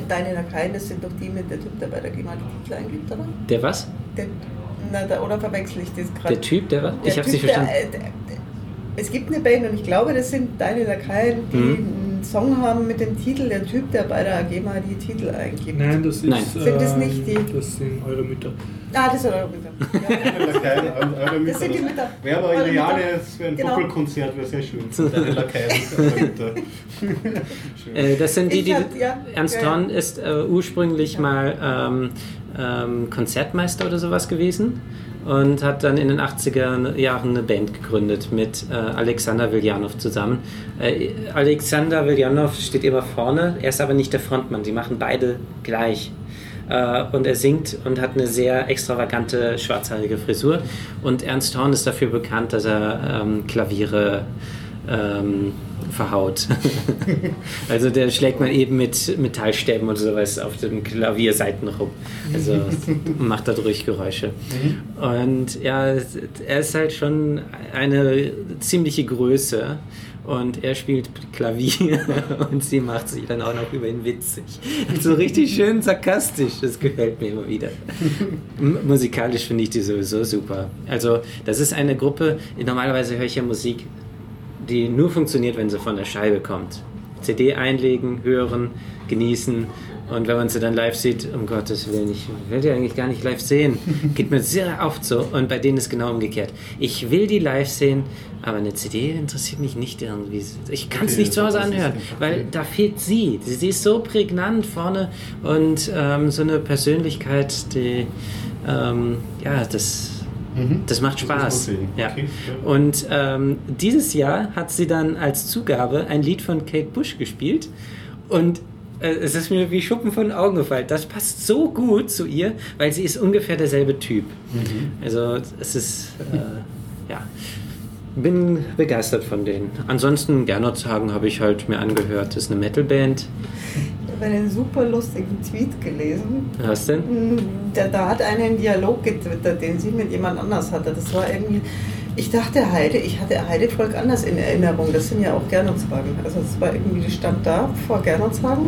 Deine Lakaien, das sind doch die mit der Typ, der bei der GEMA die Titel eingibt, oder? Der was? Der, na, da, oder verwechsel ich das gerade? Der Typ, der was? Ich hab's nicht verstanden. Der, äh, der, der, es gibt eine Band und ich glaube, das sind Deine Lakaien, die Mhm. einen Song haben mit dem Titel, der Typ, der bei der GEMA die Titel eingibt. Nein, das ist. Nein. Sind das nicht die- Das sind eure Mütter. Ah, das ist eure Mütter. [LAUGHS] Ja. Lakaien, eure Mütter. Das sind die Mütter. Wäre aber Eure ideale, Mütter. es wäre ein Genau. Doppelkonzert, wäre sehr schön. [LAUGHS] Deine Lakaien, eure Mütter. [LAUGHS] Schön. Äh, das sind die, die. hab- ja, Ernst ja, ja. Horn ist äh, ursprünglich mal ähm, ähm, Konzertmeister oder sowas gewesen und hat dann in den 80er Jahren eine Band gegründet mit äh, Alexander Viljanov zusammen. Äh, Alexander Viljanov steht immer vorne, er ist aber nicht der Frontmann, die machen beide gleich. Äh, und er singt und hat eine sehr extravagante schwarzhaarige Frisur. Und Ernst Horn ist dafür bekannt, dass er ähm, Klaviere ähm, verhaut. [LAUGHS] also der schlägt man eben mit Metallstäben oder sowas auf den Klavierseiten rum. Also [LAUGHS] macht dadurch Geräusche. Und ja, er ist halt schon eine ziemliche Größe. Und er spielt Klavier [LAUGHS] und sie macht sich dann auch noch über ihn witzig. So richtig schön sarkastisch, das gefällt mir immer wieder. Musikalisch finde ich die sowieso super. Also, das ist eine Gruppe, normalerweise höre ich ja Musik, die nur funktioniert, wenn sie von der Scheibe kommt. CD einlegen, hören, genießen und wenn man sie dann live sieht, um Gottes Willen, ich will die eigentlich gar nicht live sehen. [LAUGHS] Geht mir sehr oft so und bei denen ist genau umgekehrt. Ich will die live sehen, aber eine CD interessiert mich nicht irgendwie. Ich kann es Okay, nicht zu Hause anhören, weil da fehlt sie. Sie ist so prägnant vorne und ähm, so eine Persönlichkeit, die, ähm, ja, das, Mhm. das macht Das Spaß. sehen. Ja. Okay. Und ähm, dieses Jahr hat sie dann als Zugabe ein Lied von Kate Bush gespielt und äh, es ist mir wie Schuppen von den Augen gefallen. Das passt so gut zu ihr, weil sie ist ungefähr derselbe Typ. Also es ist, äh, ja, bin begeistert von denen. Ansonsten Gernot Hagen habe ich halt mir angehört. Das ist eine Metalband. Ich habe einen super lustigen Tweet gelesen. Was denn? Da, da hat einer einen Dialog getwittert, den sie mit jemand anders hatte. Das war irgendwie. Ich dachte Heide, ich hatte Heidevolk anders in Erinnerung. Das sind ja auch Gernotswagen. Also es war irgendwie, die stand da vor Gernotswagen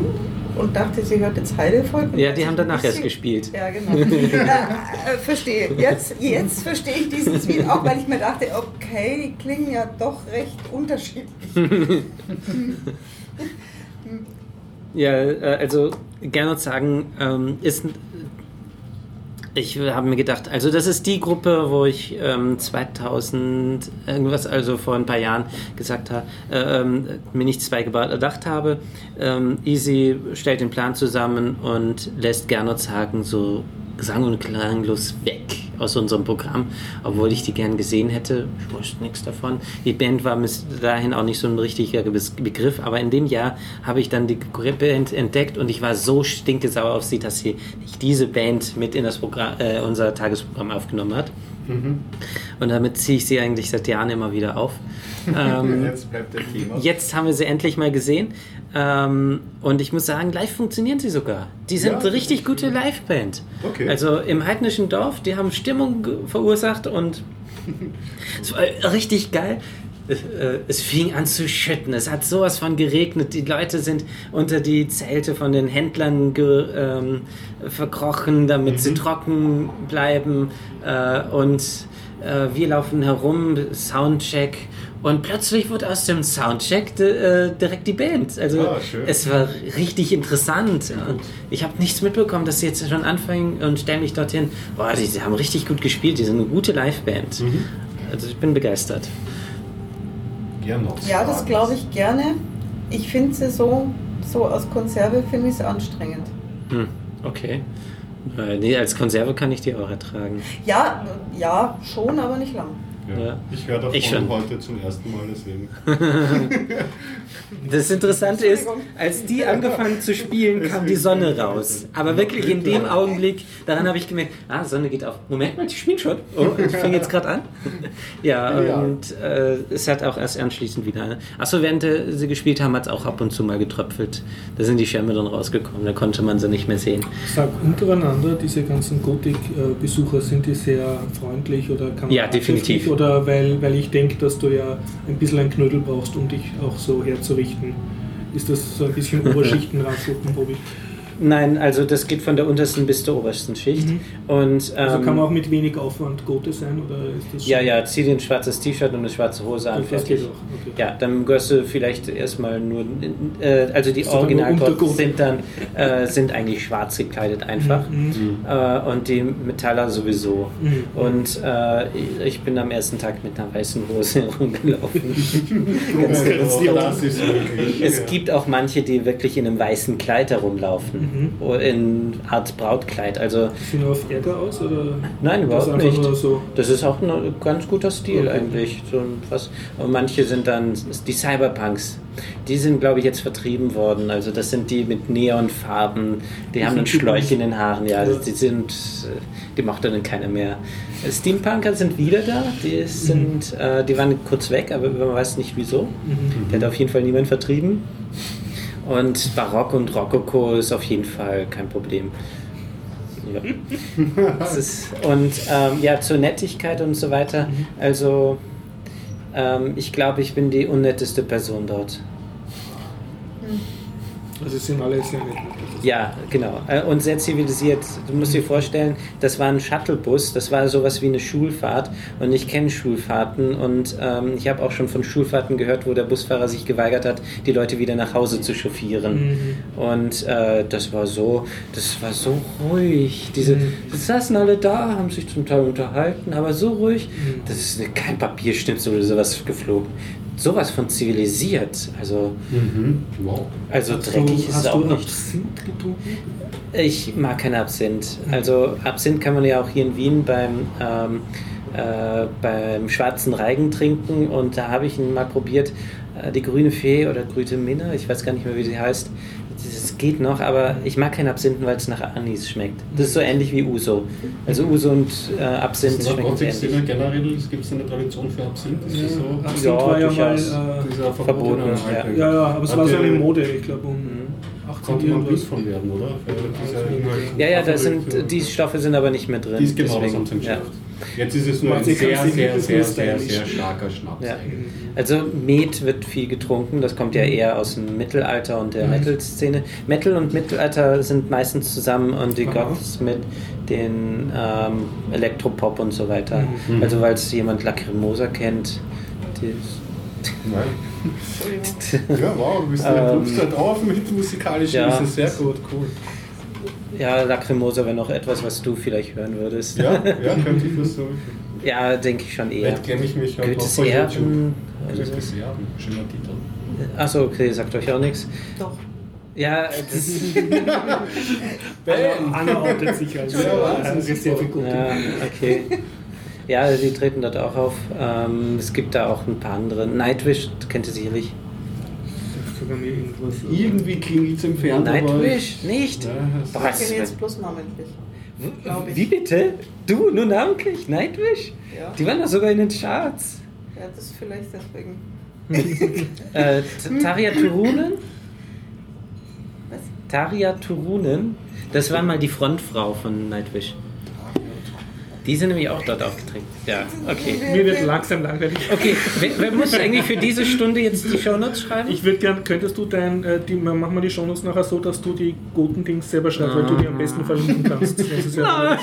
und dachte, sie hört jetzt Heidevolk. Ja, die haben danach erst gespielt. Ja, genau. [LAUGHS] äh, äh, verstehe. Jetzt, jetzt verstehe ich diesen Tweet auch, weil ich mir dachte, okay, die klingen ja doch recht unterschiedlich. [LAUGHS] [LAUGHS] Ja, äh, also Gernot sagen ähm, ist. Ich habe mir gedacht, also das ist die Gruppe, wo ich ähm, 2000 irgendwas, also vor ein paar Jahren gesagt habe, äh, ähm, mir nichts beigebracht gedacht habe. Ähm, Easy stellt den Plan zusammen und lässt Gernot Hagen so sang- und klanglos weg aus unserem Programm, obwohl ich die gern gesehen hätte. Ich wusste nichts davon. Die Band war bis dahin auch nicht so ein richtiger Be- Begriff, aber in dem Jahr habe ich dann die Band entdeckt und ich war so stinkesauer auf sie, dass sie nicht diese Band mit in das Programm, äh, unser Tagesprogramm aufgenommen hat. Und damit ziehe ich sie eigentlich seit Jahren immer wieder auf. [LAUGHS] Ähm, Jetzt bleibt der Thema. Jetzt haben wir sie endlich mal gesehen. Ähm, und ich muss sagen, live funktionieren sie sogar. Die sind Ja, eine richtig gute Liveband. Okay. Also im heidnischen Dorf, die haben Stimmung verursacht und [LAUGHS] es war richtig geil. Es, äh, Es fing an zu schütten. Es hat sowas von geregnet. Die Leute sind unter die Zelte von den Händlern ge, ähm, verkrochen, damit sie trocken bleiben. Äh, und äh, wir laufen herum, Soundcheck. Und plötzlich wurde aus dem Soundcheck di- äh, direkt die Band. Also Ah, es war richtig interessant. Und ich habe nichts mitbekommen, dass sie jetzt schon anfangen und stellen mich dorthin. Boah, die, die haben richtig gut gespielt. Die sind eine gute Liveband. Also ich bin begeistert. Gern noch. Ja, das glaube ich gerne. Ich finde sie so, so aus Konserve finde ich es anstrengend. Hm, okay. Äh, nee, als Konserve kann ich die auch ertragen. Ja, ja, schon, aber nicht lang. Ja. Ja. Ich höre davon Ich schon. heute zum ersten Mal, deswegen. [LAUGHS] Das Interessante ist, als die angefangen zu spielen, kam die Sonne raus. Aber wirklich in dem Augenblick, daran habe ich gemerkt, ah, Sonne geht auf. Moment mal, die spielen schon. Oh, ich [LAUGHS] fange jetzt gerade an. [LAUGHS] Ja, und äh, es hat auch erst anschließend wieder. Achso, während äh, sie gespielt haben, hat es auch ab und zu mal getröpfelt. Da sind die Schirme dann rausgekommen, da konnte man sie nicht mehr sehen. Sag untereinander, diese ganzen Gothic-Besucher, sind die sehr freundlich oder kann man Ja, definitiv. Oder weil, weil ich denke, dass du ja ein bisschen ein Knödel brauchst, um dich auch so herzurichten. Ist das so ein bisschen [LAUGHS] Oberschichten-Randgruppenhobby? Nein, also das geht von der untersten bis zur obersten Schicht. Und, Also ähm, kann man auch mit wenig Aufwand Gote sein? Oder ist das Ja, ja, zieh dir ein schwarzes T-Shirt und eine schwarze Hose an. Das geht fertig. auch, okay. Ja, dann gehörst du vielleicht erstmal nur, äh, also die Untergrund. sind dann, äh, sind eigentlich schwarz gekleidet einfach. Mhm. Äh, und die Metaller sowieso. Mhm. Und äh, ich bin am ersten Tag mit einer weißen Hose [LAUGHS] herumgelaufen. Ganz das, genau. Es gibt auch manche, die wirklich in einem weißen Kleid herumlaufen. Oder In Art Brautkleid. Also Sind auf Ärger aus? Oder Nein, das überhaupt einfach nicht. Nur so? Das ist auch ein ganz guter Stil Okay. eigentlich. So ein was. Und manche sind dann die Cyberpunks. Die sind, glaube ich, jetzt vertrieben worden. Also das sind die mit Neonfarben. Die haben sind einen die Schläuch Bösen. in den Haaren. Ja, Ja. die sind, äh, die macht dann keiner mehr. Steampunker sind wieder da. Die sind, äh, die waren kurz weg, aber man weiß nicht wieso. Mhm. Der hat auf jeden Fall niemand vertrieben. Und Barock und Rokoko ist auf jeden Fall kein Problem. Ja. [LAUGHS] Ist, und ähm, ja, zur Nettigkeit und so weiter. Also, ähm, ich glaube, ich bin die unnetteste Person dort. Also es sind alle sehr nett. Ja, genau. Äh, Und sehr zivilisiert. Du musst dir vorstellen, das war ein Shuttlebus, das war sowas wie eine Schulfahrt. Und ich kenne Schulfahrten und ähm, ich habe auch schon von Schulfahrten gehört, wo der Busfahrer sich geweigert hat, die Leute wieder nach Hause zu chauffieren. Und äh, das war so, das war so ruhig. Diese, die saßen alle da, haben sich zum Teil unterhalten, aber so ruhig. Das ist kein Papierschnitzel oder sowas geflogen. Sowas von zivilisiert. Also, Mhm. Wow. also Hast dreckig du, ist es auch du nicht. Absinth getrunken? Ich mag keinen Absinth. Also Absinth kann man ja auch hier in Wien beim, ähm, äh, beim Schwarzen Reigen trinken und da habe ich ihn mal probiert. Äh, die grüne Fee oder grüne Minne, ich weiß gar nicht mehr, wie sie heißt. Geht noch, aber ich mag keinen Absinth, weil es nach Anis schmeckt. Das ist so ähnlich wie Uso. Also Uso und äh, Absinth schmecken Gothic ähnlich. Sinne generell, gibt es eine Tradition für Absinth? Ist das so? Absinth Ja, war ja mal, durchaus. äh, Dieser Verboten, verbotene ja, ja, aber es Hat war so eine Mode, ich glaube um. 18 Konnte man. Bild von werden, oder? Ja, ja, da Verrückt, sind, die Stoffe sind aber nicht mehr drin. Die ist genau, was deswegen, sie ja. Jetzt ist es nur ein sehr, sehr, sehr, sehr, sehr starker Schnaps. Also Met wird viel getrunken, das kommt ja eher aus dem Mittelalter und der Metal-Szene. Metal und Mittelalter sind meistens zusammen und die. Goths mit den ähm, Elektropop und so weiter. Mhm. Also weil es jemand Lacrimosa kennt. Die, Nein. Ja, wow, du bist Ähm, ähm, rufst halt auf mit musikalischen ja. Wissen. Sehr gut, cool. ja, Lacrimosa wäre noch etwas, was du vielleicht hören würdest. Ja, ja, könnte ich versuchen. Ja, denke ich schon eher. Vielleicht kenne ich mich auch Goethes von YouTube. Erben. oder Goethes. Erben, schöner Titel. Achso, okay, sagt euch auch nichts. Doch. Ja, das, [LAUGHS] Anna, Anna outet sich als Ja, Reservegotik. ja, okay. Ja, die treten dort auch auf. Ähm, es gibt da auch ein paar andere. Nightwish, kennt ihr sicherlich. Sogar mir irgendwas. Irgendwie klingelt es entfernt, aber... Nightwish? Nicht? Ja, das- Boah, Ich kenne jetzt bloß namentlich. Wie bitte? Du, nur namentlich? Nightwish? Ja. Die waren doch sogar in den Charts. ja, das ist vielleicht deswegen. [LAUGHS] Äh, T- Tarja Turunen? Was? Tarja Turunen? Das war mal die Frontfrau von Nightwish. Die sind nämlich auch dort aufgetreten. Ja, okay. Mir wird langsam langweilig. Okay, wer, wer muss eigentlich für diese Stunde jetzt die Shownotes schreiben? Ich würde gern, könntest du dein, äh, die, machen wir die Shownotes nachher so, dass du die Gotendings selber schreibst, weil du die am besten verlinken kannst. Das ist ja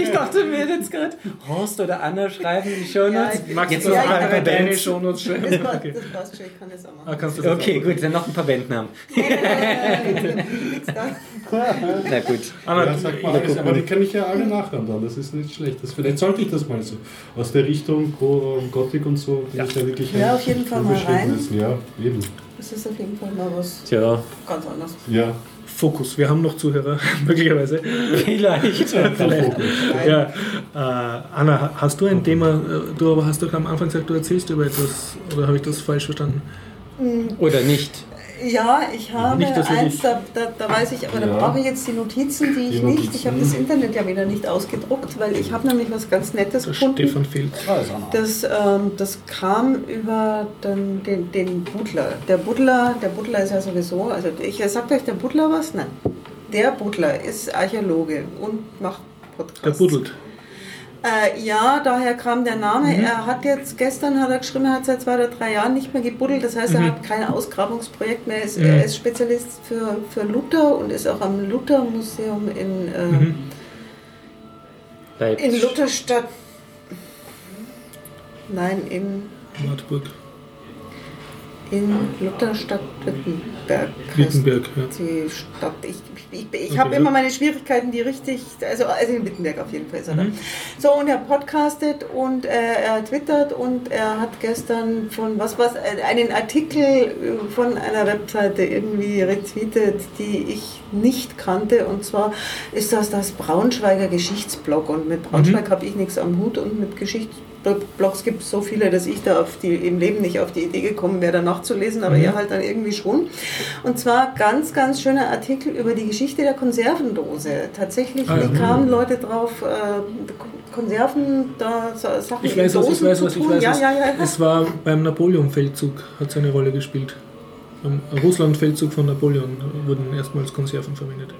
ich dachte mir jetzt gerade, Horst oder Anna schreiben die Shownotes. Ja, Magst Jetzt du noch paar einmal deine Bands. Shownotes schreiben? Das Okay. das passt schon, ich kann das auch Ah, machen. kannst du das Okay, auch gut, dann noch ein paar Bandnamen. [LAUGHS] Nix da. Na gut. Anna, Ja, sag mal ja, alles, aber die kann ich ja alle nachhören dann, das ist nicht schlecht. Das, vielleicht sollte ich das mal so. Aus der Richtung Go- Gothic und so, bin ich ja wirklich Ja, auf jeden Fall mal unbeschriebenes. Ja, eben. Das ist auf jeden Fall mal was Tja, ganz anderes. Ja, Fokus, wir haben noch Zuhörer, [LAUGHS] möglicherweise. vielleicht. Vielleicht. Ja, äh, Anna, hast du ein Thema, äh, du aber hast doch am Anfang gesagt, du erzählst über etwas, oder habe ich das falsch verstanden? Oder nicht. Ja, ich habe Nicht, eins, nicht- da, da, da weiß ich, aber da Ja. brauche ich jetzt die Notizen, die ich Die nicht. Ich habe das Notizen. Internet ja wieder nicht ausgedruckt, weil ich habe nämlich was ganz Nettes Der gefunden. Stefan fehlt. Das, ähm, das kam über den, den, den Butler. Der Butler, der Butler ist ja sowieso, also ich sagt euch der Butler was? Nein. Der Butler ist Archäologe und macht Podcasts. Der buddelt. Äh, ja, daher kam der Name. Mhm. Er hat jetzt, gestern hat er geschrieben, er hat seit zwei oder drei Jahren nicht mehr gebuddelt. Das heißt, er Mhm. hat kein Ausgrabungsprojekt mehr. Er ist, Mhm. er ist Spezialist für, für Luther und ist auch am Luther-Museum in, äh, Mhm. In Lutherstadt. Nein, in, Wartburg. In Lutherstadt Wittenberg. Wittenberg, ja. Die Stadt. Ich, ich, ich, ich Okay, habe ja. immer meine Schwierigkeiten, die richtig. Also, also in Wittenberg auf jeden Fall ist da. Mhm. So, und er podcastet und äh, er twittert und er hat gestern von was was äh, einen Artikel äh, von einer Webseite irgendwie retweetet, die ich nicht kannte. Und zwar ist das das Braunschweiger Geschichtsblog. Und mit Braunschweig Mhm. habe ich nichts am Hut und mit Geschichtsblogs gibt es so viele, dass ich da auf die, im Leben nicht auf die Idee gekommen wäre, da nachzulesen, aber Mhm. er halt dann irgendwie schon. Und zwar ganz, ganz schöner Artikel über die Geschichte der Konservendose. Tatsächlich Ah, ja. wie kamen Leute drauf, äh, Konserven, da Sachen Ich in weiß was, ich Dosen weiß zu was, ich weiß ja, was. ja, ja. Es war beim Napoleon-Feldzug, hat seine Rolle gespielt. Beim Russland-Feldzug von Napoleon wurden erstmals Konserven verwendet.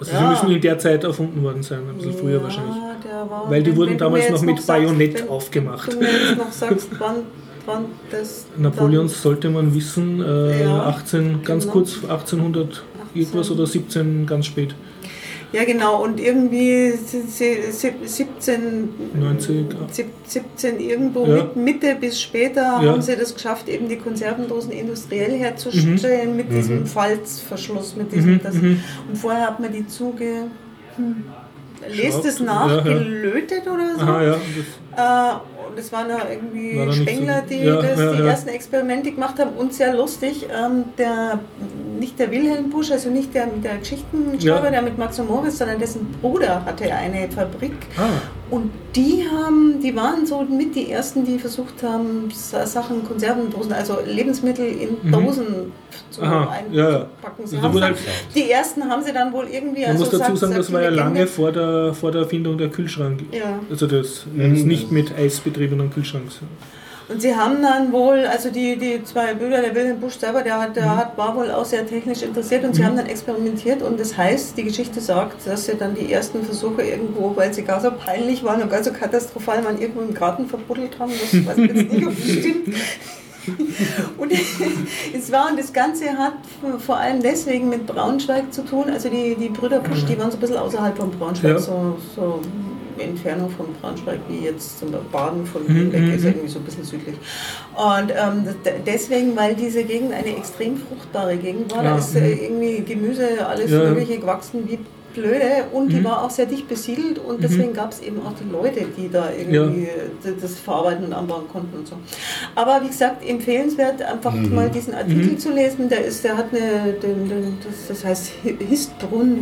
Also sie Ja. müssen in der Zeit erfunden worden sein, ein bisschen früher wahrscheinlich. War- Weil die wenn- wurden wenn du damals noch mit sagst, Bajonett wenn aufgemacht. Du mir jetzt noch [LAUGHS] sagst, wann, wann das. Napoleons sollte man wissen, äh, Ja, 18, ganz genau. kurz 1800 irgendwas oder 17 ganz spät. Ja, genau, und irgendwie si- si- si- 17, 90, sieb- 17 irgendwo Ja. mit Mitte bis später Ja. Mhm. haben sie das geschafft, eben die Konservendosen industriell herzustellen mit diesem Falzverschluss, mit diesem. Mhm, mhm. Und vorher hat man die Zuge. Hm, lest es nach, ja, ja. gelötet oder so. Aha, ja. Das, und es waren da irgendwie War Spengler, so- die ja, das, ja, die ja. ersten Experimente gemacht haben. Und sehr lustig, ähm, der, nicht der Wilhelm Busch, also nicht der, der Geschichtenschreiber, Ja. der mit Max und Moritz, sondern dessen Bruder hatte eine Fabrik. ah, Und die haben, die waren so mit die ersten, die versucht haben, Sa- Sachen, Konservendosen, also Lebensmittel in Mhm. Dosen zu Aha, einpacken. ja, ja. Sie Also halt- die ersten haben sie dann wohl irgendwie. man also muss dazu sagt- sagen, das war ja lange vor der, vor der Erfindung der Kühlschrank. Ja. Also das, Mhm. das nicht mit Eis betriebenen Kühlschranks. Und sie haben dann wohl, also die, die zwei Brüder, der Wilhelm Busch selber, der, hat, der Mhm. hat, war wohl auch sehr technisch interessiert und sie haben dann experimentiert und das heißt, die Geschichte sagt, dass sie dann die ersten Versuche irgendwo, weil sie gar so peinlich waren und gar so katastrophal waren, irgendwo im Garten verbuddelt haben. Das weiß ich jetzt nicht, ob das stimmt. [LAUGHS] Und [LAUGHS] es war, und das Ganze hat vor allem deswegen mit Braunschweig zu tun. Also die, die Brüder Busch, die waren so ein bisschen außerhalb von Braunschweig, Ja. so, so Entfernung von Braunschweig, wie jetzt zum Baden von Mhm, Wien weg mhm, ist, mhm. irgendwie so ein bisschen südlich. Und ähm, deswegen, weil diese Gegend eine extrem fruchtbare Gegend war, da ist äh, mhm. irgendwie Gemüse, alles. Mögliche gewachsen wie blöde und die Mhm. war auch sehr dicht besiedelt und deswegen gab es eben auch die Leute, die da irgendwie d- das verarbeiten und anbauen konnten und so. Aber wie gesagt, empfehlenswert, einfach mal diesen Artikel Mhm. zu lesen. Der ist, der hat eine, den, den, das, das heißt Hi- Histbrunn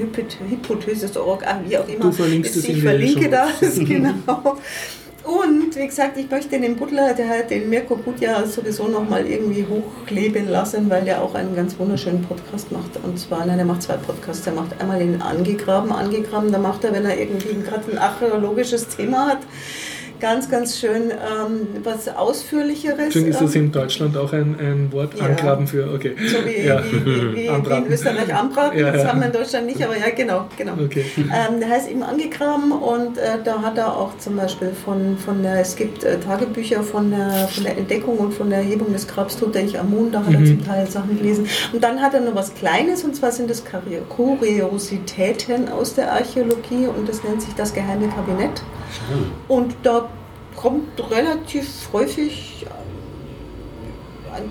Hypothesis.org, ah, wie auch immer. Du verlinkst es ich in verlinke das, [LAUGHS] genau. [LAUGHS] Und wie gesagt, ich möchte den Butler, der hat den Mirko Gutjahr sowieso nochmal irgendwie hochleben lassen, weil der auch einen ganz wunderschönen Podcast macht. Und zwar, nein, der macht zwei Podcasts. Der macht einmal den Angegraben, Angegraben, da macht er, wenn er irgendwie gerade ein archäologisches Thema hat, ganz, ganz schön ähm, was Ausführlicheres. Entschuldigung, ist das ähm, in Deutschland auch ein, ein Wort? Ja. Angraben für, okay. so wie, Ja. wie, wie, wie, [LAUGHS] in Österreich anbraten, Ja, das ja. haben wir in Deutschland nicht, aber ja, genau, genau. Okay. Ähm, der heißt eben angegraben und äh, da hat er auch zum Beispiel von, von der, es gibt äh, Tagebücher von der, von der Entdeckung und von der Erhebung des Grabs Tutanchamun, da hat er Mhm. zum Teil Sachen gelesen. Und dann hat er noch was Kleines und zwar sind das Kuriositäten aus der Archäologie und das nennt sich das Geheime Kabinett. Und da kommt relativ häufig, äh, ein-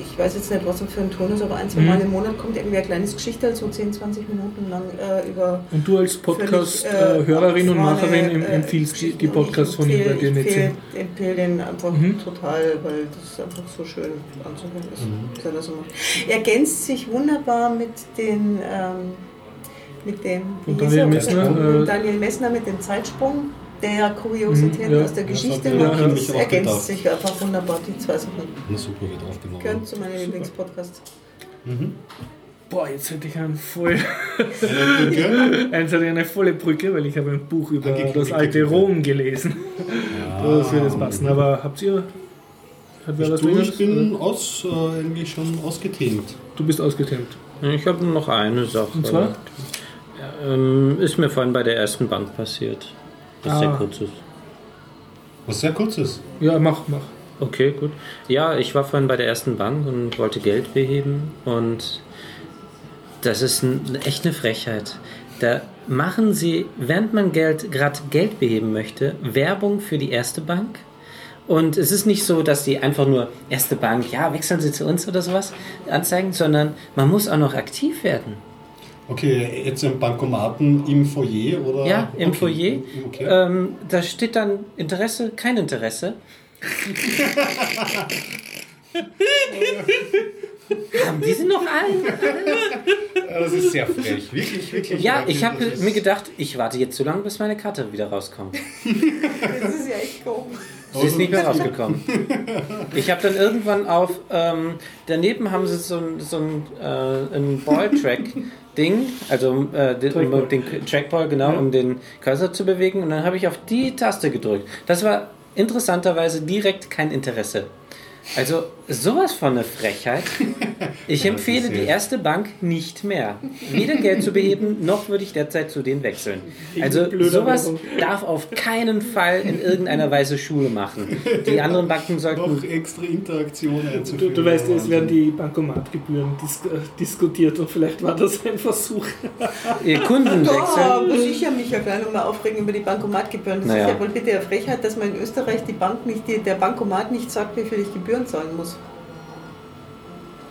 ich weiß jetzt nicht, was das für ein Ton ist, aber ein, zwei Mhm. Mal im Monat kommt irgendwie ein kleines Geschichte, so 10, 20 Minuten lang äh, über Und du als Podcast-Hörerin und abgefahrene, Macherin em- äh, empfiehlst die, die. Und Podcasts von ihm, die empfehle, nett sind. ich empfehle den einfach Mhm. total, weil das einfach so schön anzuhören ist. was er. Ergänzt sich wunderbar mit den ähm, mit dem Und Daniel er? Messner, äh, Daniel Messner mit dem Zeitsprung, der Kuriositäten Mhm, ja. aus der Geschichte mir macht. Das ergänzt gedacht. sich einfach wunderbar, die zwei Sachen. Na super, wird aufgenommen. Gehören zu meinen Lieblingspodcasts. Mhm. Boah, jetzt hätte ich einen voll, eins [LAUGHS] hatte ich eine volle Brücke, weil ich habe ein Buch über Angeklickt, das alte. Rom gelesen. Das würde jetzt passen. Aber habt ihr, hat wer was Du, ich bin aus, äh, eigentlich schon ausgethemt. Du bist ausgetemmt. Ich habe noch eine Sache. Und zwar? Ähm, ist mir vorhin bei der ersten Bank passiert. Das Ah. sehr kurz ist. Was sehr kurzes. Ja, mach, mach. Okay, gut. Ja, ich war vorhin bei der ersten Bank und wollte Geld beheben und das ist ein, echt eine Frechheit. Da machen sie, während man Geld gerade Geld beheben möchte, Werbung für die erste Bank. Und es ist nicht so, dass die einfach nur erste Bank, ja, wechseln Sie zu uns oder sowas anzeigen, sondern man muss auch noch aktiv werden. Okay, jetzt im Bankomaten im Foyer oder? Ja, im okay. Foyer. Okay. Ähm, da steht dann Interesse, kein Interesse. [LAUGHS] Haben die sie noch? Ja, das ist sehr frech. Wirklich, wirklich. Ja, ich habe mir gedacht, ich warte jetzt so lange, bis meine Karte wieder rauskommt. Das ist ja echt komisch. Sie ist nicht mehr rausgekommen. Ich habe dann irgendwann auf, ähm, daneben haben sie so ein, so ein, äh, ein [LAUGHS] Ball-Track-Ding, also äh, den, um den Trackball, genau, um den Cursor zu bewegen. Und dann habe ich auf die Taste gedrückt. Das war interessanterweise direkt kein Interesse. Also sowas von eine Frechheit. [LAUGHS] Ich empfehle die erste Bank nicht mehr. Weder Geld zu beheben, noch würde ich derzeit zu denen wechseln. Also sowas darf auf keinen Fall in irgendeiner Weise Schule machen. Die anderen Banken sollten noch extra Interaktion Du, du weißt, es werden die Bankomatgebühren dis äh, diskutiert und vielleicht war das ein Versuch. [LAUGHS] ihr Kunden Da wechseln. muss ich mich ja gleich nochmal aufregen über die Bankomatgebühren. Das Naja. ist ja wohl bitte eine Frechheit, dass man in Österreich die Bank nicht, die, der Bankomat nicht sagt, wie viel ich Gebühren zahlen muss.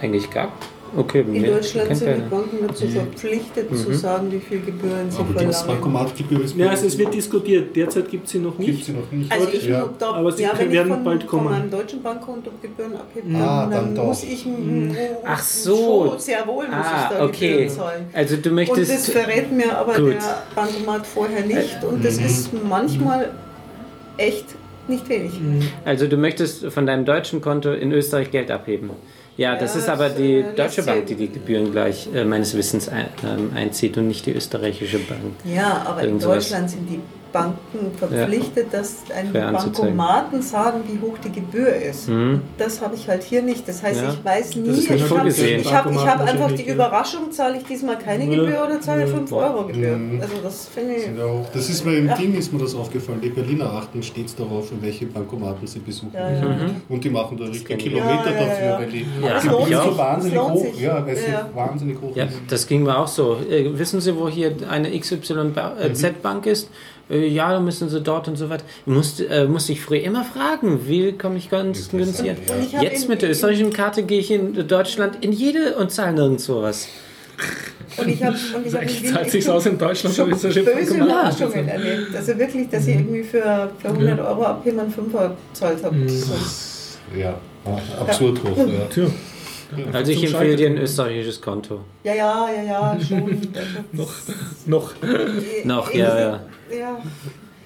Eigentlich gar. Okay, In Deutschland sind die. Banken dazu verpflichtet zu Mhm. sagen, wie viel Gebühren sie Aber das verlangen. Bankomatgebühr ist Ja, also es wird diskutiert. Derzeit gibt es sie noch Gibt nicht. sie noch nicht. Also ich ja. da, Aber sie ja, wenn werden ich von, bald von kommen. meinem deutschen Bankkonto Gebühren abhebe, Ah, dann, dann muss ich m- Ach so. sehr wohl muss ich Ah, da okay. Gebühren zahlen. Also du Und das möchtest. verrät mir aber Gut. der Bankomat vorher nicht und das Mhm. ist manchmal echt nicht wenig. Also du möchtest von deinem deutschen Konto in Österreich Geld abheben. Ja, das Ja, ist aber die deutsche Bank, die die Gebühren gleich äh, meines Wissens ein, ähm, einzieht und nicht die österreichische Bank. Ja, aber in Irgend sowas. Deutschland sind die Banken verpflichtet, dass einem Fair anzuzeigen. Bankomaten sagen, wie hoch die Gebühr ist. Mhm. Das habe ich halt hier nicht. Das heißt, Ja. ich weiß nie, Das ist nicht ich habe ich hab, ich hab einfach die ja. Überraschung, zahle ich diesmal keine Ja. Gebühr oder zahle ich 5 Euro Gebühr. Mhm. Also das finde ich... Ja Das ist mir im Ja. Ding ist mir das aufgefallen. Die Berliner achten stets darauf, in welche Bankomaten sie besuchen. Ja, ja. Und die machen da richtig kenn ich. Kilometer Ja, ja, dafür, ja. weil die Ja, Gebühren so wahnsinnig hoch, sich. ja, weil sie Ja. wahnsinnig hoch Ja, das ging mir auch so. Äh, wissen Sie, wo hier eine XYZ-Bank ist? Äh, ja, dann müssen Sie dort und so weiter. Musste, äh, musste ich früher immer fragen, wie komme ich ganz ich hab Jetzt in- mit der österreichischen Karte gehe ich in Deutschland in jede und zahle nirgendwo was. Und ich habe und ich hab in Echt, Wien zahlt echt sich's schon- aus in Deutschland, schon böse Überraschungen erlebt. Also wirklich, dass ich irgendwie für, für 100 Euro abheben einen Fünfer gezahlt habe. Mhm. Ja, absurd hoch. Ja. Also ich empfehle dir ein österreichisches Konto. Ja, ja, ja, ja, schon. [LAUGHS] noch, noch. Noch, ja, ja. ja.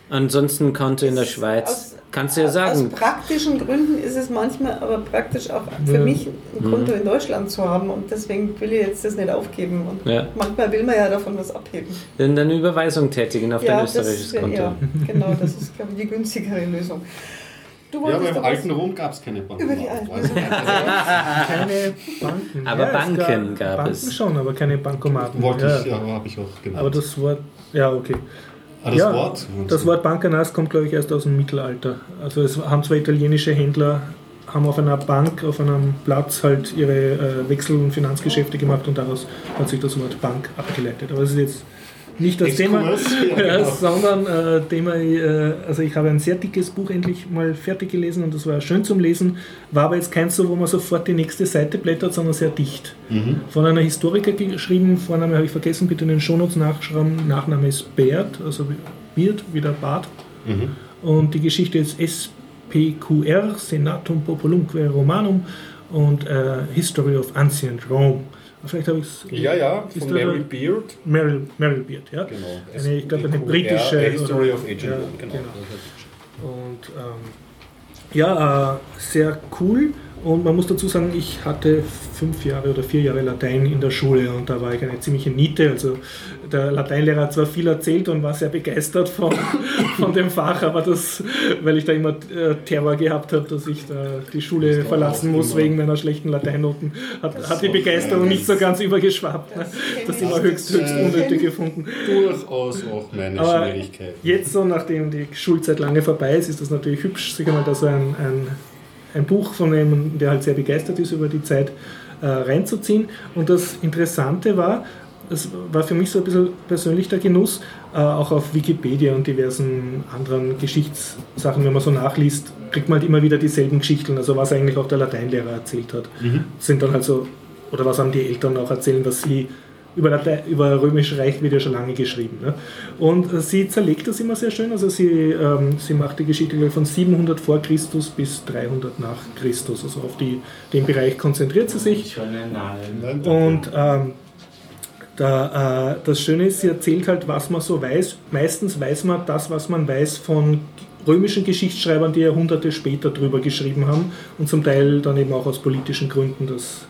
Ansonsten Konto in der Aus- Schweiz. Kannst du ja Aus sagen. praktischen Gründen ist es manchmal aber praktisch auch für Ja. mich ein Konto in Deutschland zu haben und deswegen will ich jetzt das nicht aufgeben. Und Ja. manchmal will man ja davon was abheben. Dann eine Überweisung tätigen auf dein das, österreichisches Konto. ja, genau, das ist, glaube ich, die günstigere Lösung. Du Ja, aber im alten Rom gab es keine Banken. Über die alten. Also, Keine Banken. Aber es Banken gab Banken es. schon, aber keine Bankomaten. wollte ja. ich, ja, habe ich auch genannt. Aber das Wort, ja, okay. ah, das ja, Wort? Das Wort Bankernas kommt, glaube ich, erst aus dem Mittelalter. Also es haben zwei italienische Händler, haben auf einer Bank, auf einem Platz halt ihre äh, Wechsel- und Finanzgeschäfte gemacht und daraus hat sich das Wort Bank abgeleitet. Aber es ist jetzt nicht das Thema, [LAUGHS] ja, genau. sondern äh, Thema, äh, also ich habe ein sehr dickes Buch endlich mal fertig gelesen und das war schön zum Lesen, war aber jetzt keins so, wo man sofort die nächste Seite blättert, sondern sehr dicht. Mhm. Von einer Historiker geschrieben, Vorname habe ich vergessen, bitte in den Shownotes nachschreiben, Nachname ist Beard, also Beard, wieder Bart. Mhm. Und die Geschichte ist SPQR, Senatum Populumque Romanum und äh, History of Ancient Rome. Vielleicht habe ich es. Ja, ja, von Mary Beard. Meryl, Meryl Beard, ja. Genau. Eine, ich glaube, eine britische. A History oder- of Agent ja, genau. genau. Und ähm, ja, äh, sehr cool. Und man muss dazu sagen, ich hatte fünf Jahre oder vier Jahre Latein in der Schule und da war ich eine ziemliche Niete. Also der Lateinlehrer hat zwar viel erzählt und war sehr begeistert von, [LAUGHS] von dem Fach, aber das, weil ich da immer äh, Terror gehabt habe, dass ich da die Schule Das verlassen muss immer. wegen meiner schlechten Lateinnoten, hat, hat die Begeisterung nicht so ganz übergeschwappt. Ne? Das kenn Das ich. immer höchst, höchst unnötig gefunden. Durchaus auch meine Aber Schwierigkeit. Jetzt so, nachdem die Schulzeit lange vorbei ist, ist das natürlich hübsch, sich einmal da so ein, ein, ein Buch von jemandem, der halt sehr begeistert ist über die Zeit, äh, reinzuziehen. Und das Interessante war, das war für mich so ein bisschen persönlich der Genuss, äh, auch auf Wikipedia und diversen anderen Geschichtssachen, wenn man so nachliest, kriegt man halt immer wieder dieselben Geschichten, also was eigentlich auch der Lateinlehrer erzählt hat. Sind dann halt so, oder was haben die Eltern auch erzählen, was sie über, Latein, über Römisches Reich wird ja schon lange geschrieben. Ne? Und äh, sie zerlegt das immer sehr schön. Also sie, ähm, sie macht die Geschichte von 700 vor Christus bis 300 nach Christus. Also auf die, den Bereich konzentriert sie sich. Und ähm, da, äh, das Schöne ist, sie erzählt halt, was man so weiß. Meistens weiß man das, was man weiß von römischen Geschichtsschreibern, die Jahrhunderte später drüber geschrieben haben und zum Teil dann eben auch aus politischen Gründen das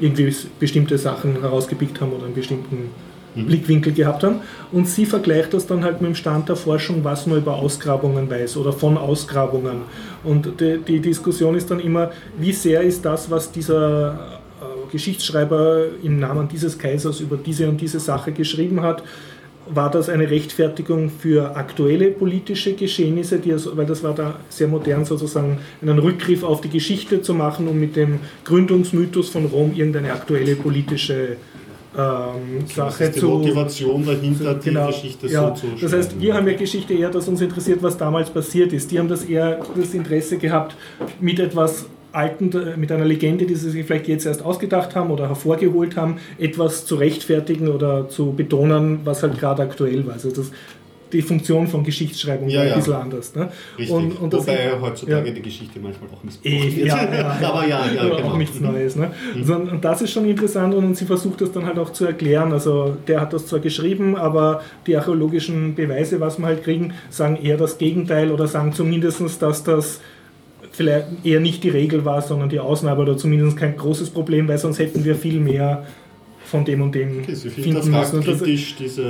irgendwie bestimmte Sachen herausgepickt haben oder einen bestimmten Blickwinkel gehabt haben. Und sie vergleicht das dann halt mit dem Stand der Forschung, was man über Ausgrabungen weiß oder von Ausgrabungen. Und die, die Diskussion ist dann immer, wie sehr ist das, was dieser äh, Geschichtsschreiber im Namen dieses Kaisers über diese und diese Sache geschrieben hat, war das eine Rechtfertigung für aktuelle politische Geschehnisse, die weil das war da sehr modern sozusagen, einen Rückgriff auf die Geschichte zu machen, um mit dem Gründungsmythos von Rom irgendeine aktuelle politische ähm, Das Sache ist die zu, Motivation dahinter, die Genau, Geschichte ja. so zu Das heißt, schreiben. wir haben ja Geschichte eher, dass uns interessiert, was damals passiert ist. Die haben das eher das Interesse gehabt, mit etwas Alten, äh, mit einer Legende, die sie sich vielleicht jetzt erst ausgedacht haben oder hervorgeholt haben, etwas zu rechtfertigen oder zu betonen, was halt gerade aktuell war. Also das, die Funktion von Geschichtsschreibung Ja, war ja. ein bisschen anders. Ne? Richtig. Und, und das Wobei heutzutage ja. die Geschichte manchmal auch missbraucht Eh, wird. [LAUGHS] ja, ja. Aber ja, ja, genau. auch nichts Neues. Ne? So, und das ist schon interessant und sie versucht das dann halt auch zu erklären. Also der hat das zwar geschrieben, aber die archäologischen Beweise, was wir halt kriegen, sagen eher das Gegenteil oder sagen zumindest, dass das vielleicht eher nicht die Regel war, sondern die Ausnahme oder zumindest kein großes Problem, weil sonst hätten wir viel mehr von dem und dem Okay, finden müssen. Das-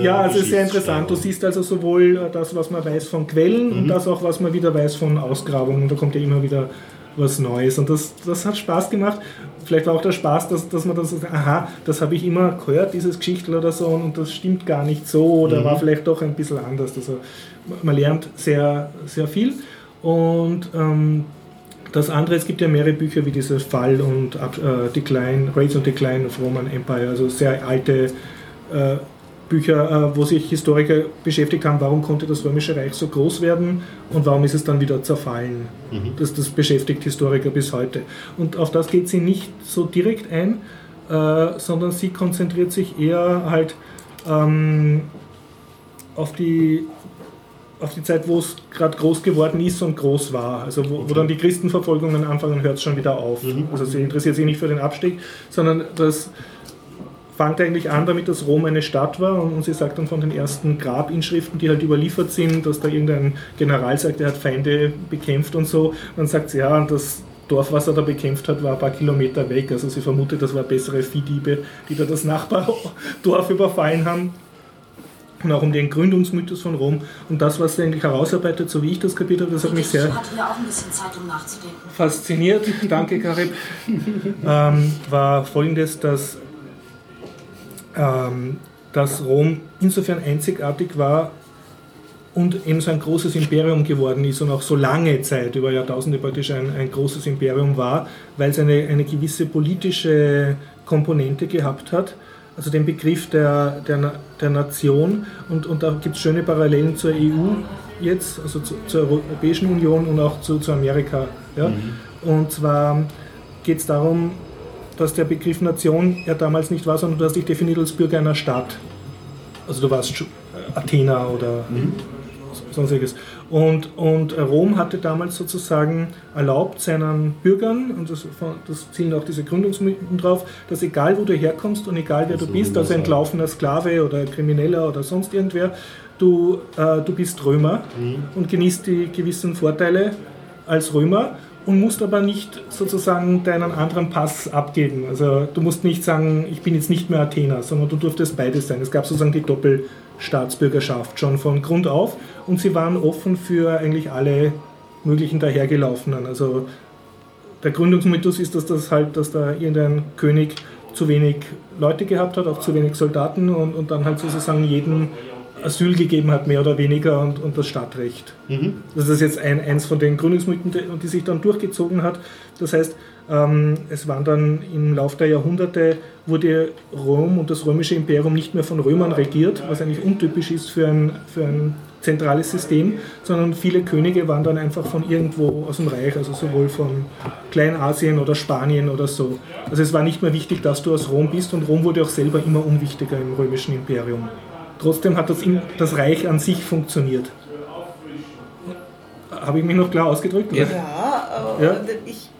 ja, also es ist sehr interessant. Du siehst also sowohl das, was man weiß von Quellen und das auch, was man wieder weiß von Ausgrabungen. Da kommt ja immer wieder was Neues. Und das, das hat Spaß gemacht. Vielleicht war auch der Spaß, dass, dass man das, aha, das habe ich immer gehört, dieses Geschichtel oder so, und das stimmt gar nicht so oder war vielleicht doch ein bisschen anders. Also man lernt sehr, sehr viel. Und ähm, das andere, es gibt ja mehrere Bücher wie diese Fall und äh, Decline, Race and Decline of Roman Empire, also sehr alte äh, Bücher, äh, wo sich Historiker beschäftigt haben, warum konnte das Römische Reich so groß werden und warum ist es dann wieder zerfallen. Das, das beschäftigt Historiker bis heute. Und auf das geht sie nicht so direkt ein, äh, sondern sie konzentriert sich eher halt ähm, auf die auf die Zeit, wo es gerade groß geworden ist und groß war. Also wo, wo dann die Christenverfolgungen anfangen, hört es schon wieder auf. Also sie interessiert sich nicht für den Abstieg, sondern das fängt eigentlich an damit, dass Rom eine Stadt war und, und sie sagt dann von den ersten Grabinschriften, die halt überliefert sind, dass da irgendein General sagt, er hat Feinde bekämpft und so. Dann sagt sie, ja, und das Dorf, was er da bekämpft hat, war ein paar Kilometer weg. Also sie vermutet, das war bessere Viehdiebe, die da das Nachbardorf [LAUGHS] überfallen haben und auch um den Gründungsmythos von Rom. Und das, was sie eigentlich herausarbeitet, so wie ich das kapiert habe, das hat mich sehr ja Zeit, um fasziniert, danke Karib, ähm, war folgendes, dass, ähm, dass Rom insofern einzigartig war und eben so ein großes Imperium geworden ist und auch so lange Zeit, über Jahrtausende praktisch ein, ein großes Imperium war, weil es eine, eine gewisse politische Komponente gehabt hat also den Begriff der, der, der Nation und, und da gibt es schöne Parallelen zur EU jetzt, also zu, zur Europäischen Union und auch zu, zu Amerika. Ja? Und zwar geht es darum, dass der Begriff Nation ja damals nicht war, sondern du hast dich definiert als Bürger einer Stadt. Also du warst Athener oder sonstiges. Und, und Rom hatte damals sozusagen erlaubt seinen Bürgern, und das, das zielen auch diese Gründungsmythen drauf, dass egal wo du herkommst und egal wer du Also bist, also entlaufener Sklave oder Krimineller oder sonst irgendwer, du, äh, du bist Römer und genießt die gewissen Vorteile als Römer und musst aber nicht sozusagen deinen anderen Pass abgeben. Also du musst nicht sagen, ich bin jetzt nicht mehr Athener, sondern du durftest beides sein. Es gab sozusagen die Doppelstaatsbürgerschaft schon von Grund auf und sie waren offen für eigentlich alle möglichen dahergelaufenen. Also der Gründungsmythos ist, dass das halt, dass da irgendein König zu wenig Leute gehabt hat, auch zu wenig Soldaten und, und dann halt sozusagen jedem Asyl gegeben hat, mehr oder weniger, und, und das Stadtrecht. Das ist jetzt ein, eins von den Gründungsmythen, die, die sich dann durchgezogen hat. Das heißt, ähm, es waren dann im Laufe der Jahrhunderte, wurde Rom und das römische Imperium nicht mehr von Römern regiert, was eigentlich untypisch ist für ein, für ein zentrales System, sondern viele Könige waren dann einfach von irgendwo aus dem Reich, also sowohl von Kleinasien oder Spanien oder so. Also es war nicht mehr wichtig, dass du aus Rom bist und Rom wurde auch selber immer unwichtiger im römischen Imperium. Trotzdem hat das, das Reich an sich funktioniert. Habe ich mich noch klar ausgedrückt? Ja. oder? Ja, aber Ja. Ich,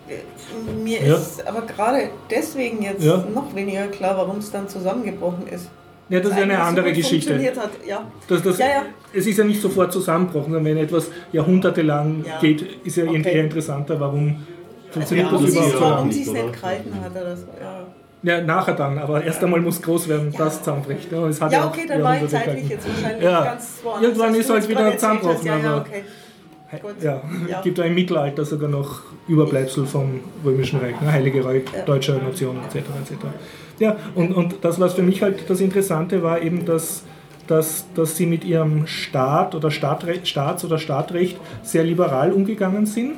mir Ja. ist aber gerade deswegen jetzt Ja. noch weniger klar, warum es dann zusammengebrochen ist. Ja, das ist eine andere Geschichte. Hat. Ja. Das, das, Ja, ja. Es ist ja nicht sofort zusammengebrochen, sondern wenn etwas jahrhundertelang Ja. geht, ist ja Okay. eher interessanter, warum funktioniert Ja, das überhaupt ja. so warum lange. sie es nicht gehalten hat oder so. Ja, Ja, nachher dann, aber erst einmal muss groß werden, das zusammenbricht. Ja, es hat ja okay, dann war ich zeitlich jetzt wahrscheinlich Ja. ganz woanders. Irgendwann ist halt wieder zusammengebrochen, Ja, ja, aber- okay. Gut. Ja, Ja. es gibt im Mittelalter sogar noch Überbleibsel vom Römischen Reich, ne? Heilige Reich Ja. deutscher Nation etc. etc. Ja, und, und das, was für mich halt das Interessante war, eben, dass, dass, dass sie mit ihrem Staat oder Staatsrecht, Staats- oder Staatrecht sehr liberal umgegangen sind.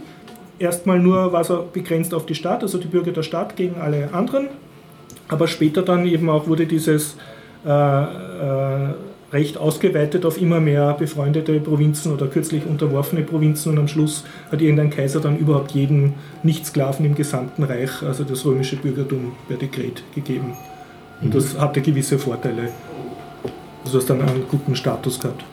Erstmal nur war es begrenzt auf die Stadt, also die Bürger der Stadt gegen alle anderen. Aber später dann eben auch wurde dieses äh, äh, Recht ausgeweitet auf immer mehr befreundete Provinzen oder kürzlich unterworfene Provinzen und am Schluss hat irgendein Kaiser dann überhaupt jeden Nichtsklaven im gesamten Reich, also das römische Bürgertum per Dekret gegeben. Und das hatte gewisse Vorteile. Also hast dann einen guten Status gehabt.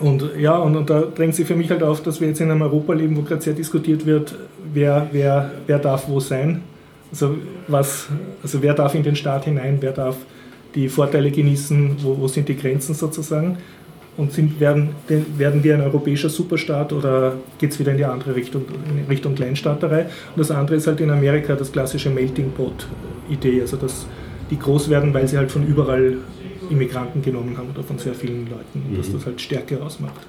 Und ja, und, und da drängt sich für mich halt auf, dass wir jetzt in einem Europa leben, wo gerade sehr diskutiert wird, wer, wer, wer darf wo sein. Also, was, also wer darf in den Staat hinein, wer darf die Vorteile genießen, wo, wo sind die Grenzen sozusagen. Und sind, werden, den- werden wir ein europäischer Superstaat oder geht es wieder in die andere Richtung, in Richtung Kleinstaaterei? Und das andere ist halt in Amerika das klassische Melting Pot-Idee, also dass die groß werden, weil sie halt von überall Immigranten genommen haben oder von sehr vielen Leuten und dass das halt Stärke ausmacht.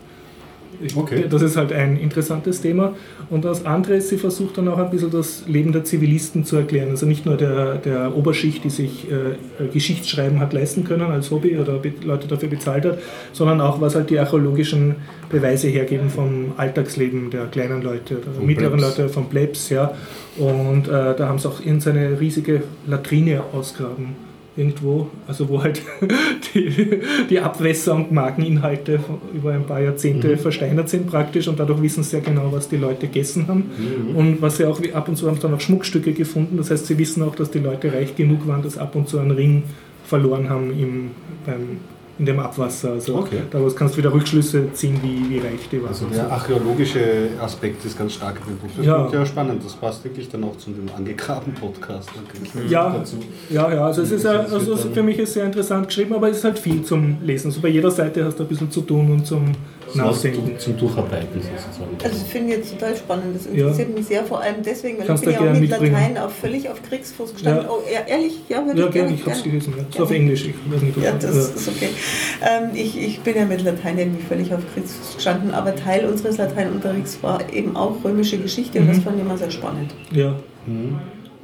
Okay. Das ist halt ein interessantes Thema. Und das andere ist, sie versucht dann auch ein bisschen das Leben der Zivilisten zu erklären. Also nicht nur der, der Oberschicht, die sich äh, Geschichtsschreiben hat leisten können als Hobby oder Leute dafür bezahlt hat, sondern auch, was halt die archäologischen Beweise hergeben vom Alltagsleben der kleinen Leute, der Vom mittleren Plebs. Leute, vom Plebs. Ja. Und äh, da haben sie auch irgendeine riesige Latrine ausgraben irgendwo, also wo halt [LAUGHS] die, die Abwässer und Markeninhalte über ein paar Jahrzehnte versteinert sind praktisch und dadurch wissen sie sehr genau, was die Leute gegessen haben. Und was sie auch ab und zu haben dann auch Schmuckstücke gefunden. Das heißt, sie wissen auch, dass die Leute reich genug waren, dass ab und zu einen Ring verloren haben im, beim, in dem Abwasser. Also Okay. daraus kannst du wieder Rückschlüsse ziehen, wie, wie reich die waren. Also der archäologische Aspekt ist ganz stark in dem Buch. Das Ja. ja spannend. Das passt wirklich dann auch zu dem angegrabenen Podcast. natürlich Ja. Dazu. Ja, ja, also es ist, also für mich ist sehr interessant geschrieben, aber es ist halt viel zum Lesen. Also bei jeder Seite hast du ein bisschen zu tun und zum Nachdenken. Zum Durcharbeiten sozusagen. Also das finde ich jetzt total spannend. Das interessiert mich sehr, vor allem deswegen, weil Kannst ich bin du ja auch mit mitbringen. Latein auf, völlig auf Kriegsfuß gestanden. Ja. Oh, ja, ehrlich? Ja, würde Ja, ich gerne, gerne. ich habe es gelesen. Ja. Ist auf Englisch, ich weiß nicht, ob Ja, das äh, ist okay. Ähm, ich, ich bin ja mit Latein irgendwie völlig auf Kriegsfuß gestanden, aber Teil unseres Lateinunterrichts war eben auch römische Geschichte und das fand ich immer sehr spannend. ja.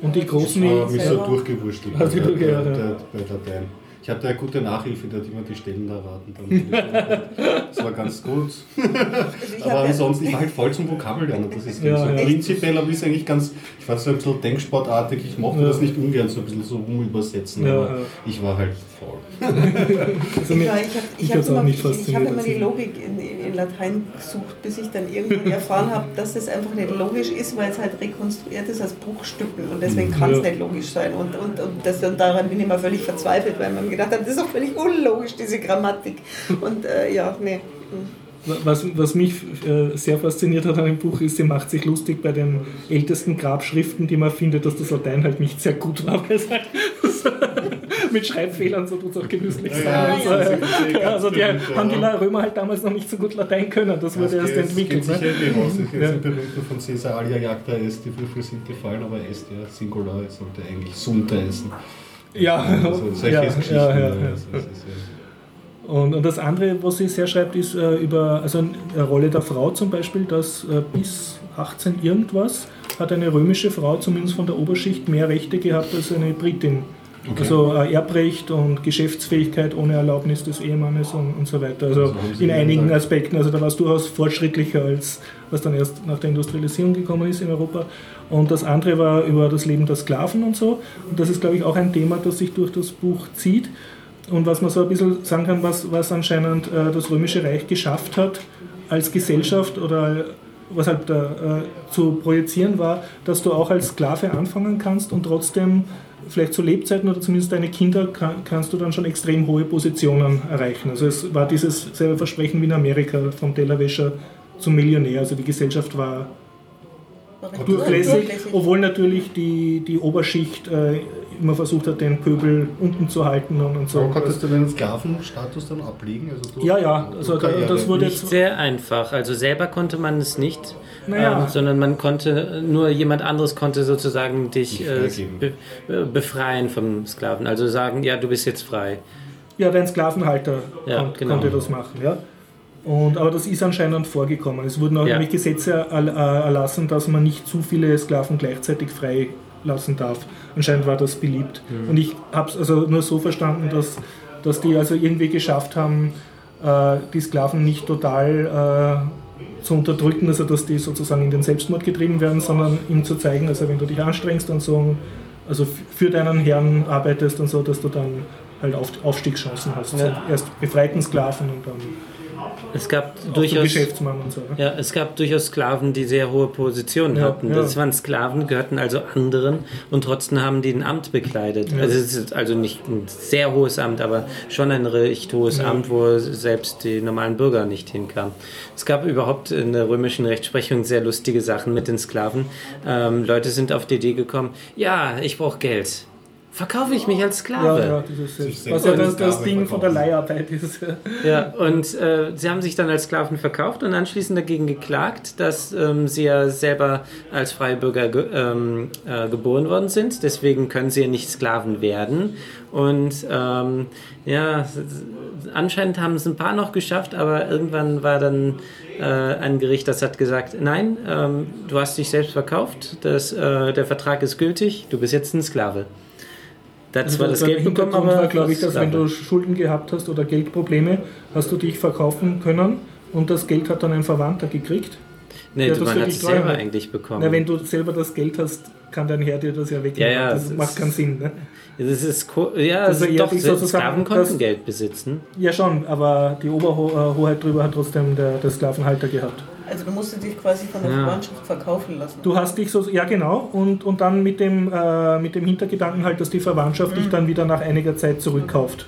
Und die großen, Ich habe mich so durchgewurschtelt du bei, ja, ja. bei Latein. Ich hatte eine gute Nachhilfe, die hat immer die Stellen da erraten. Dann das war ganz gut. Also ich Aber ansonsten, ich war halt voll zum Vokabellernen. Das ist Ja, so ja. prinzipiell, aber ist eigentlich ganz, ich war so ein bisschen denksportartig. Ich mochte Ja. das nicht ungern so ein bisschen so rumübersetzen, Ja, aber ja. ich war halt faul. [LAUGHS] also Ich, mir, war- ich habe ich ich hab immer, ich, ich hab immer die also. Logik in, in, in Latein gesucht, bis ich dann irgendwann erfahren habe, dass das einfach nicht logisch ist, weil es halt rekonstruiert ist aus Bruchstücken und deswegen kann es Ja. nicht logisch sein. Und, und, und, das, und daran bin ich immer völlig verzweifelt, weil man mir gedacht hat, das ist doch völlig unlogisch, diese Grammatik. Und äh, ja, nee. Was, was mich äh, sehr fasziniert hat an dem Buch ist, sie macht sich lustig bei den ältesten Grabschriften, die man findet, dass das Latein halt nicht sehr gut war, halt [LAUGHS] mit Schreibfehlern so tut es auch genüsslich sein. Ja, und so, ja, ist [LAUGHS] also die berühmt, haben die ja. Römer halt damals noch nicht so gut Latein können, das wurde erst geht- entwickelt. Ne? Hose. Das ist Ja. ein berühmter von Caesar Alia Jagda est, die Würfel sind gefallen, aber est ja Singular, es sollte eigentlich Sunter essen. Ja, Also solche ja, Geschichten. ja, ja, Und, und das andere, was sie sehr schreibt, ist äh, über also eine Rolle der Frau zum Beispiel, dass äh, bis 18 irgendwas hat eine römische Frau zumindest von der Oberschicht mehr Rechte gehabt als eine Britin. Okay. Also äh, Erbrecht und Geschäftsfähigkeit ohne Erlaubnis des Ehemannes und, und so weiter. Also Also in einigen. Aspekten. Also da war es durchaus fortschrittlicher als was dann erst nach der Industrialisierung gekommen ist in Europa. Und das andere war über das Leben der Sklaven und so. Und das ist, glaube ich, auch ein Thema, das sich durch das Buch zieht. Und was man so ein bisschen sagen kann, was, was anscheinend äh, das Römische Reich geschafft hat als Gesellschaft oder was halt da, äh, zu projizieren war, dass du auch als Sklave anfangen kannst und trotzdem vielleicht zu Lebzeiten oder zumindest deine Kinder kann, kannst du dann schon extrem hohe Positionen erreichen. Also es war dieses selbe Versprechen wie in Amerika vom Tellerwäscher zum Millionär. Also die Gesellschaft war durchlässig, obwohl natürlich die, die Oberschicht äh, immer versucht hat, den Pöbel unten zu halten und, und so. Aber konntest du den Sklavenstatus dann ablegen? Also Ja, ja, also da, das wurde Nicht jetzt. sehr einfach. Also selber konnte man es nicht, Naja. ähm, sondern man konnte, nur jemand anderes konnte sozusagen dich äh, be äh, befreien vom Sklaven. Also sagen, ja, du bist jetzt frei. Ja, dein Sklavenhalter Ja, kon genau. konnte das machen, ja. Und, aber das ist anscheinend vorgekommen. Es wurden auch Ja. nämlich Gesetze äh, erlassen, dass man nicht zu viele Sklaven gleichzeitig freilassen darf. Anscheinend war das beliebt. Mhm. Und ich habe es also nur so verstanden, dass, dass die also irgendwie geschafft haben, äh, die Sklaven nicht total äh, zu unterdrücken, also dass die sozusagen in den Selbstmord getrieben werden, sondern ihm zu zeigen, also wenn du dich anstrengst und so, also für deinen Herrn arbeitest und so, dass du dann halt Auf Aufstiegschancen hast. Ja. So erst befreiten Sklaven und dann Es gab auch durchaus. Geschäftsmann und so. Ne? Ja, es gab durchaus Sklaven, die sehr hohe Positionen Ja, hatten. ja. Das waren Sklaven, gehörten also anderen und trotzdem haben die ein Amt bekleidet. Ja. Also es ist also nicht ein sehr hohes Amt, aber schon ein recht hohes. Amt, wo selbst die normalen Bürger nicht hinkamen. Es gab überhaupt in der römischen Rechtsprechung sehr lustige Sachen mit den Sklaven. Ähm, Leute sind auf die Idee gekommen, ja, ich brauche Geld. Verkaufe ich mich als Sklave? Ja, ja, dieses, was ja als das, das Ding von der verkaufen. Leiharbeit ist. Ja, und äh, sie haben sich dann als Sklaven verkauft und anschließend dagegen geklagt, dass ähm, sie ja selber als freie Bürger ge ähm, äh, geboren worden sind. Deswegen können sie ja nicht Sklaven werden. Und ähm, ja, anscheinend haben es ein paar noch geschafft, aber irgendwann war dann äh, ein Gericht, das hat gesagt, nein, ähm, du hast dich selbst verkauft, das, äh, der Vertrag ist gültig, du bist jetzt ein Sklave. Da hat zwar das Geld bekommen, aber war, glaube ich, dass wenn du Schulden gehabt hast oder Geldprobleme, hast du dich verkaufen können und das Geld hat dann ein Verwandter gekriegt. Nee, du, das man hat es selber träumen. eigentlich bekommen. Na, wenn du selber das Geld hast, kann dein Herr dir das ja wegnehmen. Ja, ja, das macht keinen Sinn. Ne? das ist ja, Das ist doch, die sozusagen, Sklaven konnten das- Geld besitzen. Ja, schon, aber die Oberhoheit drüber hat trotzdem der, der Sklavenhalter gehabt. Also du musstest dich quasi von der Ja. Verwandtschaft verkaufen lassen. Du hast dich so, ja genau, und, und dann mit dem, äh, mit dem Hintergedanken halt, dass die Verwandtschaft dich dann wieder nach einiger Zeit zurückkauft.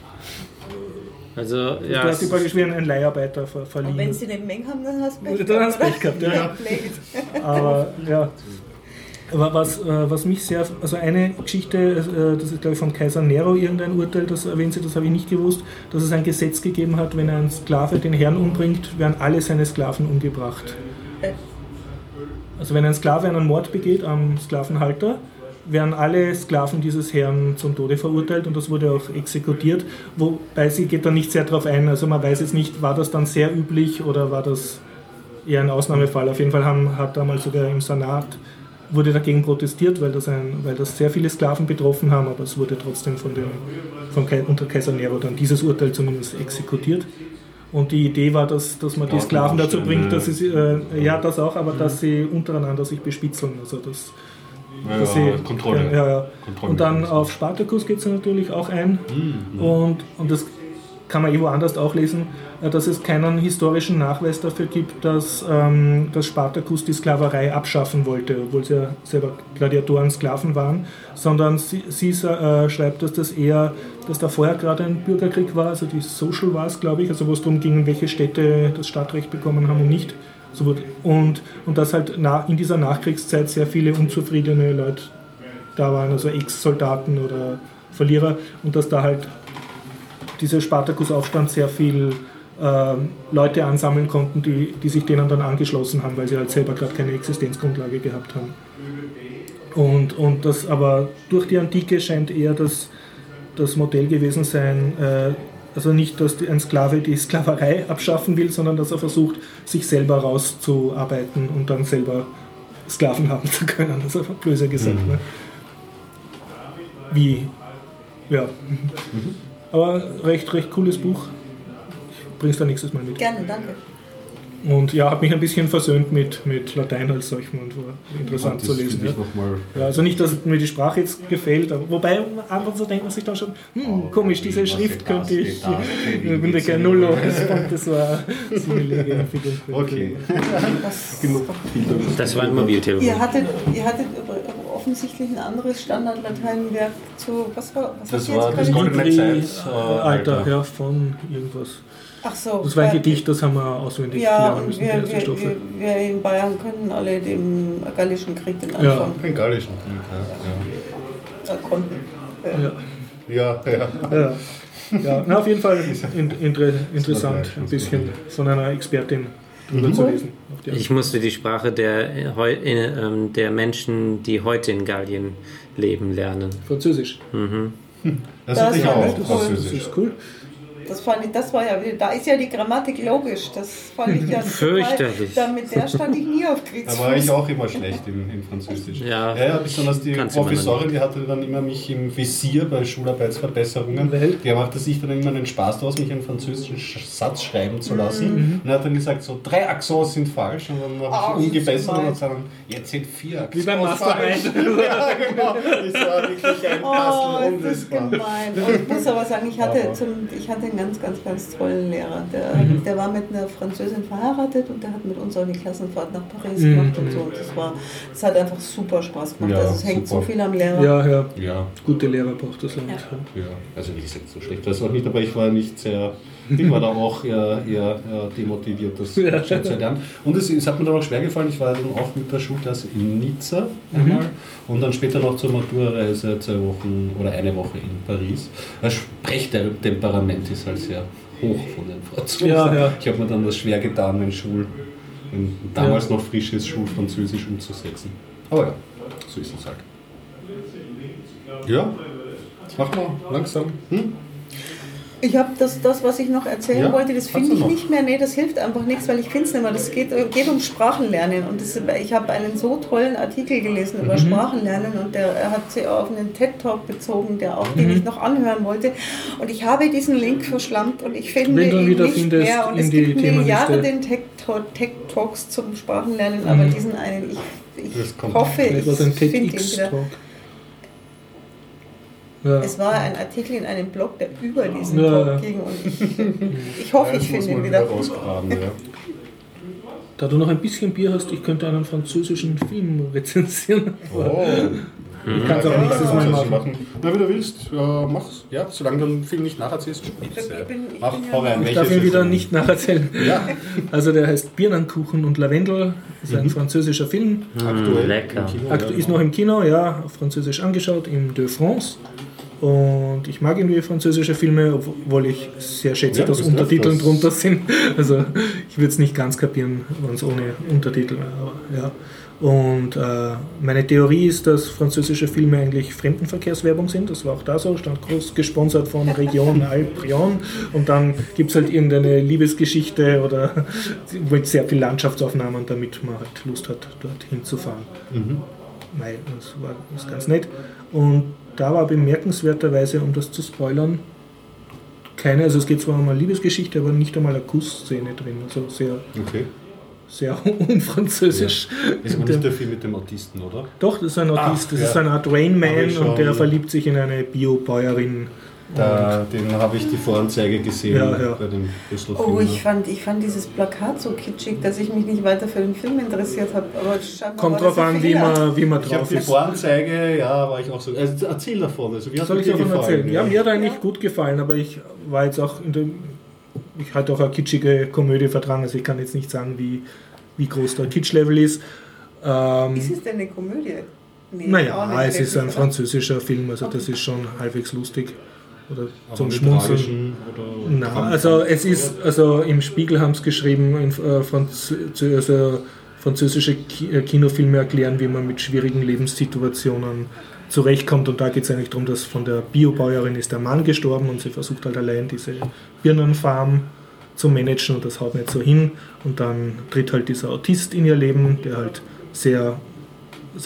Also, du ja. hast dich praktisch wie ein Leiharbeiter ver Und wenn verliehen. sie den Meng haben, dann hast du Pech Dann hast du? Pech gehabt, ja. [LAUGHS] Blade. Aber ja. Was, äh, was mich sehr, also eine Geschichte, äh, das ist glaube ich von Kaiser Nero irgendein Urteil, das erwähnt sie, das habe ich nicht gewusst, dass es ein Gesetz gegeben hat, wenn ein Sklave den Herrn umbringt, werden alle seine Sklaven umgebracht. Also wenn ein Sklave einen Mord begeht am Sklavenhalter, werden alle Sklaven dieses Herrn zum Tode verurteilt und das wurde auch exekutiert, wobei sie geht da nicht sehr drauf ein, also man weiß jetzt nicht, war das dann sehr üblich oder war das eher ein Ausnahmefall. Auf jeden Fall haben, hat damals sogar im Senat wurde dagegen protestiert, weil das, ein, weil das sehr viele Sklaven betroffen haben, aber es wurde trotzdem von dem, von unter Kaiser Nero dann dieses Urteil zumindest exekutiert. Und die Idee war, dass, dass man die Ja, Sklaven dazu bringt, dass sie, äh, ja das auch, aber dass sie untereinander sich bespitzeln. Also das, Ja, sie, Kontrolle. Ja, ja. Kontrolle- Und dann auf Spartacus geht es natürlich auch ein. Mhm. Und, und das kann man eh woanders auch lesen, dass es keinen historischen Nachweis dafür gibt, dass, ähm, dass Spartacus die Sklaverei abschaffen wollte, obwohl sie ja selber Gladiatoren, Sklaven waren, sondern sie, sie äh, schreibt, dass das eher, dass da vorher gerade ein Bürgerkrieg war, also die Social war es, glaube ich, also wo es darum ging, welche Städte das Stadtrecht bekommen haben und nicht. So und, und dass halt na, in dieser Nachkriegszeit sehr viele unzufriedene Leute da waren, also Ex-Soldaten oder Verlierer, und dass da halt dieser Spartakusaufstand sehr viel Leute ansammeln konnten, die, die sich denen dann angeschlossen haben, weil sie halt selber gerade keine Existenzgrundlage gehabt haben. Und, und das aber durch die Antike scheint eher das, das Modell gewesen sein, äh, also nicht, dass ein Sklave die Sklaverei [LAUGHS] abschaffen will, sondern dass er versucht, sich selber rauszuarbeiten und dann selber Sklaven haben zu können. Das ist einfach böse gesagt. Ne? Wie, ja. Aber recht, recht cooles Buch. Ich bring's da nächstes Mal mit. Gerne, danke. Und ja, hat mich ein bisschen versöhnt mit, mit Latein als solchem und war interessant Das zu lesen. Ja. noch mal Ja, also nicht, dass mir die Sprache jetzt gefällt, aber wobei anderen so denkt man sich dann schon, hm, komisch, diese Schrift könnte ich, ich [LAUGHS] bin der Canullo, das war eine Legeentwicklung. Okay. Das, Genug Bildung. Das war ein Mobiltelefon. ihr, hattet, ihr hattet aber offensichtlich ein anderes Standardlateinwerk zu. Was war was Das war jetzt das? Zeit. Äh, Alter, Alter. ja, von irgendwas. Ach so. Das war ein Gedicht, das haben wir auswendig Ja, lernen müssen, wir, die erste wir, wir, in Bayern können alle dem Gallischen Krieg den Ja. Anfang Den Gallischen Krieg, äh, konnten. Äh, Ja. ja. Ja, ja. Ja, ja. Na, auf jeden Fall [LAUGHS] in, inter, interessant, ein das bisschen von einer Expertin drüber zu lesen. Ich musste die Sprache der, äh, äh, ähm, der Menschen, die heute in Gallien leben, lernen. Französisch. Das Das hatte ich war auch, nicht cool. Das Französisch. ist cool. Das fand ich, das war ja, da ist ja die Grammatik logisch. Das fand ich ja [LAUGHS] Fürchterlich. total- Da, mit der stand ich nie auf Kriegsfuß. Da war ich auch immer schlecht in, in Französisch. Ja. ja, ja besonders die Professorin, die hatte dann immer mich im Visier bei Schularbeitsverbesserungen. Die machte sich dann immer einen Spaß daraus, mich einen französischen Sch- Satz schreiben zu lassen. Mhm. Und er hat dann gesagt, so drei Accents sind falsch. Und dann habe ich umgebessert und gesagt, jetzt sind vier Accents Wie beim falsch. Mastermind. [LAUGHS] ja, genau. Das war wirklich ein Oh, das ist unlösbar. gemein. Und ich muss aber sagen, ich hatte, zum, ich hatte einen ganz, ganz, ganz tollen Lehrer. Der, Mhm. der war mit einer Französin verheiratet und der hat mit uns auch die Klassenfahrt nach Paris Mhm. gemacht und so. Und das war, das hat einfach super Spaß gemacht. Ja, also es hängt super. so viel am Lehrer. Ja, ja, Ja, gute Lehrer braucht das Land. ja. Also wie gesagt, so schlecht war es auch nicht, aber ich war nicht sehr. Ich war da auch eher, eher, demotiviert, das Ja. gescheit zu lernen. Und es, es hat mir dann auch schwer gefallen, ich war dann auch mit der Schulklasse in Nizza einmal und dann später noch zur Maturreise zwei Wochen oder eine Woche in Paris. Das Sprechtemperament ist halt sehr hoch von den Franzosen. Ja, ja. Ich habe mir dann das schwer getan, mein Schul, mein damals noch frisches Schulfranzösisch umzusetzen. Aber ja, so ist es halt. Ja, mach mal langsam. Hm? Ich habe das, das, was ich noch erzählen Ja, wollte, das finde ich nicht mehr. Nee, das hilft einfach nichts, weil ich finde es nicht mehr. Das geht, geht um Sprachenlernen. Und das, ich habe einen so tollen Artikel gelesen Mhm. über Sprachenlernen und der er hat sich auf einen TED-Talk bezogen, der auch, Mhm. den ich noch anhören wollte. Und ich habe diesen Link verschlammt und ich finde ihn nicht mehr. Und es gibt. Milliarden den TED-Talk- TED-Talks zum Sprachenlernen, aber Mhm. diesen einen, ich, ich hoffe, ich finde ihn wieder. Ja. Es war ein Artikel in einem Blog, der über diesen Ja, Talk ging und ich, [LAUGHS] ich hoffe, Ja, ich finde ihn wieder. rausgraben, ja. [LAUGHS] Da du noch ein bisschen Bier hast, ich könnte einen französischen Film rezensieren. Oh. [LAUGHS] Ich kann es auch nächstes Mal machen. Na, wie du willst. Ja, mach's. Ja, solange du den Film nicht nacherzählst, spitze. Ich bin- ich Mach, bin ja Ich darf ihn wieder nicht nacherzählen. Ja, Also der heißt Birnenkuchen und Lavendel, ist Mhm. ein französischer Film. aktuell. lecker. im Kino, Aktu ja. ist noch im Kino, ja, auf Französisch angeschaut, im De France. Und ich mag irgendwie französische Filme, obwohl ich sehr schätze, Ja, dass das Untertiteln öfters. drunter sind. [LAUGHS] Also ich würde es nicht ganz kapieren, wenn es ohne Untertitel wäre. Ja. Und äh, meine Theorie ist, dass französische Filme eigentlich Fremdenverkehrswerbung sind. Das war auch da so, stand groß gesponsert von Region [LAUGHS] Alprion. Und dann gibt es halt irgendeine Liebesgeschichte oder mit sehr viel Landschaftsaufnahmen, damit man halt Lust hat, dort hinzufahren. Nein, das war das ganz nett. Und da war bemerkenswerterweise, um das zu spoilern, keine, also es geht zwar um eine Liebesgeschichte, aber nicht einmal eine Kussszene drin. Also sehr, Okay. sehr [LAUGHS] unfranzösisch. Ist aber Der- nicht der Film mit dem Autisten, oder? Doch, das ist ein Autist, Ach, das ja. ist eine Art Rain Man und der verliebt sich in eine Biobäuerin. Da, den habe ich die Voranzeige gesehen Ja, ja. bei dem Brüssel Oh, ich fand, ich fand dieses Plakat so kitschig, dass ich mich nicht weiter für den Film interessiert habe. Aber Kommt drauf an, wie man, wie man Ich habe drauf die ist. Voranzeige, ja, war ich auch so. Also erzähl davon. Also, wie hat Soll dir ich davon gefallen? erzählen? Ja, mir hat eigentlich gut gefallen, aber ich war jetzt auch in dem. Ich hatte auch eine kitschige Komödie vertragen, also ich kann jetzt nicht sagen, wie, wie groß der Kitsch-Level ist. Ähm, Ist es denn eine Komödie? Nee, auch naja, es ist ein französischer Film, also das ist schon halbwegs lustig. Oder Aber zum Schmunzeln. Oder Krampf- also es ist, also im Spiegel haben es geschrieben, in, äh, Franz, also französische äh, Kinofilme erklären, wie man mit schwierigen Lebenssituationen zurechtkommt. Und da geht es eigentlich darum, dass von der Biobäuerin ist der Mann gestorben und sie versucht halt allein diese Birnenfarm zu managen und das haut nicht so hin. Und dann tritt halt dieser Autist in ihr Leben, der halt sehr,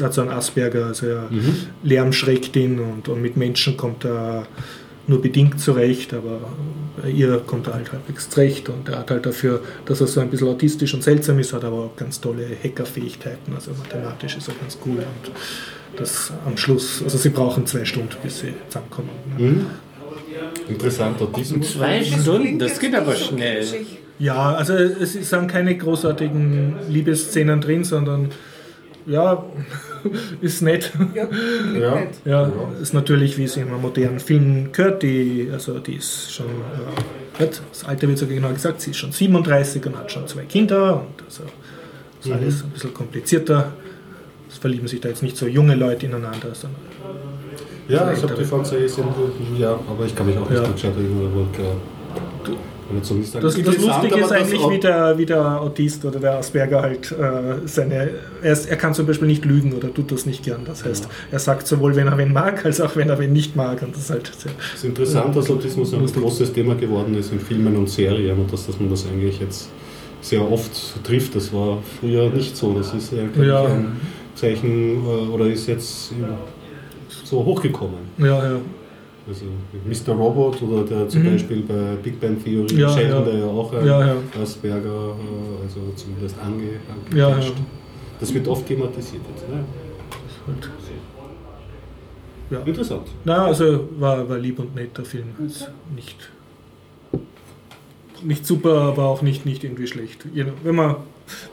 hat so einen Asperger, also er Lärm schreckt ihn und, und mit Menschen kommt er nur bedingt zurecht, aber bei ihr kommt er halt halbwegs zurecht und er hat halt dafür, dass er so ein bisschen autistisch und seltsam ist, hat aber auch ganz tolle Hackerfähigkeiten, also mathematisch ist er ganz cool und das am Schluss, also sie brauchen zwei Stunden, bis sie zusammenkommen. Mhm. Interessant, Autismus. Zwei Stunden, das geht nicht aber so schnell. Ja, also es sind keine großartigen Liebesszenen drin, sondern ja, [LAUGHS] ist nett. Ja, Ja. nett. Ja, ist natürlich, wie es in einem modernen Film gehört, die, also die ist schon, äh, das Alter wird sogar genau gesagt, sie ist schon 37 und hat schon zwei Kinder und also ist alles ein bisschen komplizierter. Es verlieben sich da jetzt nicht so junge Leute ineinander, sondern Ja, ich habe die gesehen, ja, aber ich kann mich auch nicht Ja. gut erinnern. So. Das, das Lustige ist eigentlich, wie der, wie der Autist oder der Asperger halt äh, seine. Er, ist, er kann zum Beispiel nicht lügen oder tut das nicht gern. Das heißt, er sagt sowohl, wenn er wen mag, als auch wenn er wen nicht mag. Und das ist halt sehr, Es ist interessant, dass Autismus ein großes Thema geworden ist in Filmen und Serien und dass, dass man das eigentlich jetzt sehr oft trifft. Das war früher nicht so. Das ist eigentlich Ja. ein Zeichen äh, oder ist jetzt so hochgekommen. ja, ja. Also Mr. Robot oder der zum Mhm. Beispiel bei Big Bang Theory Ja, Sheldon, ja. der ja auch ein Ja, ja. Asperger, äh, also zumindest ange, Ja, angepischt. ja. Das wird oft thematisiert jetzt. Ne? Halt. Ja. Interessant. Na, also war, war lieb und nett der Film. Ist nicht, nicht super, aber auch nicht, nicht irgendwie schlecht. Wenn man,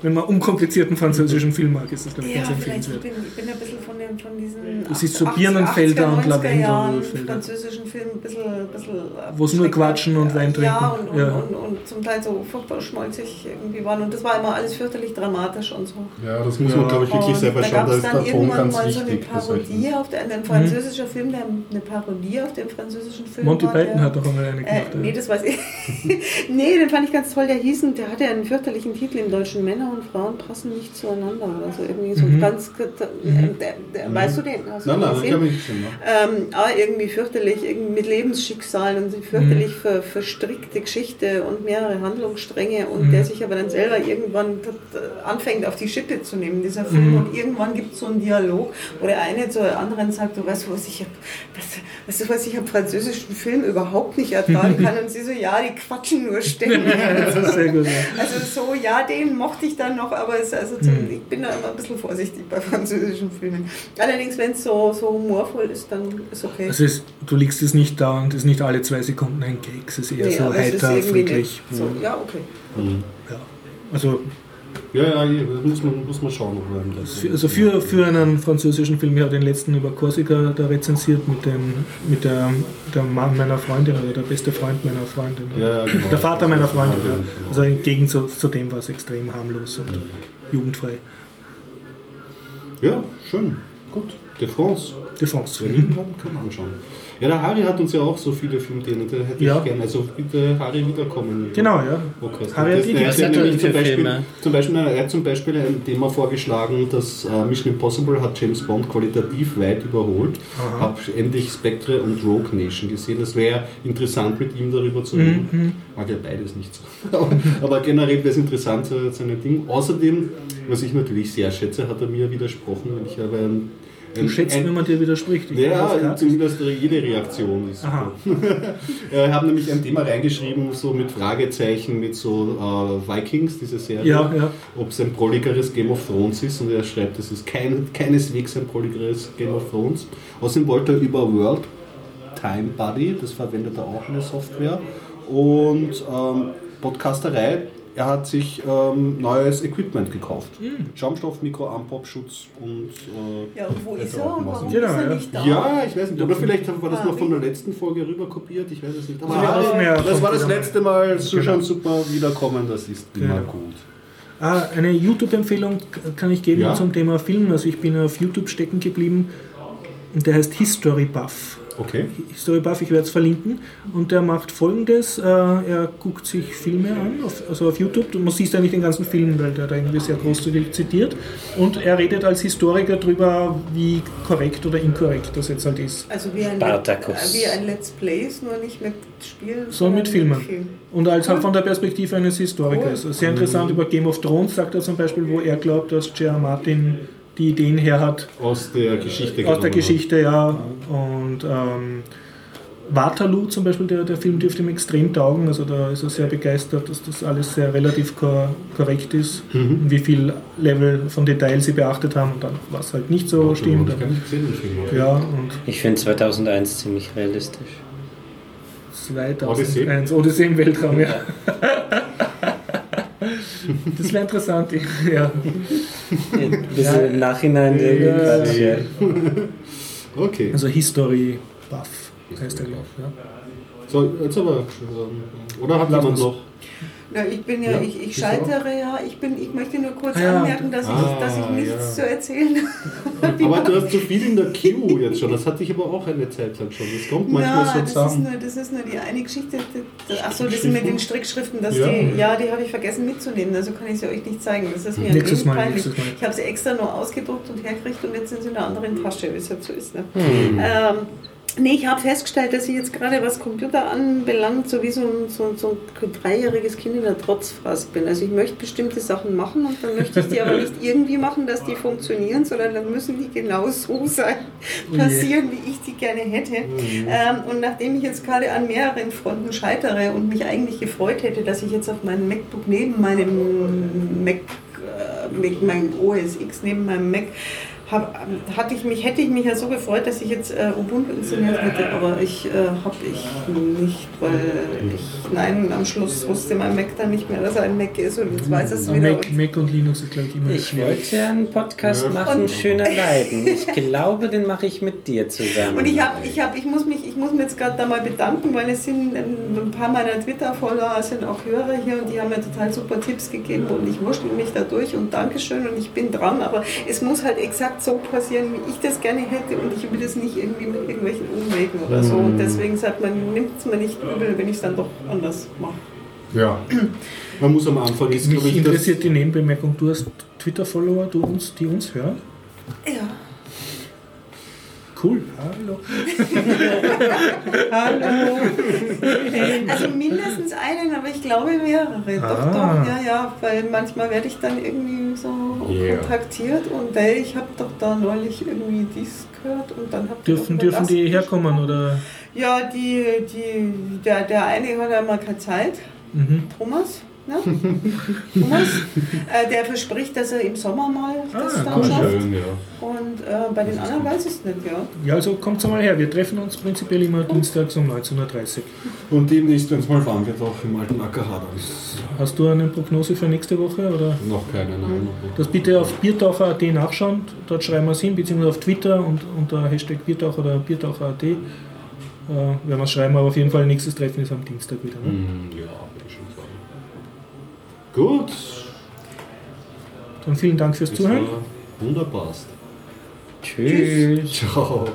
wenn man unkomplizierten französischen Film mag, ist das glaube ich Ja, ganz vielleicht ich empfehlenswert. bin, ich bin ein bisschen von, den, von diesen Das ist so 80er, Birnenfelder und 80er, 90er Jahren Lavendelfelder. französischen Filmen ein bisschen, bisschen Wo es nur quatschen und. Wein trinken. Ja, und, und, Ja. Und, und, zum Teil so furchtbar schmolzig irgendwie waren. Und das war immer alles fürchterlich dramatisch und so. Ja, das muss Ja. man, glaube ich, wirklich Und selber da schauen. gab Da es ist dann der Ton irgendwann ganz mal so eine Parodie auf den, ein französischer Film, der eine Parodie auf den französischen Film Monty war, Python der- hat doch einmal eine Äh, gemacht. nee, ja. das weiß ich. [LAUGHS] nee, den fand ich ganz toll. Der hieß, der hatte einen fürchterlichen Titel im Deutschen. Männer und Frauen passen nicht zueinander. Also irgendwie so ganz, äh, der, der, weißt du den? Hast du Nein, den nein, ich gesehen? habe mich schon. Ähm, ah, irgendwie fürchterlich, irgendwie mit Lebensschicksalen und fürchterlich ver, verstrickte Geschichte und mehrere Handlungsstränge und der sich aber dann selber irgendwann anfängt auf die Schippe zu nehmen, dieser Film. Und irgendwann gibt es so einen Dialog, wo der eine zur anderen sagt, du weißt du was, ich habe weißt du was, ich habe französischen Film überhaupt nicht ertragen [LAUGHS] kann. Und sie so, ja, die quatschen nur ständig. Das ist sehr gut. Ja. Also so, ja, den mochte ich dann noch, aber es, also zum, ich bin da immer ein bisschen vorsichtig bei [LAUGHS] französischen Filmen. Allerdings, wenn es so, so humorvoll ist, dann ist okay. Also es, du liegst es nicht da und es ist nicht alle zwei Sekunden ein Gag, es ist eher Nee, so heiter, friedlich. So, ja, okay. Ja. Also, Ja, ja, muss man, muss man schauen. Für, also für, für einen französischen Film, ich habe den letzten über Korsika da rezensiert mit, dem, mit der, der Mann meiner Freundin oder der beste Freund meiner Freundin. Ja, ja, genau. Der Vater meiner Freundin. Ja, genau. Also entgegen zu, zu dem war es extrem harmlos und jugendfrei. Ja, schön. Gut. De France. De France. Kann kann man anschauen. Ja, der Harry hat uns ja auch so viele Filmthemen, da hätte Ja. ich gerne. Also bitte Harry wiederkommen. Genau, ja. Podcast. Harry hat Das- die er Was ja hat nämlich zum Beispiel, Filme? zum Beispiel, er hat zum Beispiel ein Thema vorgeschlagen, dass äh, Mission Impossible hat James Bond qualitativ weit überholt. Habe endlich Spectre und Rogue Nation gesehen. Das wäre interessant mit ihm darüber zu reden. Mhm. Mag ja beides nicht so. [LAUGHS] aber, generell wäre es interessant, so seine Ding. Außerdem, was ich natürlich sehr schätze, hat er mir widersprochen. Ich habe ein, Du schätzt, wenn man dir widerspricht. Ich ja, zumindest jede Reaktion ist. Wir [LAUGHS] haben nämlich ein Thema reingeschrieben, so mit Fragezeichen, mit so äh, Vikings, diese Serie. Ja, ja. Ob es ein prolligeres Game of Thrones ist. Und er schreibt, es ist kein, keineswegs ein prolligeres Game of Thrones. Außerdem wollte er über World Time Buddy, das verwendet er auch eine Software. Und ähm, Podcasterei, er hat sich ähm, neues Equipment gekauft. Hm. Schaumstoff, Mikro, Armpop-Schutz und äh, Ja, und wo ist er warum Genau, ist er ja. nicht da? ja, ich weiß nicht. Oder vielleicht war das Ah, noch von der letzten Folge rüber kopiert, ich weiß es nicht. Aber er das kommt war das letzte Mal. So Genau. schon super wiederkommen, das ist immer Genau. gut. Ah, eine YouTube-Empfehlung kann ich geben Ja. zum Thema Film. Also ich bin auf YouTube stecken geblieben und der heißt History Buff. Okay. History Buff, ich werde es verlinken. Und der macht folgendes: äh, Er guckt sich Filme an, auf, also auf YouTube. Man sieht ja nicht den ganzen Film, weil der da irgendwie sehr großzügig zitiert. Und er redet als Historiker darüber, wie korrekt oder inkorrekt das jetzt halt ist. Also wie ein, Spartacus. wie ein Let's Plays, nur nicht mit Spielen, So mit sondern Filmen. Film. Und als halt von der Perspektive eines Historikers. Cool. Sehr interessant über Game of Thrones sagt er zum Beispiel, wo er glaubt, dass J.R. Martin die Ideen her hat Aus der Geschichte. aus der Geschichte, ja. Und ähm, Waterloo zum Beispiel, der, der Film dürfte ihm extrem taugen. Also da ist er sehr begeistert, dass das alles sehr relativ kor korrekt ist. Und wie viel Level von Detail sie beachtet haben und dann was halt nicht so hat. stimmt. Ich gar nicht gesehen, den Film. Ja, und Ich finde 2001 ziemlich realistisch. 2001, Odyssee im Weltraum, ja. [LAUGHS] Das wäre interessant, [LAUGHS] ja. Ein bisschen im Nachhinein Ja. Ja. Okay. Also History Buff heißt der, glaube ich. Ja. So, jetzt aber. Oder hat jemand uns. noch? Ja, ich bin ja, Ja, ich, ich scheitere ja, ich bin, ich möchte nur kurz Ah, ja. anmerken, dass, Ah, ich, dass ich nichts ja. zu erzählen [LAUGHS] Aber du hast so viel in der Queue jetzt schon. Das hatte ich aber auch eine Zeit lang schon. Das kommt manchmal Ja, so das ist, zusammen. nur, das ist nur die eine Geschichte. Achso, das sind mit den Strickschriften, dass Ja. die, ja, die habe ich vergessen mitzunehmen, also kann ich sie euch nicht zeigen. Das ist mir ein Nächstes Mal, peinlich. Ich habe sie extra nur ausgedruckt und hergekriegt und jetzt sind sie in einer anderen Tasche, wie es halt so ist. Ne? Hm. Ähm, Nee, ich habe festgestellt, dass ich jetzt gerade, was Computer anbelangt, so wie so ein, so, so ein dreijähriges Kind in der Trotzfass bin. Also ich möchte bestimmte Sachen machen und dann möchte ich die aber nicht irgendwie machen, dass die funktionieren, sondern dann müssen die genau so sein, je. passieren, wie ich die gerne hätte. Ähm, und nachdem ich jetzt gerade an mehreren Fronten scheitere und mich eigentlich gefreut hätte, dass ich jetzt auf meinem MacBook neben meinem Mac, äh, mit meinem OS X neben meinem Mac hab, hatte ich mich, hätte ich mich ja so gefreut, dass ich jetzt äh, Ubuntu installiert hätte, aber ich äh, habe ich nicht, weil ich, nein, am Schluss wusste mein Mac dann nicht mehr, dass er ein Mac ist und jetzt weiß es wieder. Mac, Mac und Linux ist, glaube ich, immer Ich schwierig. wollte ja einen Podcast machen, schöner Leiden. Ich glaube, den mache ich mit dir zusammen. Und ich habe, ich habe, ich muss mich, ich muss mich jetzt gerade da mal bedanken, weil es sind ähm, ein paar meiner Twitter-Follower sind auch Hörer hier und die haben mir total super Tipps gegeben und ich wurschtel mich da durch und Dankeschön und ich bin dran, aber es muss halt exakt so passieren, wie ich das gerne hätte und ich will das nicht irgendwie mit irgendwelchen Umwegen oder so und deswegen sagt man, nimmt es mir nicht übel, wenn ich es dann doch anders mache. Ja. Man muss am Anfang, ist, glaube Mich ich, das, interessiert die Nebenbemerkung, du hast Twitter-Follower, du uns, die uns hören? Ja. Cool, hallo. Also mindestens einen, aber ich glaube mehrere. Doch, Ah. doch, ja, ja, weil manchmal werde ich dann irgendwie so Ja. kontaktiert und hey, ich habe doch da neulich irgendwie dies gehört und dann habt ihr Dürfen, doch dürfen die herkommen oder? Ja, die, die, der, der eine hat einmal keine Zeit, Mhm. Thomas. Ne? [LAUGHS] Thomas, äh, der verspricht, dass er im Sommer mal das Ah, dann cool. schafft. schön, ja. Und äh, bei den anderen weiß ich es nicht, ja. Ja, also kommt mal her. Wir treffen uns prinzipiell immer dienstags um 19.30 Uhr. Und demnächst, wenn es mal warm wird, auch im alten AKH dann. Hast du eine Prognose für nächste Woche? Oder? Noch keine, nein. Das bitte auf biertaucher.at nachschauen. Dort schreiben wir es hin, beziehungsweise auf Twitter und unter Hashtag Biertaucher oder biertaucher.at. Äh, werden wir es schreiben, aber auf jeden Fall nächstes Treffen ist am Dienstag wieder. Ne? Hm, Ja, schon sagen. Gut. Dann vielen Dank fürs Das Zuhören. Wunderbar. Tschüss. Ciao.